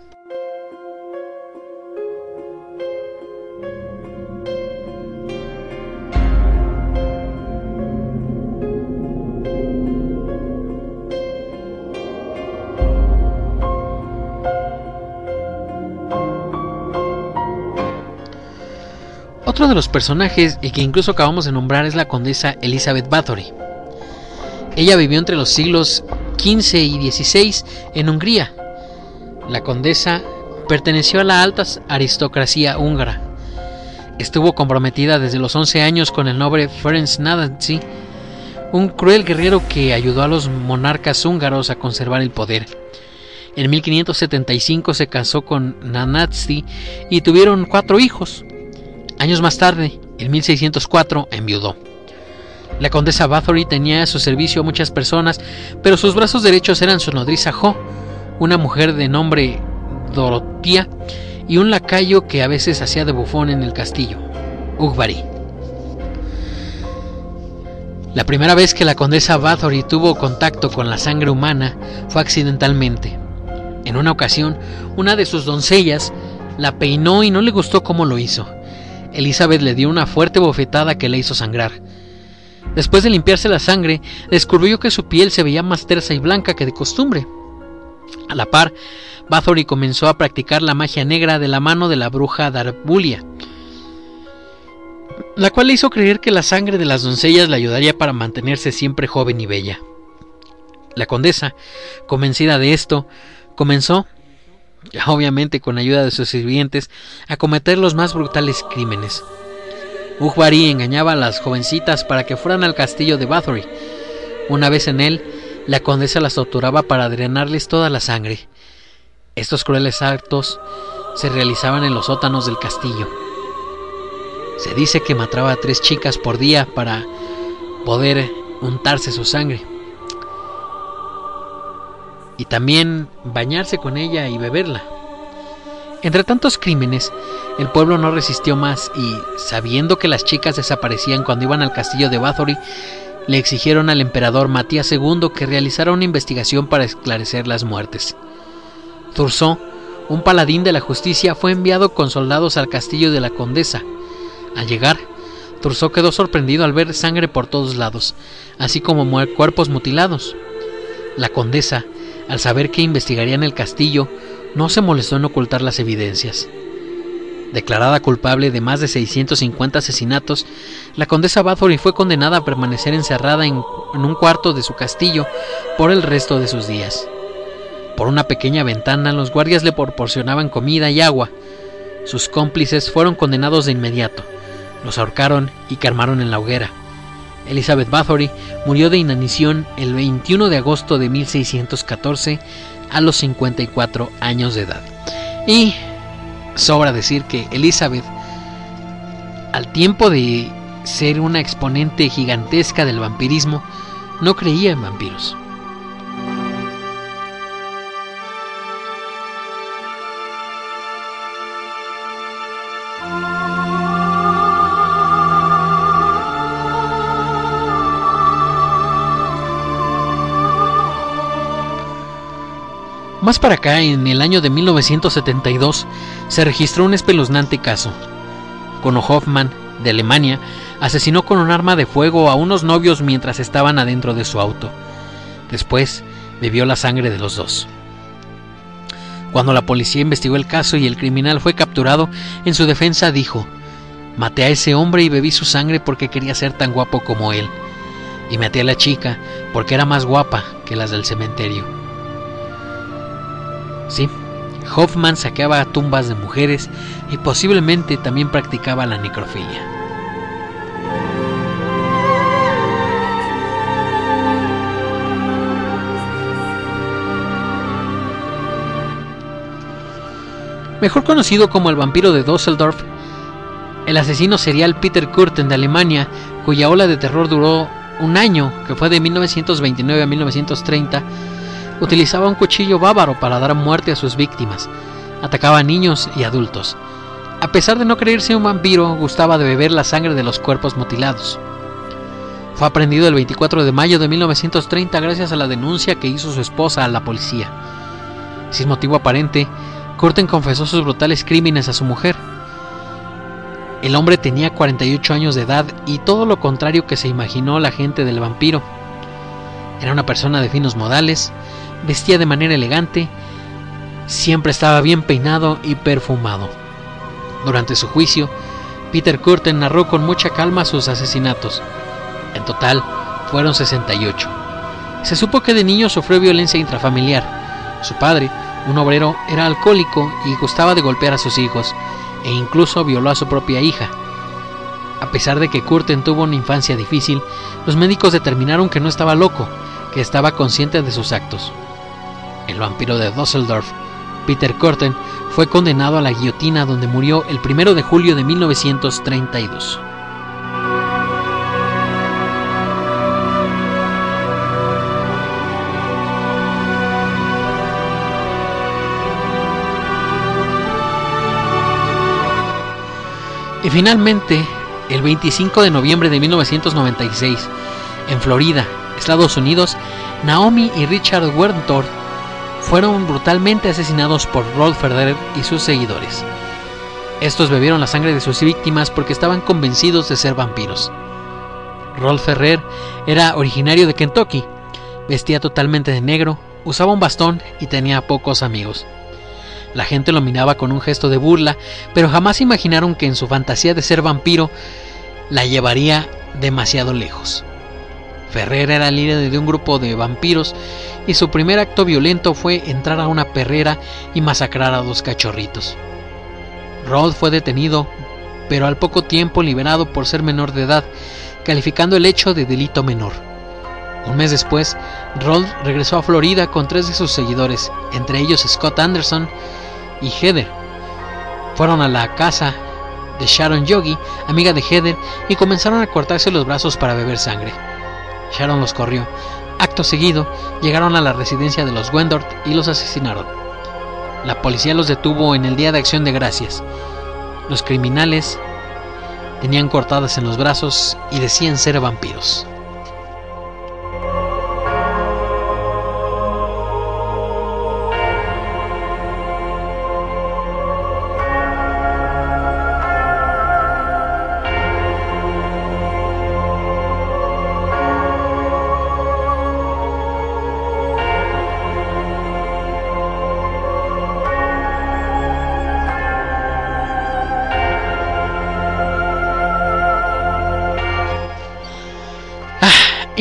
Otro de los personajes y que incluso acabamos de nombrar es la condesa Elizabeth Bathory. Ella vivió entre los siglos XV y XVI en Hungría. La condesa perteneció a la alta aristocracia húngara. Estuvo comprometida desde los 11 años con el noble Ferenc Nández, un cruel guerrero que ayudó a los monarcas húngaros a conservar el poder. En 1575 se casó con Nanatzi y tuvieron cuatro hijos. Años más tarde, en 1604, enviudó. La condesa Bathory tenía a su servicio a muchas personas, pero sus brazos derechos eran su nodriza Jo, una mujer de nombre Dorotea, y un lacayo que a veces hacía de bufón en el castillo, Ugbari. La primera vez que la condesa Bathory tuvo contacto con la sangre humana fue accidentalmente. En una ocasión, una de sus doncellas la peinó y no le gustó cómo lo hizo. Elizabeth le dio una fuerte bofetada que le hizo sangrar. Después de limpiarse la sangre, descubrió que su piel se veía más tersa y blanca que de costumbre. A la par, Bathory comenzó a practicar la magia negra de la mano de la bruja Darbulia, la cual le hizo creer que la sangre de las doncellas le ayudaría para mantenerse siempre joven y bella. La condesa, convencida de esto, comenzó, <laughs> obviamente con ayuda de sus sirvientes, a cometer los más brutales crímenes. Ugbari engañaba a las jovencitas para que fueran al castillo de Bathory. Una vez en él, la condesa las torturaba para drenarles toda la sangre. Estos crueles actos se realizaban en los sótanos del castillo. Se dice que mataba a tres chicas por día para poder untarse su sangre. Y también bañarse con ella y beberla. Entre tantos crímenes, el pueblo no resistió más y, sabiendo que las chicas desaparecían cuando iban al castillo de Bathory, le exigieron al emperador Matías II que realizara una investigación para esclarecer las muertes. Thurzó, un paladín de la justicia, fue enviado con soldados al castillo de la condesa. Al llegar, Thurzó quedó sorprendido al ver sangre por todos lados, así como cuerpos mutilados. La condesa, al saber que investigarían el castillo, no se molestó en ocultar las evidencias. Declarada culpable de más de 650 asesinatos, la condesa Bathory fue condenada a permanecer encerrada en, en un cuarto de su castillo por el resto de sus días. Por una pequeña ventana los guardias le proporcionaban comida y agua. Sus cómplices fueron condenados de inmediato. Los ahorcaron y quemaron en la hoguera. Elizabeth Bathory murió de inanición el 21 de agosto de 1614 a los 54 años de edad. Y sobra decir que Elizabeth, al tiempo de ser una exponente gigantesca del vampirismo, no creía en vampiros. Más para acá, en el año de 1972, se registró un espeluznante caso. Cono Hoffman, de Alemania, asesinó con un arma de fuego a unos novios mientras estaban adentro de su auto. Después, bebió la sangre de los dos. Cuando la policía investigó el caso y el criminal fue capturado, en su defensa dijo, Maté a ese hombre y bebí su sangre porque quería ser tan guapo como él. Y maté a la chica porque era más guapa que las del cementerio. Sí, Hoffman saqueaba tumbas de mujeres y posiblemente también practicaba la necrofilia. Mejor conocido como el vampiro de Düsseldorf, el asesino serial Peter Kurten de Alemania, cuya ola de terror duró un año, que fue de 1929 a 1930, utilizaba un cuchillo bávaro para dar muerte a sus víctimas. Atacaba a niños y adultos. A pesar de no creerse un vampiro, gustaba de beber la sangre de los cuerpos mutilados. Fue aprendido el 24 de mayo de 1930 gracias a la denuncia que hizo su esposa a la policía. Sin motivo aparente, Curtin confesó sus brutales crímenes a su mujer. El hombre tenía 48 años de edad y todo lo contrario que se imaginó la gente del vampiro. Era una persona de finos modales, vestía de manera elegante, siempre estaba bien peinado y perfumado. Durante su juicio, Peter Curtin narró con mucha calma sus asesinatos. En total, fueron 68. Se supo que de niño sufrió violencia intrafamiliar. Su padre, un obrero, era alcohólico y gustaba de golpear a sus hijos, e incluso violó a su propia hija. A pesar de que Curtin tuvo una infancia difícil, los médicos determinaron que no estaba loco, que estaba consciente de sus actos. El vampiro de Düsseldorf, Peter Curtin, fue condenado a la guillotina donde murió el 1 de julio de 1932. Y finalmente, el 25 de noviembre de 1996, en Florida, Estados Unidos, Naomi y Richard Werntor fueron brutalmente asesinados por Rolf Ferrer y sus seguidores. Estos bebieron la sangre de sus víctimas porque estaban convencidos de ser vampiros. Rolf Ferrer era originario de Kentucky, vestía totalmente de negro, usaba un bastón y tenía pocos amigos. La gente lo miraba con un gesto de burla, pero jamás imaginaron que en su fantasía de ser vampiro la llevaría demasiado lejos. Ferrer era líder de un grupo de vampiros y su primer acto violento fue entrar a una perrera y masacrar a dos cachorritos. Rod fue detenido, pero al poco tiempo liberado por ser menor de edad, calificando el hecho de delito menor. Un mes después, Rod regresó a Florida con tres de sus seguidores, entre ellos Scott Anderson y Heather. Fueron a la casa de Sharon Yogi, amiga de Heather, y comenzaron a cortarse los brazos para beber sangre. Sharon los corrió. Acto seguido, llegaron a la residencia de los Wendort y los asesinaron. La policía los detuvo en el Día de Acción de Gracias. Los criminales tenían cortadas en los brazos y decían ser vampiros.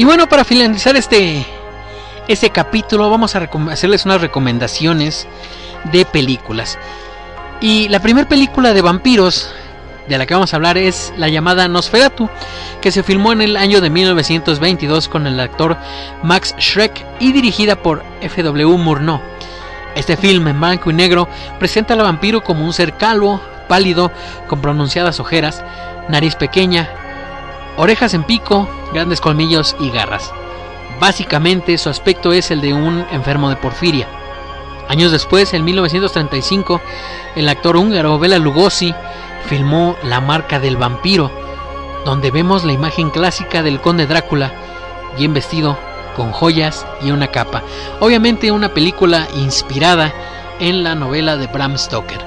Y bueno, para finalizar este, este capítulo, vamos a hacerles unas recomendaciones de películas. Y la primera película de vampiros de la que vamos a hablar es la llamada Nosferatu, que se filmó en el año de 1922 con el actor Max Schreck y dirigida por F.W. Murnau. Este film en blanco y negro presenta al vampiro como un ser calvo, pálido, con pronunciadas ojeras, nariz pequeña, orejas en pico, grandes colmillos y garras. Básicamente su aspecto es el de un enfermo de porfiria. Años después, en 1935, el actor húngaro Bela Lugosi filmó La marca del vampiro, donde vemos la imagen clásica del conde Drácula, bien vestido, con joyas y una capa. Obviamente una película inspirada en la novela de Bram Stoker.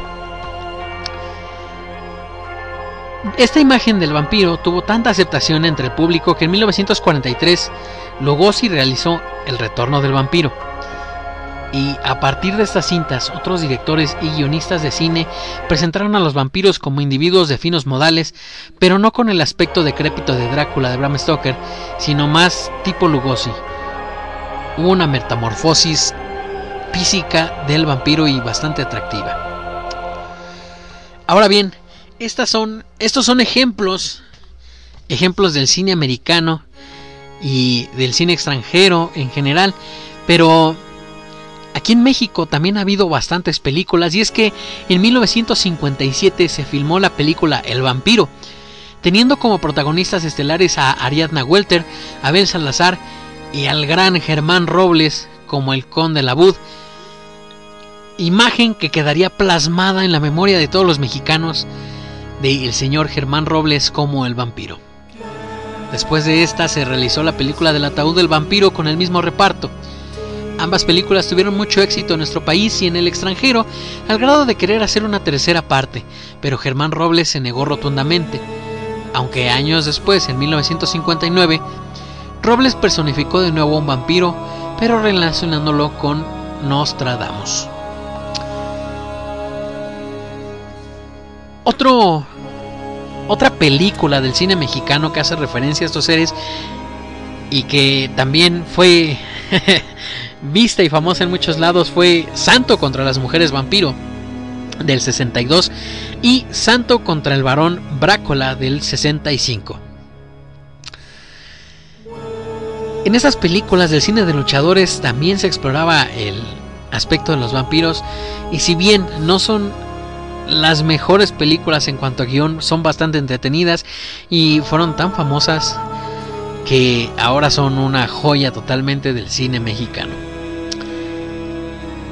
Esta imagen del vampiro tuvo tanta aceptación entre el público que en 1943 Lugosi realizó El retorno del vampiro. Y a partir de estas cintas, otros directores y guionistas de cine presentaron a los vampiros como individuos de finos modales, pero no con el aspecto decrépito de Drácula de Bram Stoker, sino más tipo Lugosi. Hubo una metamorfosis física del vampiro y bastante atractiva. Ahora bien, estas son, estos son ejemplos, ejemplos del cine americano y del cine extranjero en general, pero aquí en México también ha habido bastantes películas y es que en 1957 se filmó la película El vampiro, teniendo como protagonistas estelares a Ariadna Welter, Abel Salazar y al gran Germán Robles como el conde Labud, imagen que quedaría plasmada en la memoria de todos los mexicanos de el señor Germán Robles como el vampiro. Después de esta se realizó la película del ataúd del vampiro con el mismo reparto. Ambas películas tuvieron mucho éxito en nuestro país y en el extranjero, al grado de querer hacer una tercera parte, pero Germán Robles se negó rotundamente. Aunque años después, en 1959, Robles personificó de nuevo a un vampiro, pero relacionándolo con Nostradamus. Otro, otra película del cine mexicano que hace referencia a estos seres y que también fue <laughs> vista y famosa en muchos lados fue Santo contra las mujeres vampiro del 62 y Santo contra el varón Brácola del 65. En esas películas del cine de luchadores también se exploraba el aspecto de los vampiros y si bien no son las mejores películas en cuanto a guion, son bastante entretenidas y fueron tan famosas que ahora son una joya totalmente del cine mexicano.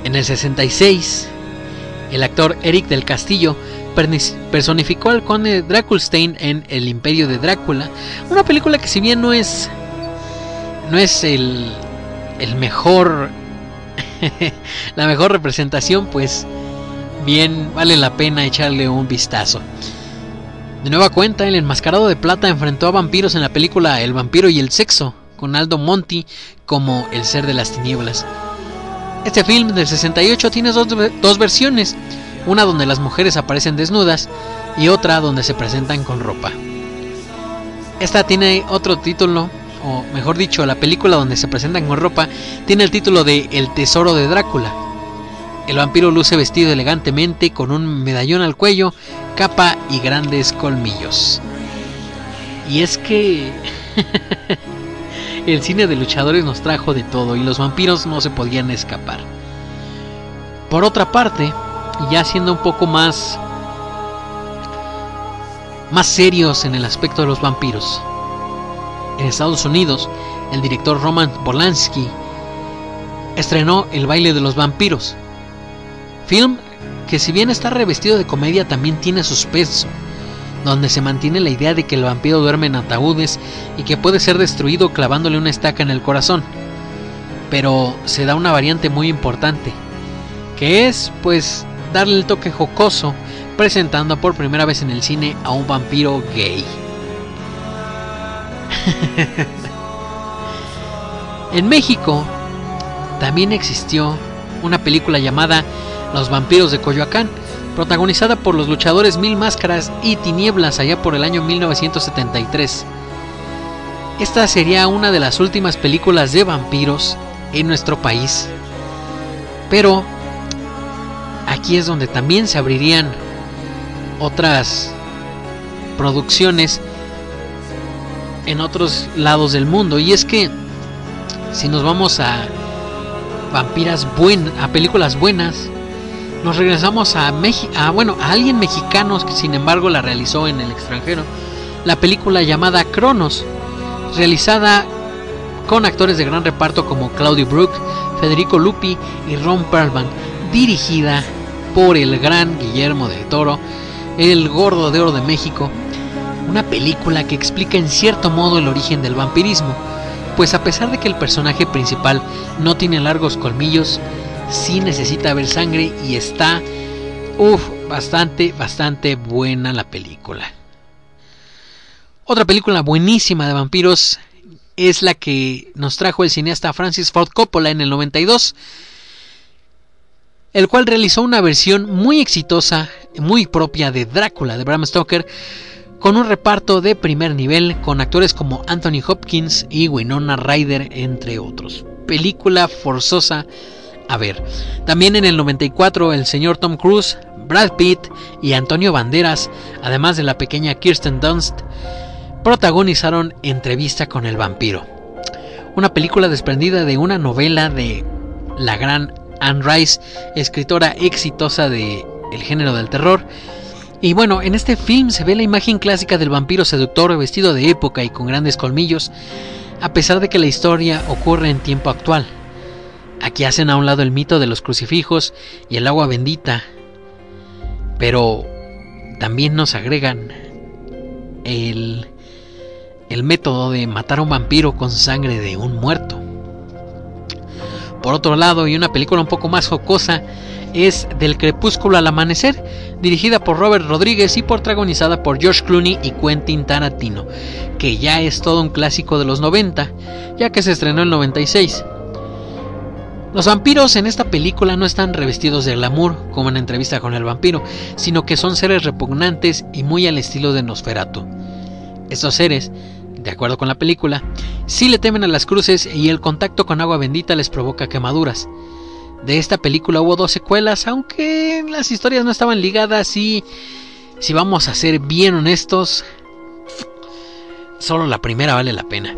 En el 66, el actor Eric del Castillo personificó al conde Draculstein en El Imperio de Drácula, una película que si bien no es no es el, el mejor <laughs> la mejor representación, pues bien vale la pena echarle un vistazo. De nueva cuenta, el enmascarado de plata enfrentó a vampiros en la película El vampiro y el sexo, con Aldo Monti como el ser de las tinieblas. Este film del 68 tiene dos, dos versiones, una donde las mujeres aparecen desnudas y otra donde se presentan con ropa. Esta tiene otro título, o mejor dicho, la película donde se presentan con ropa tiene el título de El tesoro de Drácula. El vampiro luce vestido elegantemente con un medallón al cuello, capa y grandes colmillos. Y es que <laughs> el cine de luchadores nos trajo de todo y los vampiros no se podían escapar. Por otra parte, ya siendo un poco más más serios en el aspecto de los vampiros. En Estados Unidos, el director Roman Polanski estrenó El baile de los vampiros, film que si bien está revestido de comedia también tiene suspenso, donde se mantiene la idea de que el vampiro duerme en ataúdes y que puede ser destruido clavándole una estaca en el corazón. Pero se da una variante muy importante, que es pues darle el toque jocoso presentando por primera vez en el cine a un vampiro gay. <laughs> en México también existió una película llamada Los vampiros de Coyoacán, protagonizada por los luchadores Mil Máscaras y Tinieblas allá por el año 1973. Esta sería una de las últimas películas de vampiros en nuestro país. Pero aquí es donde también se abrirían otras producciones en otros lados del mundo. Y es que si nos vamos a vampiras buenas, a películas buenas, nos regresamos a México, bueno, a alguien mexicano que sin embargo la realizó en el extranjero. La película llamada Cronos, realizada con actores de gran reparto como Claudio Brook, Federico Lupi y Ron Perlman, dirigida por el gran Guillermo del Toro, el Gordo de Oro de México, una película que explica en cierto modo el origen del vampirismo, pues a pesar de que el personaje principal no tiene largos colmillos, sí necesita ver sangre y está, uff, bastante, bastante buena la película. Otra película buenísima de vampiros es la que nos trajo el cineasta Francis Ford Coppola en el 92, el cual realizó una versión muy exitosa, muy propia de Drácula de Bram Stoker, con un reparto de primer nivel con actores como Anthony Hopkins y Winona Ryder, entre otros. Película forzosa a ver. También en el 94 el señor Tom Cruise, Brad Pitt y Antonio Banderas, además de la pequeña Kirsten Dunst, protagonizaron Entrevista con el vampiro. Una película desprendida de una novela de la gran Anne Rice, escritora exitosa de el género del terror. Y bueno, en este film se ve la imagen clásica del vampiro seductor vestido de época y con grandes colmillos, a pesar de que la historia ocurre en tiempo actual. Aquí hacen a un lado el mito de los crucifijos y el agua bendita, pero también nos agregan el, el método de matar a un vampiro con sangre de un muerto. Por otro lado, y una película un poco más jocosa, es Del Crepúsculo al Amanecer, dirigida por Robert Rodríguez y protagonizada por George Clooney y Quentin Tarantino, que ya es todo un clásico de los 90, ya que se estrenó en 96. Los vampiros en esta película no están revestidos de glamour como en entrevista con el vampiro, sino que son seres repugnantes y muy al estilo de Nosferatu. Estos seres, de acuerdo con la película, sí le temen a las cruces y el contacto con agua bendita les provoca quemaduras. De esta película hubo dos secuelas, aunque las historias no estaban ligadas y, si vamos a ser bien honestos, solo la primera vale la pena.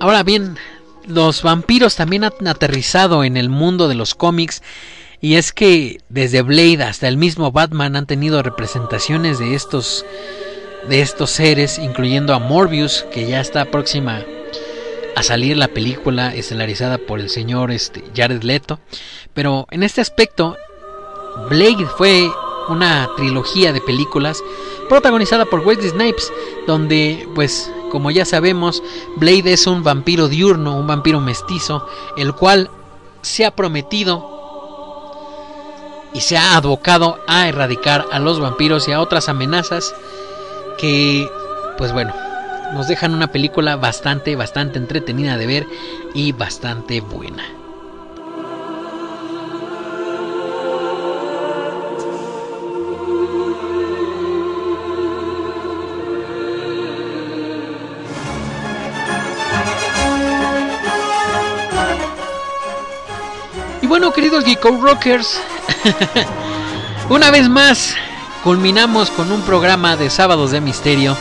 Ahora bien, los vampiros también han aterrizado en el mundo de los cómics y es que desde Blade hasta el mismo Batman han tenido representaciones de estos de estos seres, incluyendo a Morbius, que ya está próxima a salir la película estelarizada por el señor este, Jared Leto. Pero en este aspecto, Blade fue una trilogía de películas protagonizada por Wesley Snipes, donde, pues, como ya sabemos, Blade es un vampiro diurno, un vampiro mestizo, el cual se ha prometido y se ha advocado a erradicar a los vampiros y a otras amenazas que, pues bueno, nos dejan una película bastante, bastante entretenida de ver y bastante buena. Bueno, queridos Geeko Rockers, <laughs> una vez más culminamos con un programa de sábados de misterio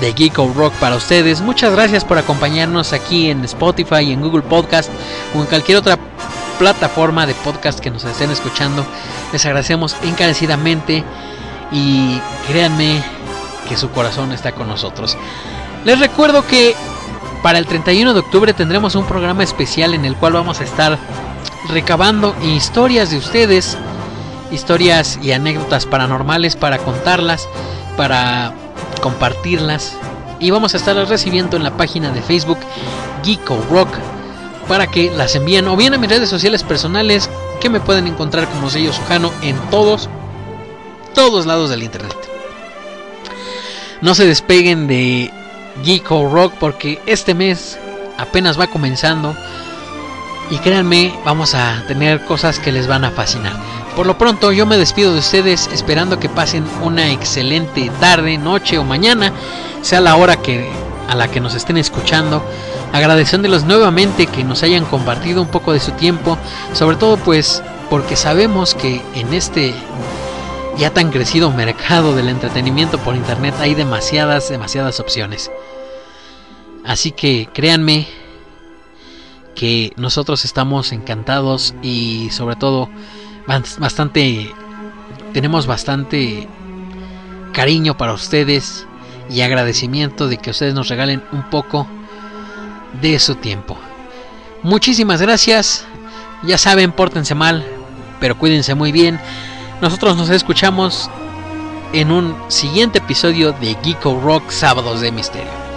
de Geeko Rock para ustedes. Muchas gracias por acompañarnos aquí en Spotify, en Google Podcast o en cualquier otra plataforma de podcast que nos estén escuchando. Les agradecemos encarecidamente y créanme que su corazón está con nosotros. Les recuerdo que para el 31 de octubre tendremos un programa especial en el cual vamos a estar recabando historias de ustedes, historias y anécdotas paranormales para contarlas, para compartirlas y vamos a estarlas recibiendo en la página de Facebook Geeko Rock para que las envíen o bien a mis redes sociales personales que me pueden encontrar como sello Sujano en todos todos lados del internet. No se despeguen de Geeko Rock porque este mes apenas va comenzando y créanme, vamos a tener cosas que les van a fascinar. Por lo pronto yo me despido de ustedes esperando que pasen una excelente tarde, noche o mañana, sea la hora que a la que nos estén escuchando, agradeciéndoles nuevamente que nos hayan compartido un poco de su tiempo, sobre todo pues porque sabemos que en este ya tan crecido mercado del entretenimiento por internet hay demasiadas, demasiadas opciones. Así que créanme que nosotros estamos encantados y sobre todo bastante tenemos bastante cariño para ustedes y agradecimiento de que ustedes nos regalen un poco de su tiempo. Muchísimas gracias. Ya saben, pórtense mal, pero cuídense muy bien. Nosotros nos escuchamos en un siguiente episodio de Geeko Rock Sábados de Misterio.